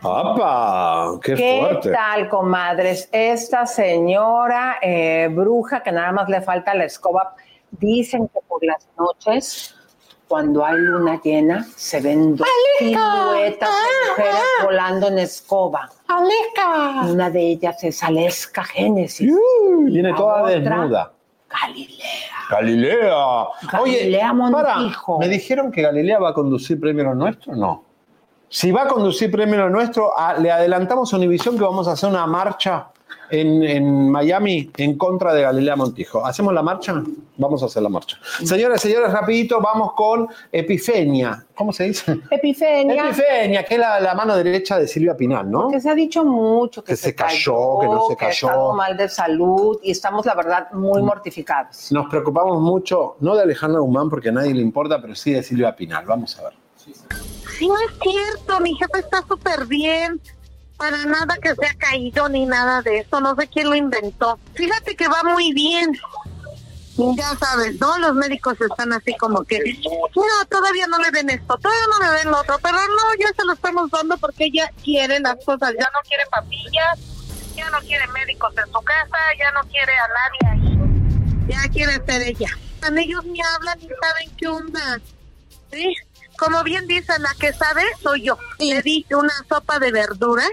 [SPEAKER 1] ¡Apa! ¡Qué,
[SPEAKER 2] ¿Qué
[SPEAKER 1] fuerte!
[SPEAKER 2] tal, comadres? Esta señora eh, bruja que nada más le falta la escoba, dicen que por las noches, cuando hay luna llena, se ven dos siluetas de mujeres volando en escoba.
[SPEAKER 23] ¡Aleca!
[SPEAKER 2] Una de ellas es Aleska Génesis.
[SPEAKER 1] Viene toda
[SPEAKER 2] otra,
[SPEAKER 1] desnuda.
[SPEAKER 2] Galilea.
[SPEAKER 1] Galilea. Oye,
[SPEAKER 2] Galilea
[SPEAKER 1] para,
[SPEAKER 2] Montijo.
[SPEAKER 1] ¿me dijeron que Galilea va a conducir Premio Lo Nuestro? No. Si va a conducir Premio Nuestro, a- le adelantamos a Univisión que vamos a hacer una marcha en, en Miami en contra de Galilea Montijo. ¿Hacemos la marcha? Vamos a hacer la marcha. Señoras y señores, rapidito, vamos con Epifenia. ¿Cómo se dice?
[SPEAKER 2] Epifenia.
[SPEAKER 1] Epifenia, que es la, la mano derecha de Silvia Pinal, ¿no?
[SPEAKER 2] Que se ha dicho mucho que,
[SPEAKER 1] Que se cayó, que no se
[SPEAKER 2] que ha
[SPEAKER 1] cayó.
[SPEAKER 2] estado mal de salud y estamos, la verdad, muy mortificados.
[SPEAKER 1] Nos preocupamos mucho, no de Alejandra Guzmán porque a nadie le importa, pero sí de Silvia Pinal. Vamos a ver.
[SPEAKER 26] Sí, no es cierto, mi jefe está súper bien. Para nada que se ha caído ni nada de eso, no sé quién lo inventó. Fíjate que va muy bien. Ya sabes, ¿no? Los médicos están así como que, no, todavía no le den esto, todavía no le den lo otro, pero no, ya se lo estamos dando porque ella quiere las cosas, ya no quiere papillas, ya no quiere médicos en su casa, ya no quiere a nadie ahí, ya quiere ser ella. Ellos me hablan y saben qué onda. ¿Sí? como bien dice, la que sabe soy yo. Le di una sopa de verduras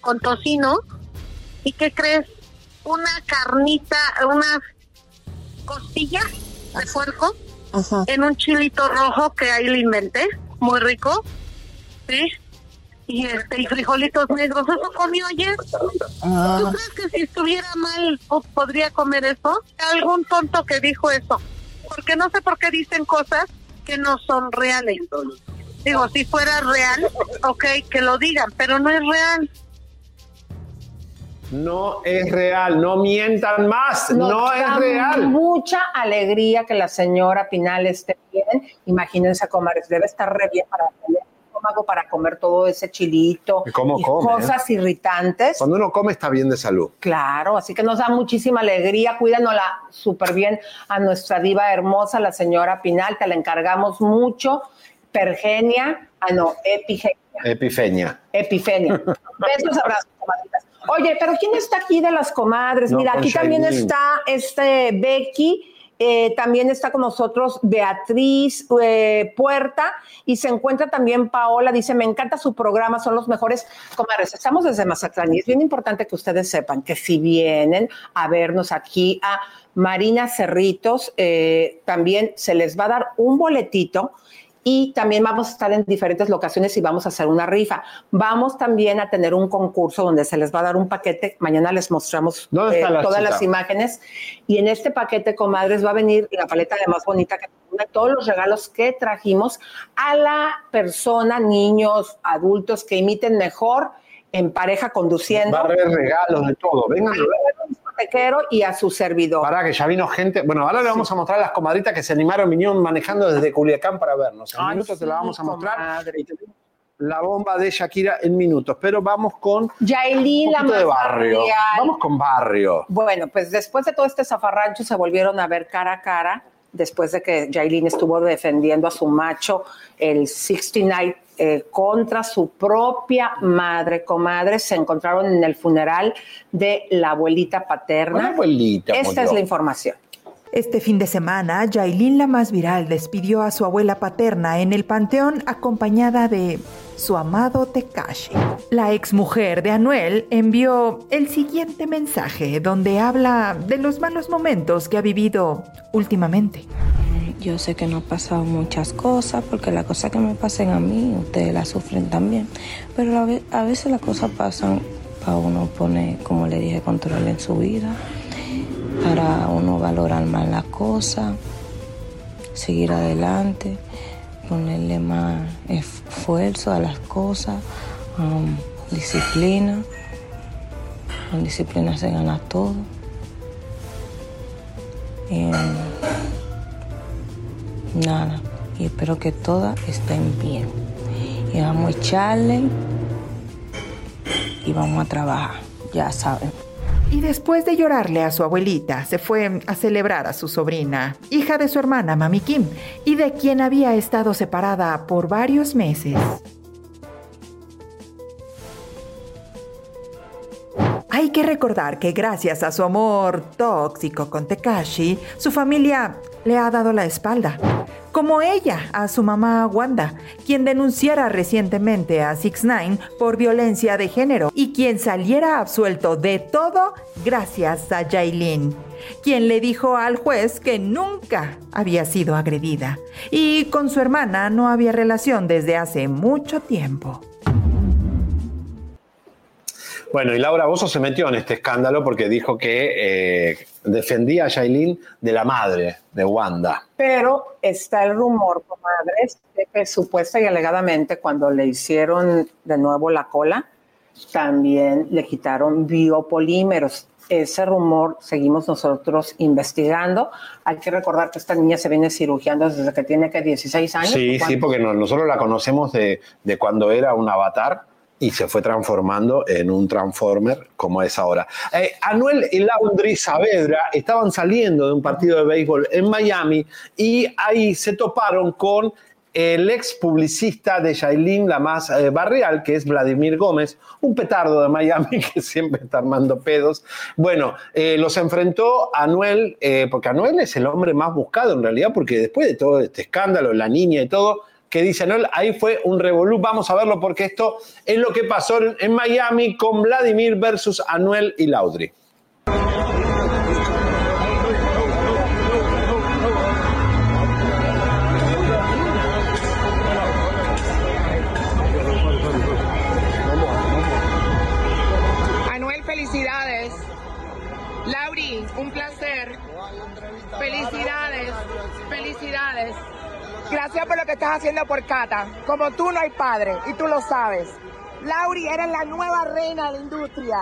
[SPEAKER 26] con tocino. ¿Y qué crees? Una carnita, unas costillas de puerco en un chilito rojo que ahí le inventé. Muy rico. Sí. Y, este, y frijolitos negros. ¿Eso comió ayer?
[SPEAKER 27] Ah.
[SPEAKER 26] ¿Tú crees que si estuviera mal po- podría comer eso? Algún tonto que dijo eso. Porque no sé por qué dicen cosas que no son reales. Digo, si fuera real, ok, que lo digan, pero no es real.
[SPEAKER 1] No es real, no mientan más,
[SPEAKER 2] Nos
[SPEAKER 1] no es
[SPEAKER 2] da
[SPEAKER 1] real.
[SPEAKER 2] mucha alegría que la señora Pinal esté bien. Imagínense, comadres, debe estar re bien para tener estómago para comer todo ese chilito
[SPEAKER 1] ¿Y cómo
[SPEAKER 2] y
[SPEAKER 1] come,
[SPEAKER 2] cosas irritantes.
[SPEAKER 1] Cuando uno come está bien de salud.
[SPEAKER 2] Claro, así que nos da muchísima alegría. Cuídanosla súper bien a nuestra diva hermosa, la señora Pinal. Te la encargamos mucho. Pergenia, ah, no, Epigenia.
[SPEAKER 1] Epifenia.
[SPEAKER 2] Epifenia. *laughs* Besos, abrazos, comadritas. Oye, pero ¿quién está aquí de las comadres?
[SPEAKER 1] No,
[SPEAKER 2] Mira, aquí también
[SPEAKER 1] Shailene.
[SPEAKER 2] está este Becky. eh, también está con nosotros Beatriz eh, Puerta y se encuentra también Paola. Dice: Me encanta su programa, son los mejores. Comadres, estamos desde Mazatlán y es bien importante que ustedes sepan que si vienen a vernos aquí a Marina Cerritos, eh, también se les va a dar un boletito y también vamos a estar en diferentes locaciones y vamos a hacer una rifa. Vamos también a tener un concurso donde se les va a dar un paquete. Mañana les mostramos
[SPEAKER 1] ¿Dónde
[SPEAKER 2] eh,
[SPEAKER 1] la
[SPEAKER 2] todas
[SPEAKER 1] chica?
[SPEAKER 2] las imágenes. Y en este paquete, comadres, va a venir la paleta de más bonita que de todos los regalos que trajimos a la persona, niños, adultos que imiten mejor en pareja conduciendo.
[SPEAKER 1] Va a haber regalos de todo. Vengan
[SPEAKER 2] discotequero y a su servidor.
[SPEAKER 1] Para que ya vino gente. Bueno, ahora le vamos a mostrar a las comadritas que se animaron, vinieron manejando desde Culiacán para vernos. En
[SPEAKER 2] Ay,
[SPEAKER 1] minutos te la vamos a mostrar. La bomba de Shakira en minutos. Pero vamos con
[SPEAKER 2] Yailin,
[SPEAKER 1] un
[SPEAKER 2] la
[SPEAKER 1] de barrio. Vamos con barrio.
[SPEAKER 2] Bueno, pues después de todo este zafarrancho se volvieron a ver cara a cara, después de que Jailin estuvo defendiendo a su macho, el 69, eh, contra su propia madre, comadre, se encontraron en el funeral de la abuelita paterna.
[SPEAKER 1] Una abuelita
[SPEAKER 2] Esta
[SPEAKER 1] murió.
[SPEAKER 2] es la información.
[SPEAKER 17] Este fin de semana, Yailin, la más viral, despidió a su abuela paterna en el panteón acompañada de su amado Tekashi. La exmujer de Anuel envió el siguiente mensaje donde habla de los malos momentos que ha vivido últimamente.
[SPEAKER 28] Yo sé que no ha pasado muchas cosas, porque las cosas que me pasen a mí, ustedes las sufren también. Pero a ve- a veces las cosas pasan para uno poner, como le dije, control en su vida, para uno valorar más las cosas, seguir adelante, ponerle más esfuerzo a las cosas, disciplina. Con disciplina se gana todo. Nada, y espero que todas estén bien. Y vamos a echarle y vamos a trabajar, ya saben.
[SPEAKER 17] Y después de llorarle a su abuelita, se fue a celebrar a su sobrina, hija de su hermana Mami Kim, y de quien había estado separada por varios meses. Hay que recordar que gracias a su amor tóxico con Tekashi, su familia le ha dado la espalda. Como ella a su mamá Wanda, quien denunciara recientemente a 6 9 por violencia de género y quien saliera absuelto de todo gracias a Jailin, quien le dijo al juez que nunca había sido agredida y con su hermana no había relación desde hace mucho tiempo.
[SPEAKER 1] Bueno, y Laura Bozo se metió en este escándalo porque dijo que eh, defendía a Yailin de la madre de Wanda.
[SPEAKER 2] Pero está el rumor, comadres, de que supuesta y alegadamente cuando le hicieron de nuevo la cola, también le quitaron biopolímeros. Ese rumor seguimos nosotros investigando. Hay que recordar que esta niña se viene cirugiando desde que tiene que 16 años.
[SPEAKER 1] Sí, sí, porque no- nosotros la conocemos de, de cuando era un avatar y se fue transformando en un Transformer como es ahora. Eh, Anuel y Laundry Saavedra estaban saliendo de un partido de béisbol en Miami y ahí se toparon con el ex publicista de Yailin, la más eh, barrial, que es Vladimir Gómez, un petardo de Miami *laughs* que siempre está armando pedos. Bueno, eh, los enfrentó Anuel, eh, porque Anuel es el hombre más buscado en realidad, porque después de todo este escándalo, la niña y todo, que dice Anuel, ahí fue un revolú. Vamos a verlo porque esto es lo que pasó en, en Miami con Vladimir versus Anuel y Laudri.
[SPEAKER 18] Anuel, felicidades. Lauri, un placer. Felicidades, felicidades. Gracias por lo que estás haciendo por Cata. Como tú no hay padre y tú lo sabes. Lauri, eres la nueva reina de la industria.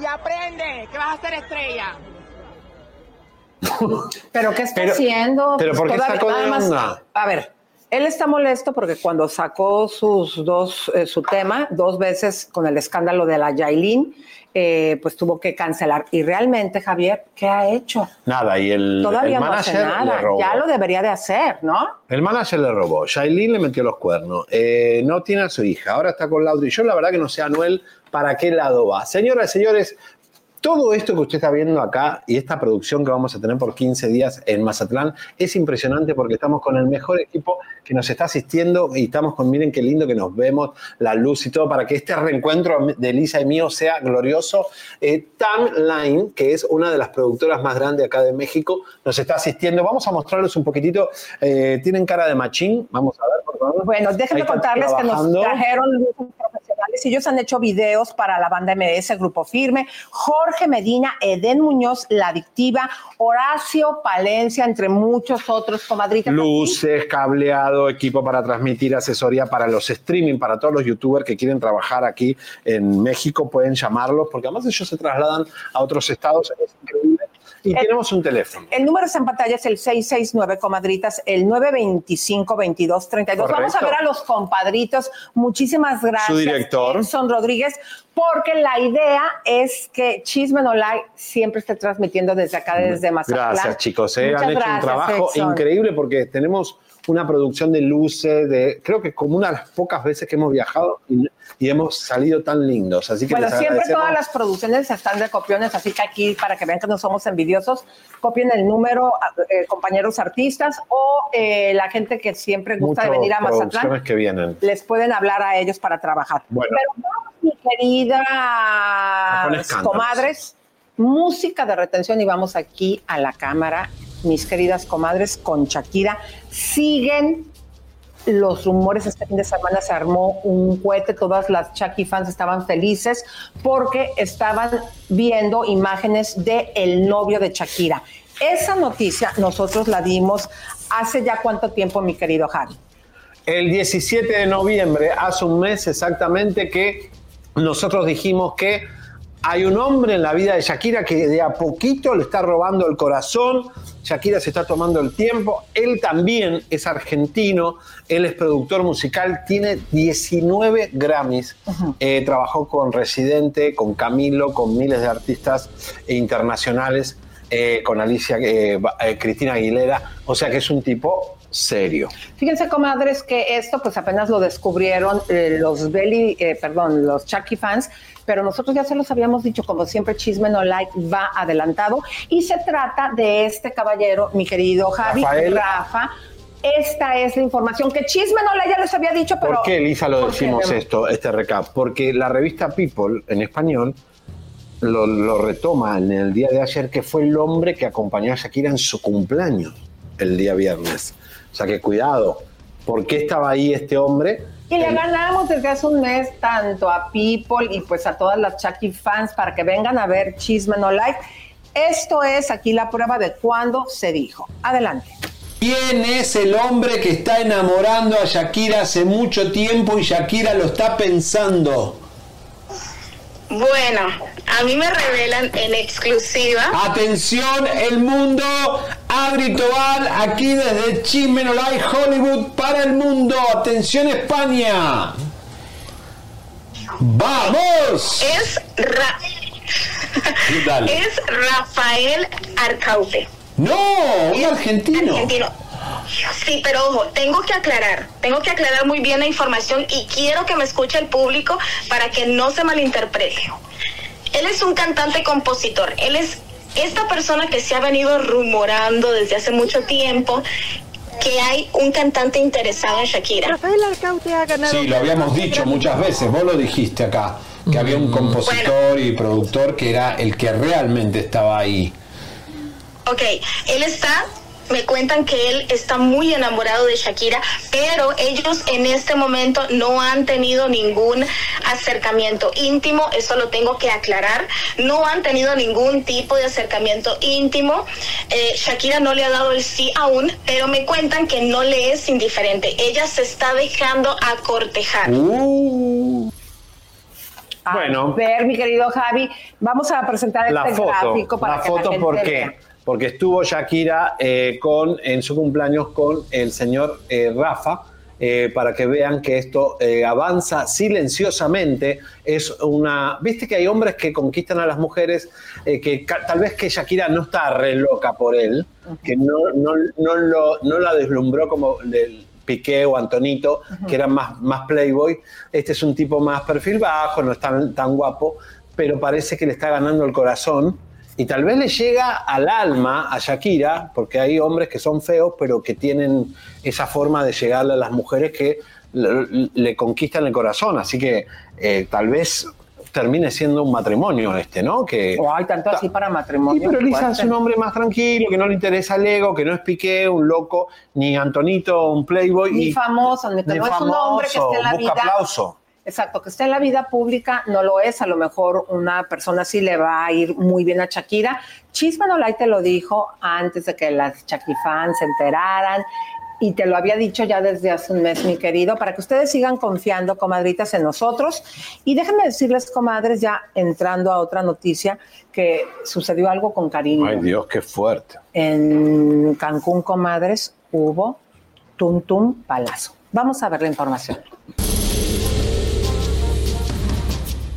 [SPEAKER 18] Y aprende que vas a ser estrella. *laughs*
[SPEAKER 2] ¿Pero qué está
[SPEAKER 1] Pero-
[SPEAKER 2] haciendo?
[SPEAKER 1] pero ¿por qué
[SPEAKER 2] Todavía-
[SPEAKER 1] sacó de
[SPEAKER 2] nada más-
[SPEAKER 1] onda?
[SPEAKER 2] A ver, él está molesto porque cuando sacó sus dos, eh, su tema dos veces con el escándalo de la Yailin, eh, pues tuvo que cancelar. Y realmente, Javier, ¿qué ha hecho?
[SPEAKER 1] Nada, y el,
[SPEAKER 2] Todavía
[SPEAKER 1] el
[SPEAKER 2] no hace
[SPEAKER 1] manager le
[SPEAKER 2] nada.
[SPEAKER 1] robó.
[SPEAKER 2] Ya lo debería de hacer, ¿no?
[SPEAKER 1] El manager le robó, Shailene le metió los cuernos, eh, no tiene a su hija, ahora está con Laudri. Yo la verdad que no sé, Anuel, para qué lado va. Señoras y señores, todo esto que usted está viendo acá y esta producción que vamos a tener por 15 días en Mazatlán es impresionante porque estamos con el mejor equipo que nos está asistiendo y estamos con, miren qué lindo que nos vemos, la luz y todo, para que este reencuentro de Elisa y mío sea glorioso. Eh, Tam Line, que es una de las productoras más grandes acá de México, nos está asistiendo. Vamos a mostrarles un poquitito. Eh, Tienen cara de machín, vamos a ver, por favor.
[SPEAKER 2] Bueno, déjenme contarles que nos trajeron ellos han hecho videos para la banda MS, Grupo Firme, Jorge Medina, Eden Muñoz, La Adictiva, Horacio Palencia, entre muchos otros comadritas.
[SPEAKER 1] Luces, cableado, equipo para transmitir, asesoría para los streaming, para todos los youtubers que quieren trabajar aquí en México, pueden llamarlos, porque además ellos se trasladan a otros estados, es increíble. Y tenemos un teléfono.
[SPEAKER 2] El número está en pantalla es el 669, comadritas, el 925-2232. Vamos a ver a los compadritos. Muchísimas gracias.
[SPEAKER 1] Su director.
[SPEAKER 2] Edson Rodríguez, porque la idea es que Chisme No Like siempre esté transmitiendo desde acá, desde Mazatlán.
[SPEAKER 1] Gracias, chicos. eh, Han hecho un trabajo
[SPEAKER 2] Edson.
[SPEAKER 1] increíble porque tenemos una producción de luces, de creo que como una de las pocas veces que hemos viajado y, y hemos salido tan lindos. Así que
[SPEAKER 2] Bueno, siempre todas las producciones están de copiones, así que aquí, para que vean que no somos envidiosos, copien el número, eh, compañeros artistas o eh, la gente que siempre gusta de venir a Mazatlán.
[SPEAKER 1] que vienen.
[SPEAKER 2] les pueden hablar a ellos para trabajar.
[SPEAKER 1] Bueno.
[SPEAKER 2] Pero vamos, mi querida comadres, música de retención y vamos aquí a la cámara, mis queridas comadres, con Shakira. Siguen los rumores, este fin de semana se armó un cohete, todas las Chucky fans estaban felices porque estaban viendo imágenes de el novio de Shakira. Esa noticia nosotros la dimos hace ya cuánto tiempo, mi querido Javi.
[SPEAKER 1] El 17 de noviembre, hace un mes exactamente, que nosotros dijimos que hay un hombre en la vida de Shakira que de a poquito le está robando el corazón. Shakira se está tomando el tiempo. Él también es argentino, él es productor musical, tiene 19 Grammys. Eh, trabajó con Residente, con Camilo, con miles de artistas internacionales, eh, con Alicia, eh, eh, Cristina Aguilera. O sea que es un tipo serio.
[SPEAKER 2] Fíjense, comadres, que esto pues apenas lo descubrieron eh, los Belly, eh, perdón, los Chucky fans, pero nosotros ya se los habíamos dicho, como siempre, Chisme No Like va adelantado y se trata de este caballero, mi querido Javi,
[SPEAKER 1] Rafael.
[SPEAKER 2] Rafa. Esta es la información que Chisme No Like ya les había dicho, pero...
[SPEAKER 1] ¿Por qué, Elisa, lo
[SPEAKER 2] ¿Por qué,
[SPEAKER 1] decimos esto, este recap? Porque la revista People, en español, lo, lo retoma en el día de ayer, que fue el hombre que acompañó a Shakira en su cumpleaños, el día viernes. O sea que cuidado, ¿por qué estaba ahí este hombre?
[SPEAKER 2] Y le ganamos desde hace un mes tanto a People y pues a todas las Chucky fans para que vengan a ver Chisme No Like. Esto es aquí la prueba de cuándo se dijo. Adelante.
[SPEAKER 29] ¿Quién es el hombre que está enamorando a Shakira hace mucho tiempo y Shakira lo está pensando?
[SPEAKER 30] Bueno, a mí me revelan en exclusiva.
[SPEAKER 29] Atención, el mundo, Adri Tobal, aquí desde Chismenolay, Hollywood, para el mundo. Atención, España. ¡Vamos!
[SPEAKER 30] Es, Ra- *laughs* es Rafael Arcaute.
[SPEAKER 29] No, un argentino.
[SPEAKER 30] Argentino. Sí, pero ojo, tengo que aclarar, tengo que aclarar muy bien la información y quiero que me escuche el público para que no se malinterprete. Él es un cantante compositor, él es esta persona que se ha venido rumorando desde hace mucho tiempo que hay un cantante interesado en Shakira.
[SPEAKER 18] Rafael Arcaute ha ganado.
[SPEAKER 31] Sí, lo habíamos dicho muchas veces, vos lo dijiste acá, que había un compositor y productor que era el que realmente estaba ahí.
[SPEAKER 30] Ok, él está, me cuentan que él está muy enamorado de Shakira, pero ellos en este momento no han tenido ningún acercamiento íntimo, eso lo tengo que aclarar, no han tenido ningún tipo de acercamiento íntimo. Eh, Shakira no le ha dado el sí aún, pero me cuentan que no le es indiferente, ella se está dejando acortejar.
[SPEAKER 2] bueno. ver, mi querido Javi, vamos a presentar
[SPEAKER 1] la
[SPEAKER 2] este
[SPEAKER 1] foto,
[SPEAKER 2] gráfico para
[SPEAKER 1] la
[SPEAKER 2] que
[SPEAKER 1] foto
[SPEAKER 2] la gente
[SPEAKER 1] ¿por
[SPEAKER 2] vea.
[SPEAKER 1] Porque estuvo Shakira eh, con, en su cumpleaños con el señor eh, Rafa, eh, para que vean que esto eh, avanza silenciosamente. Es una. Viste que hay hombres que conquistan a las mujeres, eh, que tal vez que Shakira no está re loca por él, que no, no, no, lo, no la deslumbró como el Piqué o Antonito, que eran más, más playboy. Este es un tipo más perfil bajo, no es tan, tan guapo, pero parece que le está ganando el corazón. Y tal vez le llega al alma a Shakira, porque hay hombres que son feos, pero que tienen esa forma de llegarle a las mujeres que le, le conquistan el corazón. Así que eh, tal vez termine siendo un matrimonio este, ¿no? Que,
[SPEAKER 2] O hay tanto así para matrimonio.
[SPEAKER 1] Sí, pero Lisa es un hombre más tranquilo, que no le interesa el ego, que no es Piqué, un loco, ni Antonito, un playboy.
[SPEAKER 2] Ni
[SPEAKER 1] y-
[SPEAKER 2] famoso, ni, no es un hombre que esté en la
[SPEAKER 1] busca
[SPEAKER 2] vida.
[SPEAKER 1] aplauso.
[SPEAKER 2] Exacto, que esté en la vida pública no lo es. A lo mejor una persona sí le va a ir muy bien a Shakira. Chisme no te lo dijo antes de que las Shakifans se enteraran. Y te lo había dicho ya desde hace un mes, mi querido, para que ustedes sigan confiando, comadritas, en nosotros. Y déjenme decirles, comadres, ya entrando a otra noticia, que sucedió algo con cariño.
[SPEAKER 1] Ay, Dios, qué fuerte.
[SPEAKER 2] En Cancún, comadres, hubo tum tum palazo. Vamos a ver la información.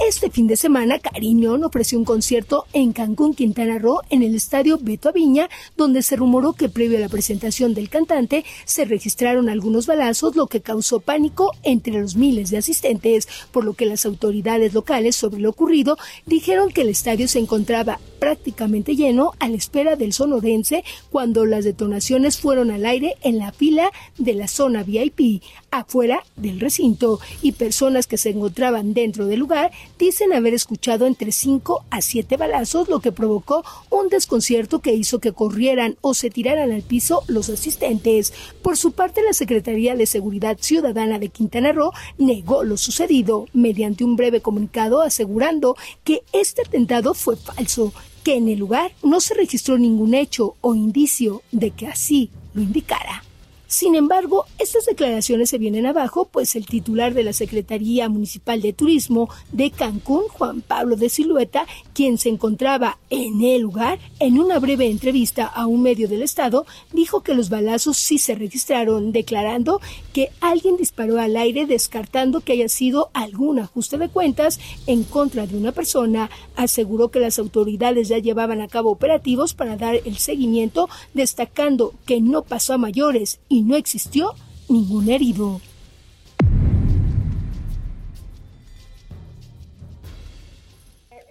[SPEAKER 3] Este fin de semana, Cariñón ofreció un concierto en Cancún, Quintana Roo, en el estadio Beto Aviña, donde se rumoró que previo a la presentación del cantante se registraron algunos balazos, lo que causó pánico entre los miles de asistentes, por lo que las autoridades locales sobre lo ocurrido dijeron que el estadio se encontraba prácticamente lleno a la espera del sonorense cuando las detonaciones fueron al aire en la fila de la zona VIP, afuera del recinto, y personas que se encontraban dentro del lugar dicen haber escuchado entre 5 a 7 balazos, lo que provocó un desconcierto que hizo que corrieran o se tiraran al piso los asistentes. Por su parte, la Secretaría de Seguridad Ciudadana de Quintana Roo negó lo sucedido mediante un breve comunicado asegurando que este atentado fue falso, que en el lugar no se registró ningún hecho o indicio de que así lo indicara. Sin embargo, estas declaraciones se vienen abajo, pues el titular de la Secretaría Municipal de Turismo de Cancún, Juan Pablo de Silueta, quien se encontraba en el lugar, en una breve entrevista a un medio del estado, dijo que los balazos sí se registraron, declarando que alguien disparó al aire descartando que haya sido algún ajuste de cuentas en contra de una persona. Aseguró que las autoridades ya llevaban a cabo operativos para dar el seguimiento, destacando que no pasó a mayores y no existió ningún herido.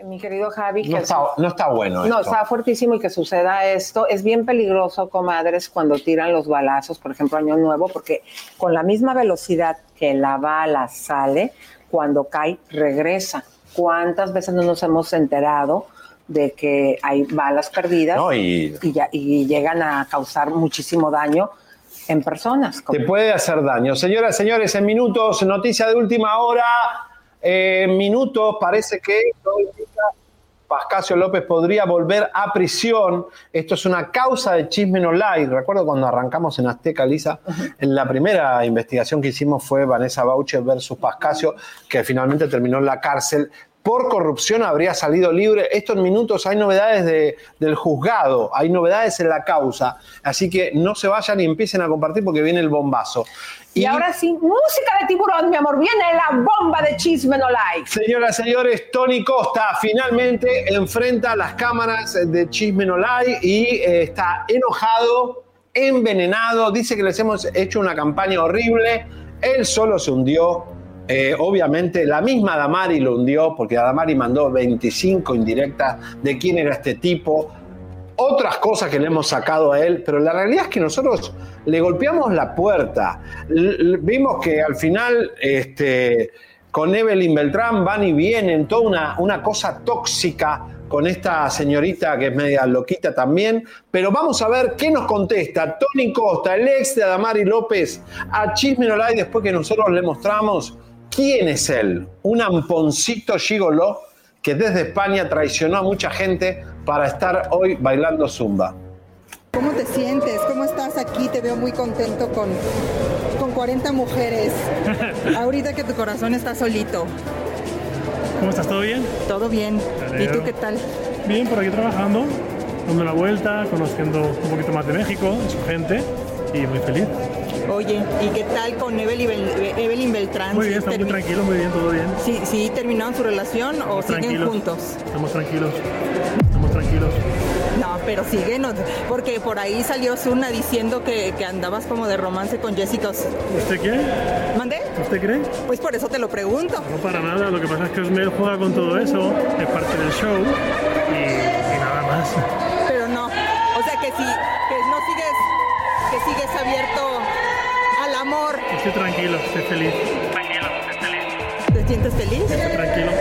[SPEAKER 2] Mi querido Javi,
[SPEAKER 1] No
[SPEAKER 2] que
[SPEAKER 1] está, no está bueno
[SPEAKER 2] No,
[SPEAKER 1] esto.
[SPEAKER 2] está fuertísimo y que suceda esto. Es bien peligroso, comadres, cuando tiran los balazos, por ejemplo, Año Nuevo, porque con la misma velocidad que la bala sale, cuando cae, regresa. ¿Cuántas veces no nos hemos enterado de que hay balas perdidas
[SPEAKER 1] No, y-
[SPEAKER 2] y, ya- y llegan a causar muchísimo daño en personas?
[SPEAKER 1] Te puede hacer daño. Señoras, señores, en minutos, noticia de última hora. Eh, minutos parece que Pascasio López podría volver a prisión. Esto es una causa de chisme no. Recuerdo cuando arrancamos en Azteca, Lisa, en la primera investigación que hicimos fue Vanessa Bauche versus Pascasio, que finalmente terminó en la cárcel. Por corrupción habría salido libre. Esto en minutos hay novedades de- del juzgado, hay novedades en la causa. Así que no se vayan y empiecen a compartir porque viene el bombazo.
[SPEAKER 2] Y, ahora sí, música de tiburón, mi amor, viene la bomba de chisme no like.
[SPEAKER 1] Señoras y señores, Tony Costa finalmente enfrenta las cámaras de Chisme No Lie y eh, está enojado, envenenado, dice que les hemos hecho una campaña horrible, él solo se hundió, eh, obviamente la misma Damari lo hundió porque Damari mandó 25 indirectas de quién era este tipo. otras cosas que le hemos sacado a él, pero la realidad es que nosotros le golpeamos la puerta. Vimos que al final este, con Evelyn Beltrán van y vienen, toda una, una cosa tóxica con esta señorita que es media loquita también, pero vamos a ver qué nos contesta Tony Costa, el ex de Adamari López, a Chisme Like, después que nosotros le mostramos quién es él, un amponcito gigoló que desde España traicionó a mucha gente para estar hoy bailando zumba.
[SPEAKER 32] ¿Cómo te sientes? ¿Cómo estás aquí? Te veo muy contento con, con 40 mujeres. *laughs* Ahorita que tu corazón está solito.
[SPEAKER 33] ¿Cómo estás? ¿Todo bien?
[SPEAKER 32] Todo bien. ¿Y tú qué tal?
[SPEAKER 33] Bien, por aquí trabajando, dando la vuelta, conociendo un poquito más de México, y su gente, y muy feliz.
[SPEAKER 32] Oye, ¿y qué tal con Evelyn, Evelyn Beltrán?
[SPEAKER 33] Muy bien,
[SPEAKER 32] ¿Sí
[SPEAKER 33] está muy tranquilo, muy bien, todo bien.
[SPEAKER 32] ¿Sí, sí terminaron su relación o siguen
[SPEAKER 33] tranquilos.
[SPEAKER 32] juntos?
[SPEAKER 33] Estamos tranquilos, estamos tranquilos.
[SPEAKER 32] No, pero siguen, o- porque por ahí salió Zuna diciendo que, que andabas como de romance con Jessica.
[SPEAKER 33] ¿Usted quiere?
[SPEAKER 32] ¿Mandé?
[SPEAKER 33] ¿Usted cree?
[SPEAKER 32] Pues por eso te lo pregunto.
[SPEAKER 33] No para nada, lo que pasa es que Osmel juega con todo eso, es parte del show, y, y nada más.
[SPEAKER 32] Pero no, o sea que si que no sigues, que sigues abierto amor,
[SPEAKER 33] Estoy tranquilo, estoy feliz. Tranquilo, estoy feliz.
[SPEAKER 32] ¿te sientes feliz?
[SPEAKER 33] Estoy tranquilo.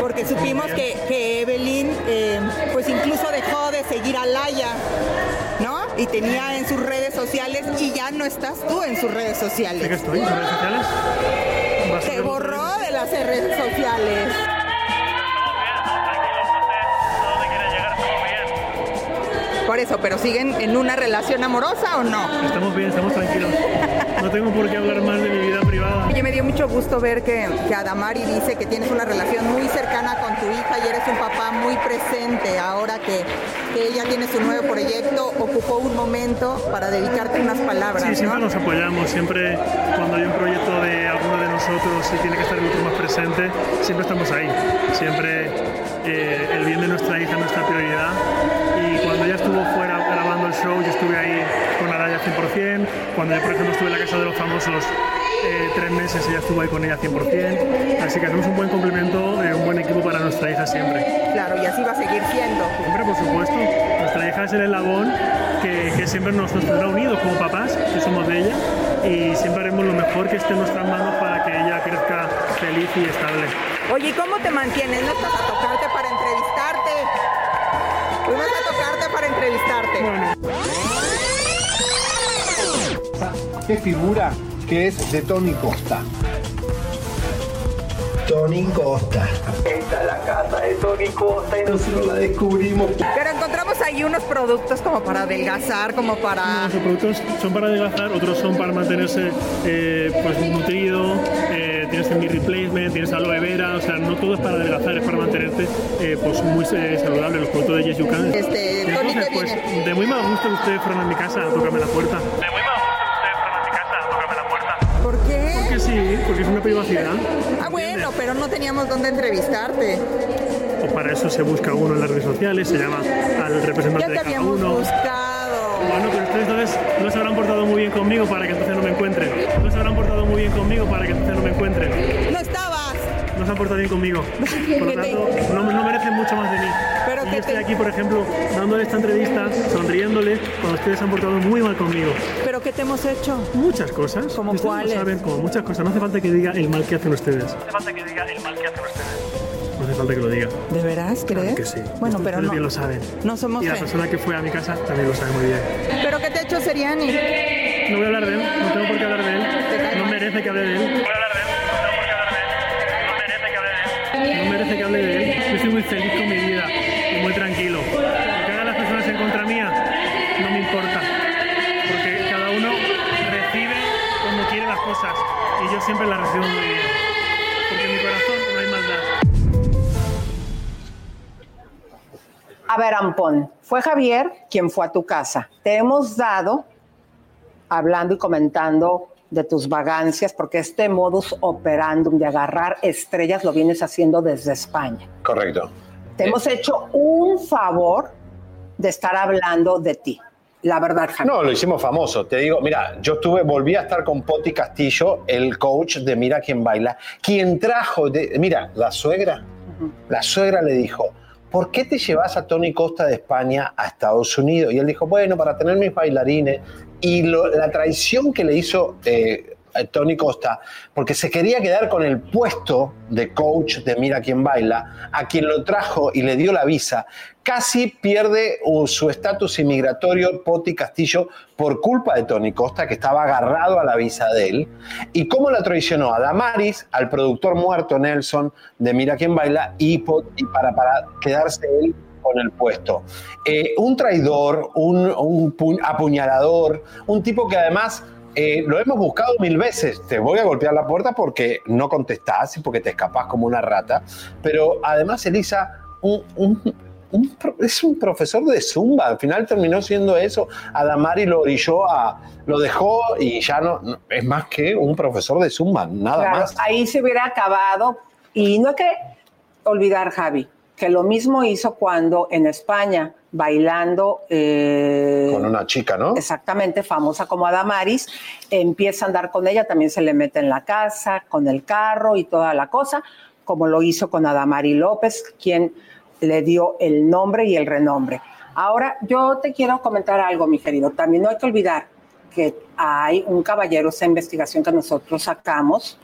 [SPEAKER 32] Porque supimos que, que Evelyn eh, pues incluso dejó de seguir a Laia, ¿no? Y tenía en sus redes sociales y ya no estás tú en sus redes sociales.
[SPEAKER 33] ¿Sí que estoy en redes sociales? ¿Vas a
[SPEAKER 32] Te borró de las redes sociales. Por eso, pero siguen en una relación amorosa o no?
[SPEAKER 33] Estamos bien, estamos tranquilos. No tengo por qué hablar más de mi vida privada.
[SPEAKER 32] Oye, me dio mucho gusto ver que, que Adamari dice que tienes una relación muy cercana con tu hija y eres un papá muy presente. Ahora que, que ella tiene su nuevo proyecto, ocupó un momento para dedicarte unas palabras.
[SPEAKER 33] Sí, siempre
[SPEAKER 32] ¿no?
[SPEAKER 33] nos apoyamos, siempre cuando hay un proyecto de alguno de nosotros y tiene que estar el otro más presente, siempre estamos ahí. Siempre eh, el bien de nuestra hija es nuestra prioridad. Y cuando ella estuvo fuera grabando el show, yo estuve ahí 100%. Cuando yo, por ejemplo, estuve en la Casa de los Famosos eh, tres meses, ella estuvo ahí con ella 100%. Así que hacemos un buen complemento, eh, un buen equipo para nuestra hija siempre.
[SPEAKER 32] Claro, y así va a seguir siendo.
[SPEAKER 33] Hombre, por supuesto. Nuestra hija es el eslabón que, que siempre nos, nos tendrá unidos como papás, que somos de ella, y siempre haremos lo mejor que esté en nuestras manos para que ella crezca feliz y estable.
[SPEAKER 32] Oye, ¿y cómo te mantienes? ¿No estás a tocarte para entrevistarte? Pues vas a tocarte para entrevistarte.
[SPEAKER 1] ¿Qué figura que es de Tony Costa? Tony Costa. Esta es la casa de Tony Costa y nosotros la descubrimos.
[SPEAKER 32] Pero encontramos ahí unos productos como para adelgazar, como para...
[SPEAKER 33] Nuestros productos son para adelgazar, otros son para mantenerse eh, pues, nutrido, eh, tienes el meal replacement, tienes aloe vera, o sea, no todo es para adelgazar, es para mantenerte eh, pues, muy eh, saludable. Los productos de Yes You Can.
[SPEAKER 32] Este,
[SPEAKER 33] Y
[SPEAKER 32] Tony,
[SPEAKER 33] entonces,
[SPEAKER 32] ¿qué
[SPEAKER 33] pues,
[SPEAKER 32] viene?
[SPEAKER 33] de muy mal gusto usted fueron a mi casa a tocarme la puerta. De muy mal gusto sí, porque es una privacidad.
[SPEAKER 32] Ah, bueno, pero no teníamos dónde entrevistarte.
[SPEAKER 33] O para eso se busca uno en las redes sociales, se llama al representante
[SPEAKER 32] Ya te
[SPEAKER 33] de cada uno.
[SPEAKER 32] buscado.
[SPEAKER 33] Bueno, pero ustedes entonces no se habrán portado muy bien conmigo para que entonces no me encuentren. No se habrán portado muy bien conmigo para que entonces no me encuentren.
[SPEAKER 32] No estabas.
[SPEAKER 33] No se han portado bien conmigo. *laughs* Por lo
[SPEAKER 32] ¿Qué te-
[SPEAKER 33] tanto, no, no merecen mucho más de mí.
[SPEAKER 32] Pero
[SPEAKER 33] Y
[SPEAKER 32] que
[SPEAKER 33] yo estoy
[SPEAKER 32] te-
[SPEAKER 33] aquí, por ejemplo, dándole esta entrevista, sonriéndole, cuando ustedes han portado muy mal conmigo.
[SPEAKER 32] ¿Pero qué te hemos hecho?
[SPEAKER 33] Muchas cosas.
[SPEAKER 32] ¿Como cuáles?
[SPEAKER 33] saben, como muchas cosas. No hace falta que diga el mal que hacen ustedes. No hace falta que diga el mal que hacen ustedes. No hace falta que lo diga.
[SPEAKER 32] ¿De veras crees?
[SPEAKER 33] Que sí.
[SPEAKER 32] Bueno, pero no.
[SPEAKER 33] bien lo saben.
[SPEAKER 32] No somos
[SPEAKER 33] Y la
[SPEAKER 32] fe-
[SPEAKER 33] persona que fue a mi casa también lo sabe muy bien.
[SPEAKER 32] ¿Pero qué te ha hecho Seriani?
[SPEAKER 33] No voy a hablar de él, no tengo por qué hablar de él. No merece que hable de él. Merece que hable de él. Yo estoy muy feliz con mi vida y muy tranquilo. Lo que hagan las personas en contra mía no me importa. Porque cada uno recibe cuando quiere las cosas y yo siempre las recibo muy bien. Porque en mi corazón no hay maldad.
[SPEAKER 2] A ver, Ampón, fue Javier quien fue a tu casa. Te hemos dado, hablando y comentando de tus vagancias, porque este modus operandum de agarrar estrellas lo vienes haciendo desde España.
[SPEAKER 1] Correcto.
[SPEAKER 2] Te hemos hecho un favor de estar hablando de ti. La verdad, Javier.
[SPEAKER 1] No, lo hicimos famoso. Te digo, mira, yo estuve, volví a estar con Poti Castillo, el coach de Mira quién baila, quien trajo, de, mira, la suegra, la suegra le dijo, ¿por qué te llevas a Tony Costa de España a Estados Unidos? Y él dijo, bueno, para tener mis bailarines. Y la traición que le hizo eh, Tony Costa, porque se quería quedar con el puesto de coach de Mira quién baila, a quien lo trajo y le dio la visa, casi pierde uh, su estatus inmigratorio Poti Castillo por culpa de Tony Costa, que estaba agarrado a la visa de él. ¿Y cómo la traicionó? A Damaris, al productor muerto Nelson de Mira quién baila, y, Pot- y para, quedarse él con el puesto. Eh, un traidor, un, un pu- apuñalador, un tipo que además eh, lo hemos buscado mil veces. Te voy a golpear la puerta porque no contestás y porque te escapás como una rata. Pero además, Elisa, un- un- un es un profesor de Zumba. Al final terminó siendo eso. Adamari lo orilló a. Lo dejó y ya no. no- es más que un profesor de Zumba, nada
[SPEAKER 2] Claro,
[SPEAKER 1] más.
[SPEAKER 2] Ahí se hubiera acabado. Y no hay que olvidar, Javi, que lo mismo hizo cuando en España, bailando. eh,
[SPEAKER 1] Con una chica, ¿no?
[SPEAKER 2] Exactamente, famosa como Adamaris, empieza a andar con ella, también se le mete en la casa, con el carro y toda la cosa, como lo hizo con Adamari López, quien le dio el nombre y el renombre. Ahora, yo te quiero comentar algo, mi querido. También no hay que olvidar que hay un caballero, esa investigación que nosotros sacamos,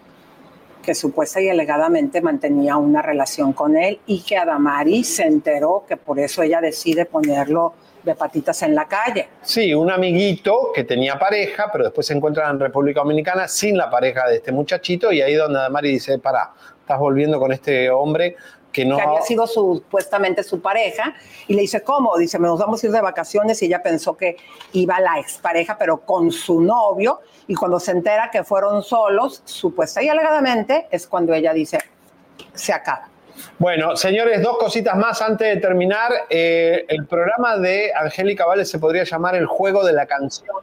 [SPEAKER 2] que supuesta y alegadamente mantenía una relación con él y que Adamari se enteró que por eso ella decide ponerlo de patitas en la calle.
[SPEAKER 1] Sí, un amiguito que tenía pareja, pero después se encuentra en República Dominicana sin la pareja de este muchachito y ahí donde Adamari dice, para, estás volviendo con este hombre que no...
[SPEAKER 2] que había sido supuestamente su pareja, y le dice, ¿cómo? Dice, nos vamos a ir de vacaciones, y ella pensó que iba la expareja, pero con su novio, y cuando se entera que fueron solos, supuesta y alegadamente, es cuando ella dice, se acaba.
[SPEAKER 1] Bueno, señores, dos cositas más antes de terminar. Eh, el programa de Angélica Vale se podría llamar El Juego de la Canción.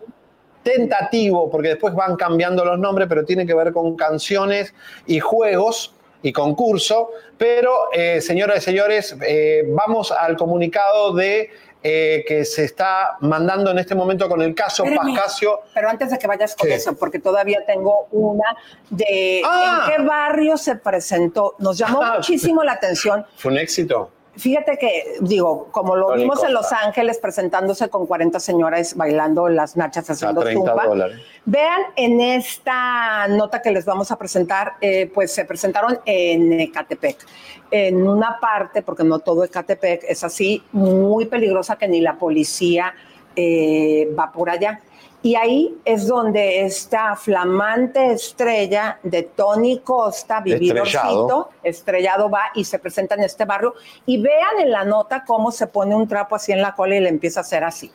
[SPEAKER 1] Tentativo, porque después van cambiando los nombres, pero tiene que ver con canciones y juegos y concurso. Pero, eh, señoras y señores, eh, vamos al comunicado de eh, que se está mandando en este momento con el caso
[SPEAKER 2] Espérame,
[SPEAKER 1] Pascasio.
[SPEAKER 2] Pero antes de que vayas con eso, porque todavía tengo una de
[SPEAKER 1] Ah.
[SPEAKER 2] en qué barrio se presentó. Nos llamó
[SPEAKER 1] Ah.
[SPEAKER 2] muchísimo la atención. *laughs*
[SPEAKER 1] Fue un éxito.
[SPEAKER 2] Fíjate que, digo, como lo vimos en Los. Ángeles presentándose con 40 señoras bailando las nachas haciendo
[SPEAKER 1] 30
[SPEAKER 2] zumba.
[SPEAKER 1] dólares.
[SPEAKER 2] Vean en esta nota que les vamos a presentar, eh, pues se presentaron en Ecatepec, en una parte, porque no todo Ecatepec es así, muy peligrosa que ni la policía eh, va por allá. Y ahí es donde esta flamante estrella de Tony Costa, vividorcito,
[SPEAKER 1] Estrellado.
[SPEAKER 2] estrellado va y se presenta en este barrio. Y vean en la nota cómo se pone un trapo así en la cola y le empieza a hacer así.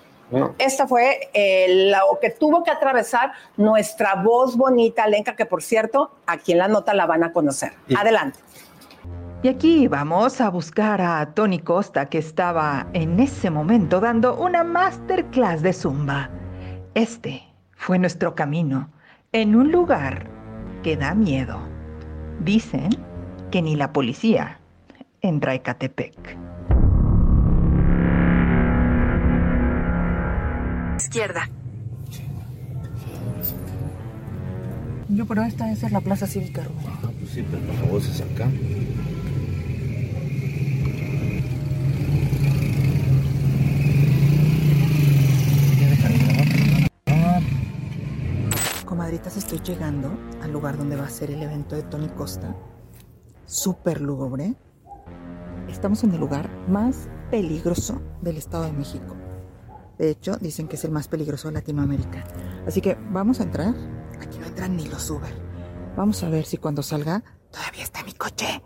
[SPEAKER 2] Esta fue eh, lo que tuvo que atravesar nuestra voz bonita, Lenca, que por cierto, aquí en la nota la van a conocer. Adelante.
[SPEAKER 17] Y aquí vamos a buscar a Tony Costa, que estaba en ese momento dando una masterclass de zumba. Este fue nuestro camino en un lugar que da miedo. Dicen que ni la policía entra a Ecatepec.
[SPEAKER 34] Izquierda.
[SPEAKER 17] Yo, pero esta es la plaza cívica,
[SPEAKER 35] Ah, pues sí, pero la voz es acá.
[SPEAKER 17] Comadritas, estoy llegando al lugar donde va a ser el evento de Tony Costa. Súper lúgubre. Estamos en el lugar más peligroso del Estado de México. De hecho, dicen que es el más peligroso de Latinoamérica. Así que vamos a entrar. Aquí no entran ni los Uber. Vamos a ver si cuando salga todavía está mi coche.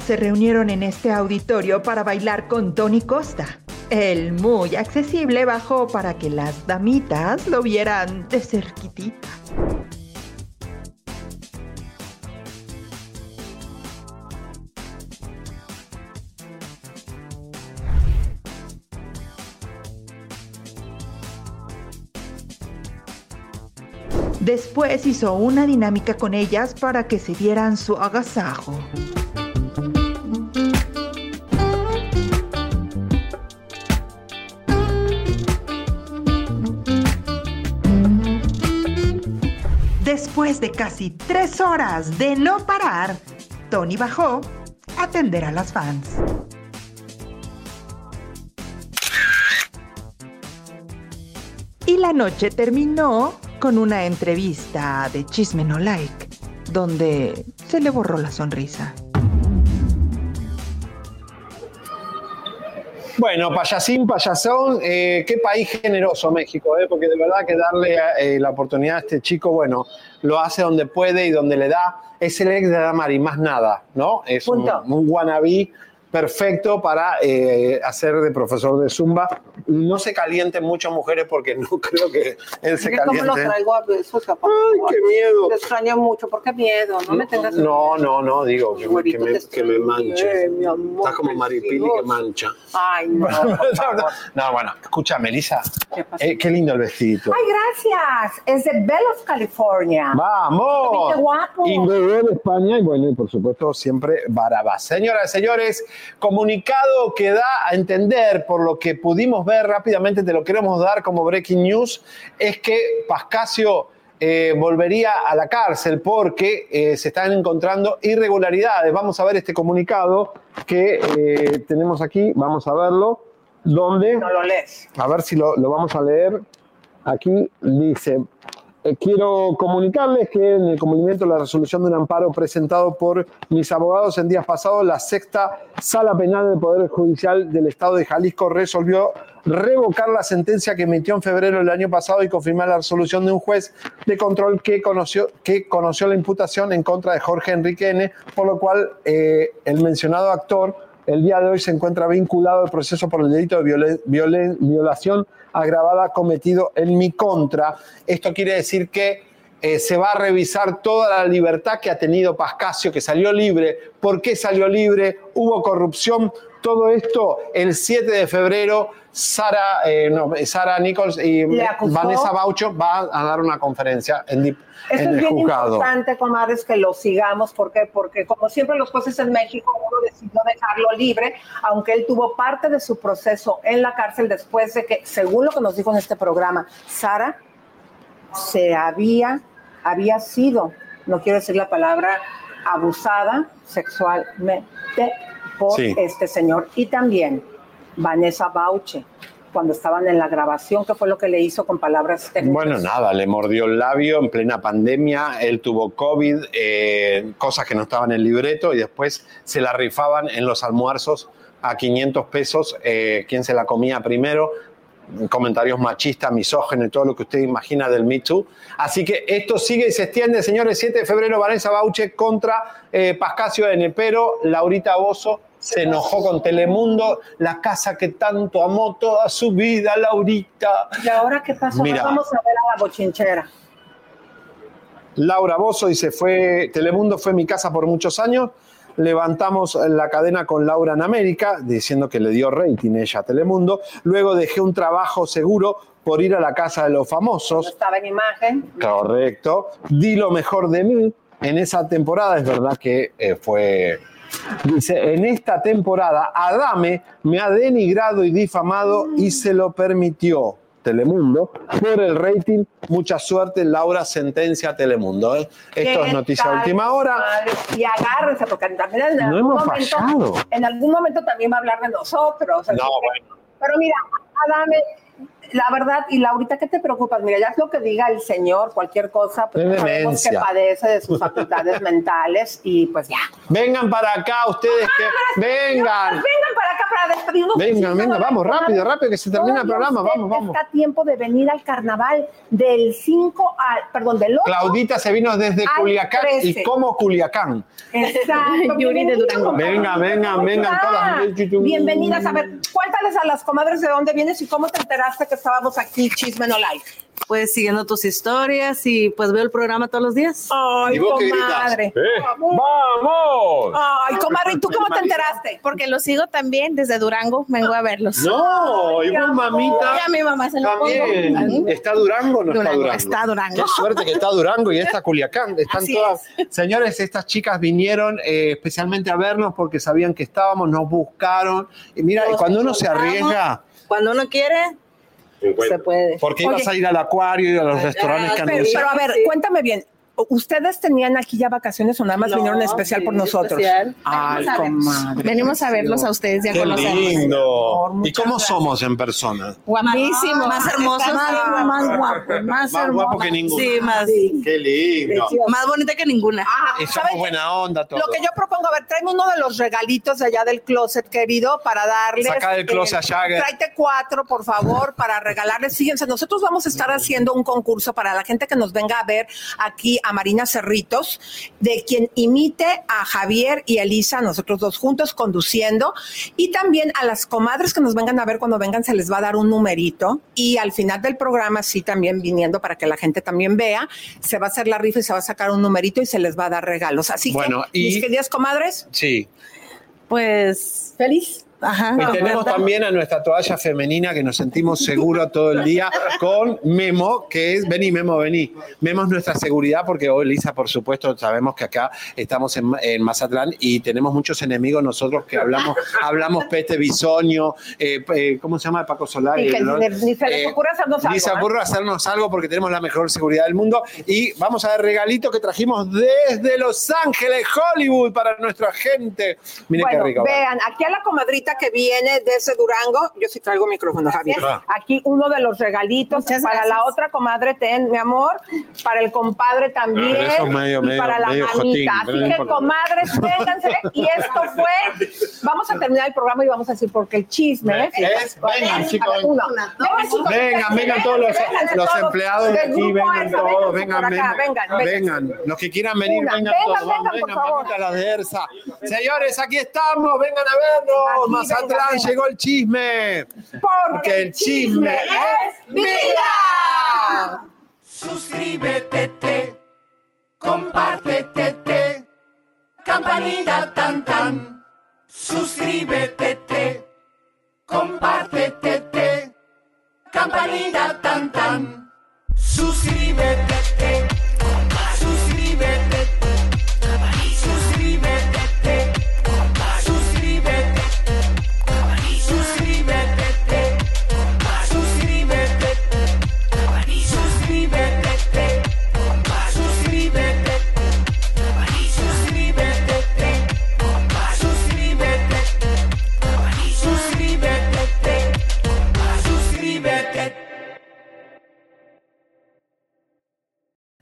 [SPEAKER 17] se reunieron en este auditorio para bailar con Tony Costa. El muy accesible bajó para que las damitas lo vieran de cerquitita. Después hizo una dinámica con ellas para que se dieran su agasajo. Después de casi tres horas de no parar, Tony bajó a atender a las fans. Y la noche terminó con una entrevista de Chisme No Like, donde se le borró la sonrisa.
[SPEAKER 1] Bueno, payasín, payasón, eh, qué país generoso México, eh, porque de verdad que darle eh, la oportunidad a este chico, bueno, lo hace donde puede y donde le da. Es el ex de Damari, más nada, ¿no? Es un, un wannabe perfecto para eh, hacer de profesor de Zumba. No se calienten muchas mujeres porque no *laughs* creo que él se
[SPEAKER 2] Mira cómo lo
[SPEAKER 1] caliente.
[SPEAKER 2] traigo a besos, papá.
[SPEAKER 1] Ay, qué miedo.
[SPEAKER 2] Te extraño mucho. ¿Por qué miedo? No me tengas
[SPEAKER 1] No, no, no, digo que, me- que me, que me manche.
[SPEAKER 2] Eh, mi amor
[SPEAKER 1] Estás como Maripili que mancha.
[SPEAKER 2] Ay, *laughs* no.
[SPEAKER 1] No, bueno, escucha, Melissa. Eh, qué lindo el vestidito.
[SPEAKER 2] Ay, gracias. Es de Velos, California.
[SPEAKER 1] ¡Vamos!
[SPEAKER 2] Qué guapo.
[SPEAKER 1] Indoor España y bueno, y por supuesto siempre Barabás. Señoras y señores, comunicado que da a entender por lo que pudimos ver rápidamente, te lo queremos dar como breaking news, es que Pascasio eh, volvería a la cárcel porque eh, se están encontrando irregularidades. Vamos a ver este comunicado que eh, tenemos aquí, vamos a verlo, donde...
[SPEAKER 2] No lo lees.
[SPEAKER 1] A ver si lo, lo vamos a leer. Aquí dice, eh, quiero comunicarles que en el cumplimiento de la resolución de un amparo presentado por mis abogados en días pasados, la sexta sala penal del Poder Judicial del Estado de Jalisco resolvió revocar la sentencia que emitió en febrero del año pasado y confirmar la resolución de un juez de control que conoció, que conoció la imputación en contra de Jorge Enrique N., por lo cual eh, el mencionado actor el día de hoy se encuentra vinculado al proceso por el delito de violación agravada cometido en mi contra. Esto quiere decir que eh, se va a revisar toda la libertad que ha tenido Pascasio, que salió libre. ¿Por qué salió libre? ¿Hubo corrupción? Todo esto el 7 de febrero, Sara, eh, no, Sara Nichols y. Vanessa Baucho van a dar una conferencia en, dip-
[SPEAKER 2] Esto
[SPEAKER 1] en
[SPEAKER 2] es bien
[SPEAKER 1] juzgado.
[SPEAKER 2] importante, comadres, que lo sigamos. ¿Por qué? Porque como siempre los jueces en México, uno decidió dejarlo libre, aunque él tuvo parte de su proceso en la cárcel después de que, según lo que nos dijo en este programa, Sara se había, había sido, no quiero decir la palabra, abusada sexualmente por
[SPEAKER 1] Sí.
[SPEAKER 2] este señor. Y también Vanessa Bauche, cuando estaban en la grabación, ¿qué fue lo que le hizo con palabras técnicas?
[SPEAKER 1] Bueno, nada, le mordió el labio en plena pandemia, él tuvo COVID, eh, cosas que no estaban en el libreto y después se la rifaban en los almuerzos a 500 pesos, eh, quién se la comía primero, comentarios machistas, misógenos y todo lo que usted imagina del Me Too. Así que esto sigue y se extiende, señores, 7 de febrero, Vanessa Bauche contra eh, Pascasio N. Pero Laurita Bozo se enojó con Telemundo, la casa que tanto amó toda su vida, Laurita.
[SPEAKER 2] ¿Y ahora qué pasó?
[SPEAKER 1] Mira.
[SPEAKER 2] Vamos a ver a la bochinchera.
[SPEAKER 1] Laura Bozo dice, fue, Telemundo fue mi casa por muchos años. Levantamos la cadena con Laura en América, diciendo que le dio rating ella a Telemundo. Luego dejé un trabajo seguro por ir a la casa de los famosos.
[SPEAKER 2] Estaba en imagen.
[SPEAKER 1] Correcto. Di lo mejor de mí. En esa temporada es verdad que eh, fue... Dice, en esta temporada Adame me ha denigrado y difamado y se lo permitió Telemundo por el rating. Mucha suerte, Laura, sentencia Telemundo. ¿eh? Esto
[SPEAKER 2] ¿Qué
[SPEAKER 1] es noticia
[SPEAKER 2] tal,
[SPEAKER 1] última hora.
[SPEAKER 2] Y agárrense, porque también en
[SPEAKER 1] No
[SPEAKER 2] algún,
[SPEAKER 1] hemos
[SPEAKER 2] momento,
[SPEAKER 1] fallado.
[SPEAKER 2] en algún momento también va a hablar de nosotros.
[SPEAKER 1] No,
[SPEAKER 2] Pero mira, Adame, la verdad, y Laurita, ¿qué te preocupas? Mira, ya es lo que diga el señor, cualquier cosa, pues sabemos que padece de sus facultades *laughs* mentales y pues ya.
[SPEAKER 1] Vengan para acá ustedes que... Vengan.
[SPEAKER 2] Vengan para acá para despedirnos.
[SPEAKER 1] Vengan, vengan, vamos, rápido, rápido, que se termina el programa. Vamos, vamos.
[SPEAKER 2] Está a tiempo de venir al carnaval del 5 al, perdón, del 8
[SPEAKER 1] Claudita se vino desde Culiacán y
[SPEAKER 2] 13.
[SPEAKER 1] como Culiacán.
[SPEAKER 2] Exacto.
[SPEAKER 23] Yuri de Durango.
[SPEAKER 1] Venga, vengan, vengan todas.
[SPEAKER 2] Bienvenidas. A ver, cuéntales a las comadres de dónde vienes y cómo te enteraste que estábamos aquí, Chisme No Live.
[SPEAKER 23] Pues siguiendo tus historias y pues veo el programa todos los días.
[SPEAKER 2] Ay, comadre.
[SPEAKER 36] ¡Vamos!
[SPEAKER 2] Ay, comadre, ¿y tú cómo te enteraste?
[SPEAKER 22] Porque lo sigo también desde
[SPEAKER 32] Durango, vengo a verlos.
[SPEAKER 1] No, mamita.
[SPEAKER 32] Y a mi mamá se lo
[SPEAKER 1] También.
[SPEAKER 32] pongo.
[SPEAKER 1] ¿Está Durango o no está
[SPEAKER 32] Durango,
[SPEAKER 1] Durango?
[SPEAKER 32] está Durango.
[SPEAKER 1] Qué suerte que está Durango y está Culiacán. Están
[SPEAKER 32] Así
[SPEAKER 1] todas. Señores, estas chicas vinieron eh, especialmente a vernos porque sabían que estábamos, nos buscaron. Y mira, y cuando uno se arriesga.
[SPEAKER 23] Cuando uno quiere, se puede.
[SPEAKER 1] Porque ibas a ir al acuario y a los restaurantes que
[SPEAKER 2] Pero,
[SPEAKER 1] anuncian.
[SPEAKER 2] pero a ver, cuéntame bien. ¿Ustedes tenían aquí ya vacaciones o nada más
[SPEAKER 23] No,
[SPEAKER 2] vinieron especial por nosotros?
[SPEAKER 23] especial.
[SPEAKER 1] Ay, comadre.
[SPEAKER 32] Venimos a verlos a ustedes y a
[SPEAKER 1] Qué lindo. ¿Y cómo somos en persona?
[SPEAKER 32] Guapísimos.
[SPEAKER 23] Más hermosos.
[SPEAKER 32] Más,
[SPEAKER 23] más guapos. Más,
[SPEAKER 1] Más guapo que ninguno.
[SPEAKER 23] Sí, más.
[SPEAKER 1] Qué lindo.
[SPEAKER 23] Más bonita que ninguna.
[SPEAKER 1] Y somos buena onda todos.
[SPEAKER 2] Lo que yo propongo, a ver, tráeme uno de los regalitos de allá del closet, querido, para darles.
[SPEAKER 1] Saca del closet a Jagger.
[SPEAKER 2] Tráete cuatro, por favor, para regalarles. Fíjense, nosotros vamos a estar haciendo un concurso para la gente que nos venga a ver aquí a Marina Cerritos, de quien imite a Javier y Elisa, nosotros dos juntos conduciendo. Y también a las comadres que nos vengan a ver cuando vengan, se les va a dar un numerito. Y al final del programa, sí, también viniendo para que la gente también vea, se va a hacer la rifa y se va a sacar un numerito y se les va a dar regalos. Así
[SPEAKER 1] Bueno,
[SPEAKER 2] que,
[SPEAKER 1] y-
[SPEAKER 2] mis queridas comadres,
[SPEAKER 1] Sí.
[SPEAKER 23] Pues.
[SPEAKER 2] feliz.
[SPEAKER 23] Ajá.
[SPEAKER 1] Y tenemos también a nuestra toalla femenina que nos sentimos seguros todo el día con Memo, que es, vení Memo, vení. Memo es nuestra seguridad porque hoy, Lisa, por supuesto, sabemos que acá estamos en, en Mazatlán y tenemos muchos enemigos nosotros que hablamos, hablamos peste, bisoño, eh, eh, ¿cómo se llama? Paco Solar.
[SPEAKER 2] Y que
[SPEAKER 1] ¿no?
[SPEAKER 2] ni, se les
[SPEAKER 1] Eh,
[SPEAKER 2] ocurra hacernos algo.
[SPEAKER 1] Ni se
[SPEAKER 2] ¿eh?
[SPEAKER 1] ocurra hacernos algo porque tenemos la mejor seguridad del mundo. Y vamos a ver regalitos que trajimos desde Los Ángeles, Hollywood, para nuestra gente. Miren
[SPEAKER 2] bueno,
[SPEAKER 1] qué rico.
[SPEAKER 2] vean, aquí a la comadrita que viene desde Durango, yo sí traigo micrófono, Javier.
[SPEAKER 1] Ah.
[SPEAKER 2] Aquí uno de los regalitos para la otra comadre, ten, mi amor, para el compadre también,
[SPEAKER 1] eso medio,
[SPEAKER 2] y
[SPEAKER 1] medio,
[SPEAKER 2] para la
[SPEAKER 1] jotín,
[SPEAKER 2] Así que, comadres, vénganse. Y esto fue, vamos a terminar el programa y vamos a decir, porque el chisme ¿eh?
[SPEAKER 1] Es- vengan, chicos.
[SPEAKER 2] Vengan,
[SPEAKER 1] Vengan, vengan todos los,
[SPEAKER 2] todos.
[SPEAKER 1] empleados de aquí, vengan todos, vengan, vengan,
[SPEAKER 2] vengan,
[SPEAKER 1] vengan. Los que quieran venir,
[SPEAKER 2] Una.
[SPEAKER 1] vengan
[SPEAKER 2] Vengan,
[SPEAKER 1] todos, vamos,
[SPEAKER 2] vengan, por
[SPEAKER 1] vengan, de aquí estamos, vengan a vernos.
[SPEAKER 2] Aquí,
[SPEAKER 1] Mazatlán,
[SPEAKER 2] vengan, vengan.
[SPEAKER 1] Llegó el chisme.
[SPEAKER 2] Porque
[SPEAKER 1] el chisme es
[SPEAKER 2] vida.
[SPEAKER 22] Suscríbete, te, compártete, te, campanita tan tan. Suscríbete, te, compártete, te, campanita tan tan. Suscríbete,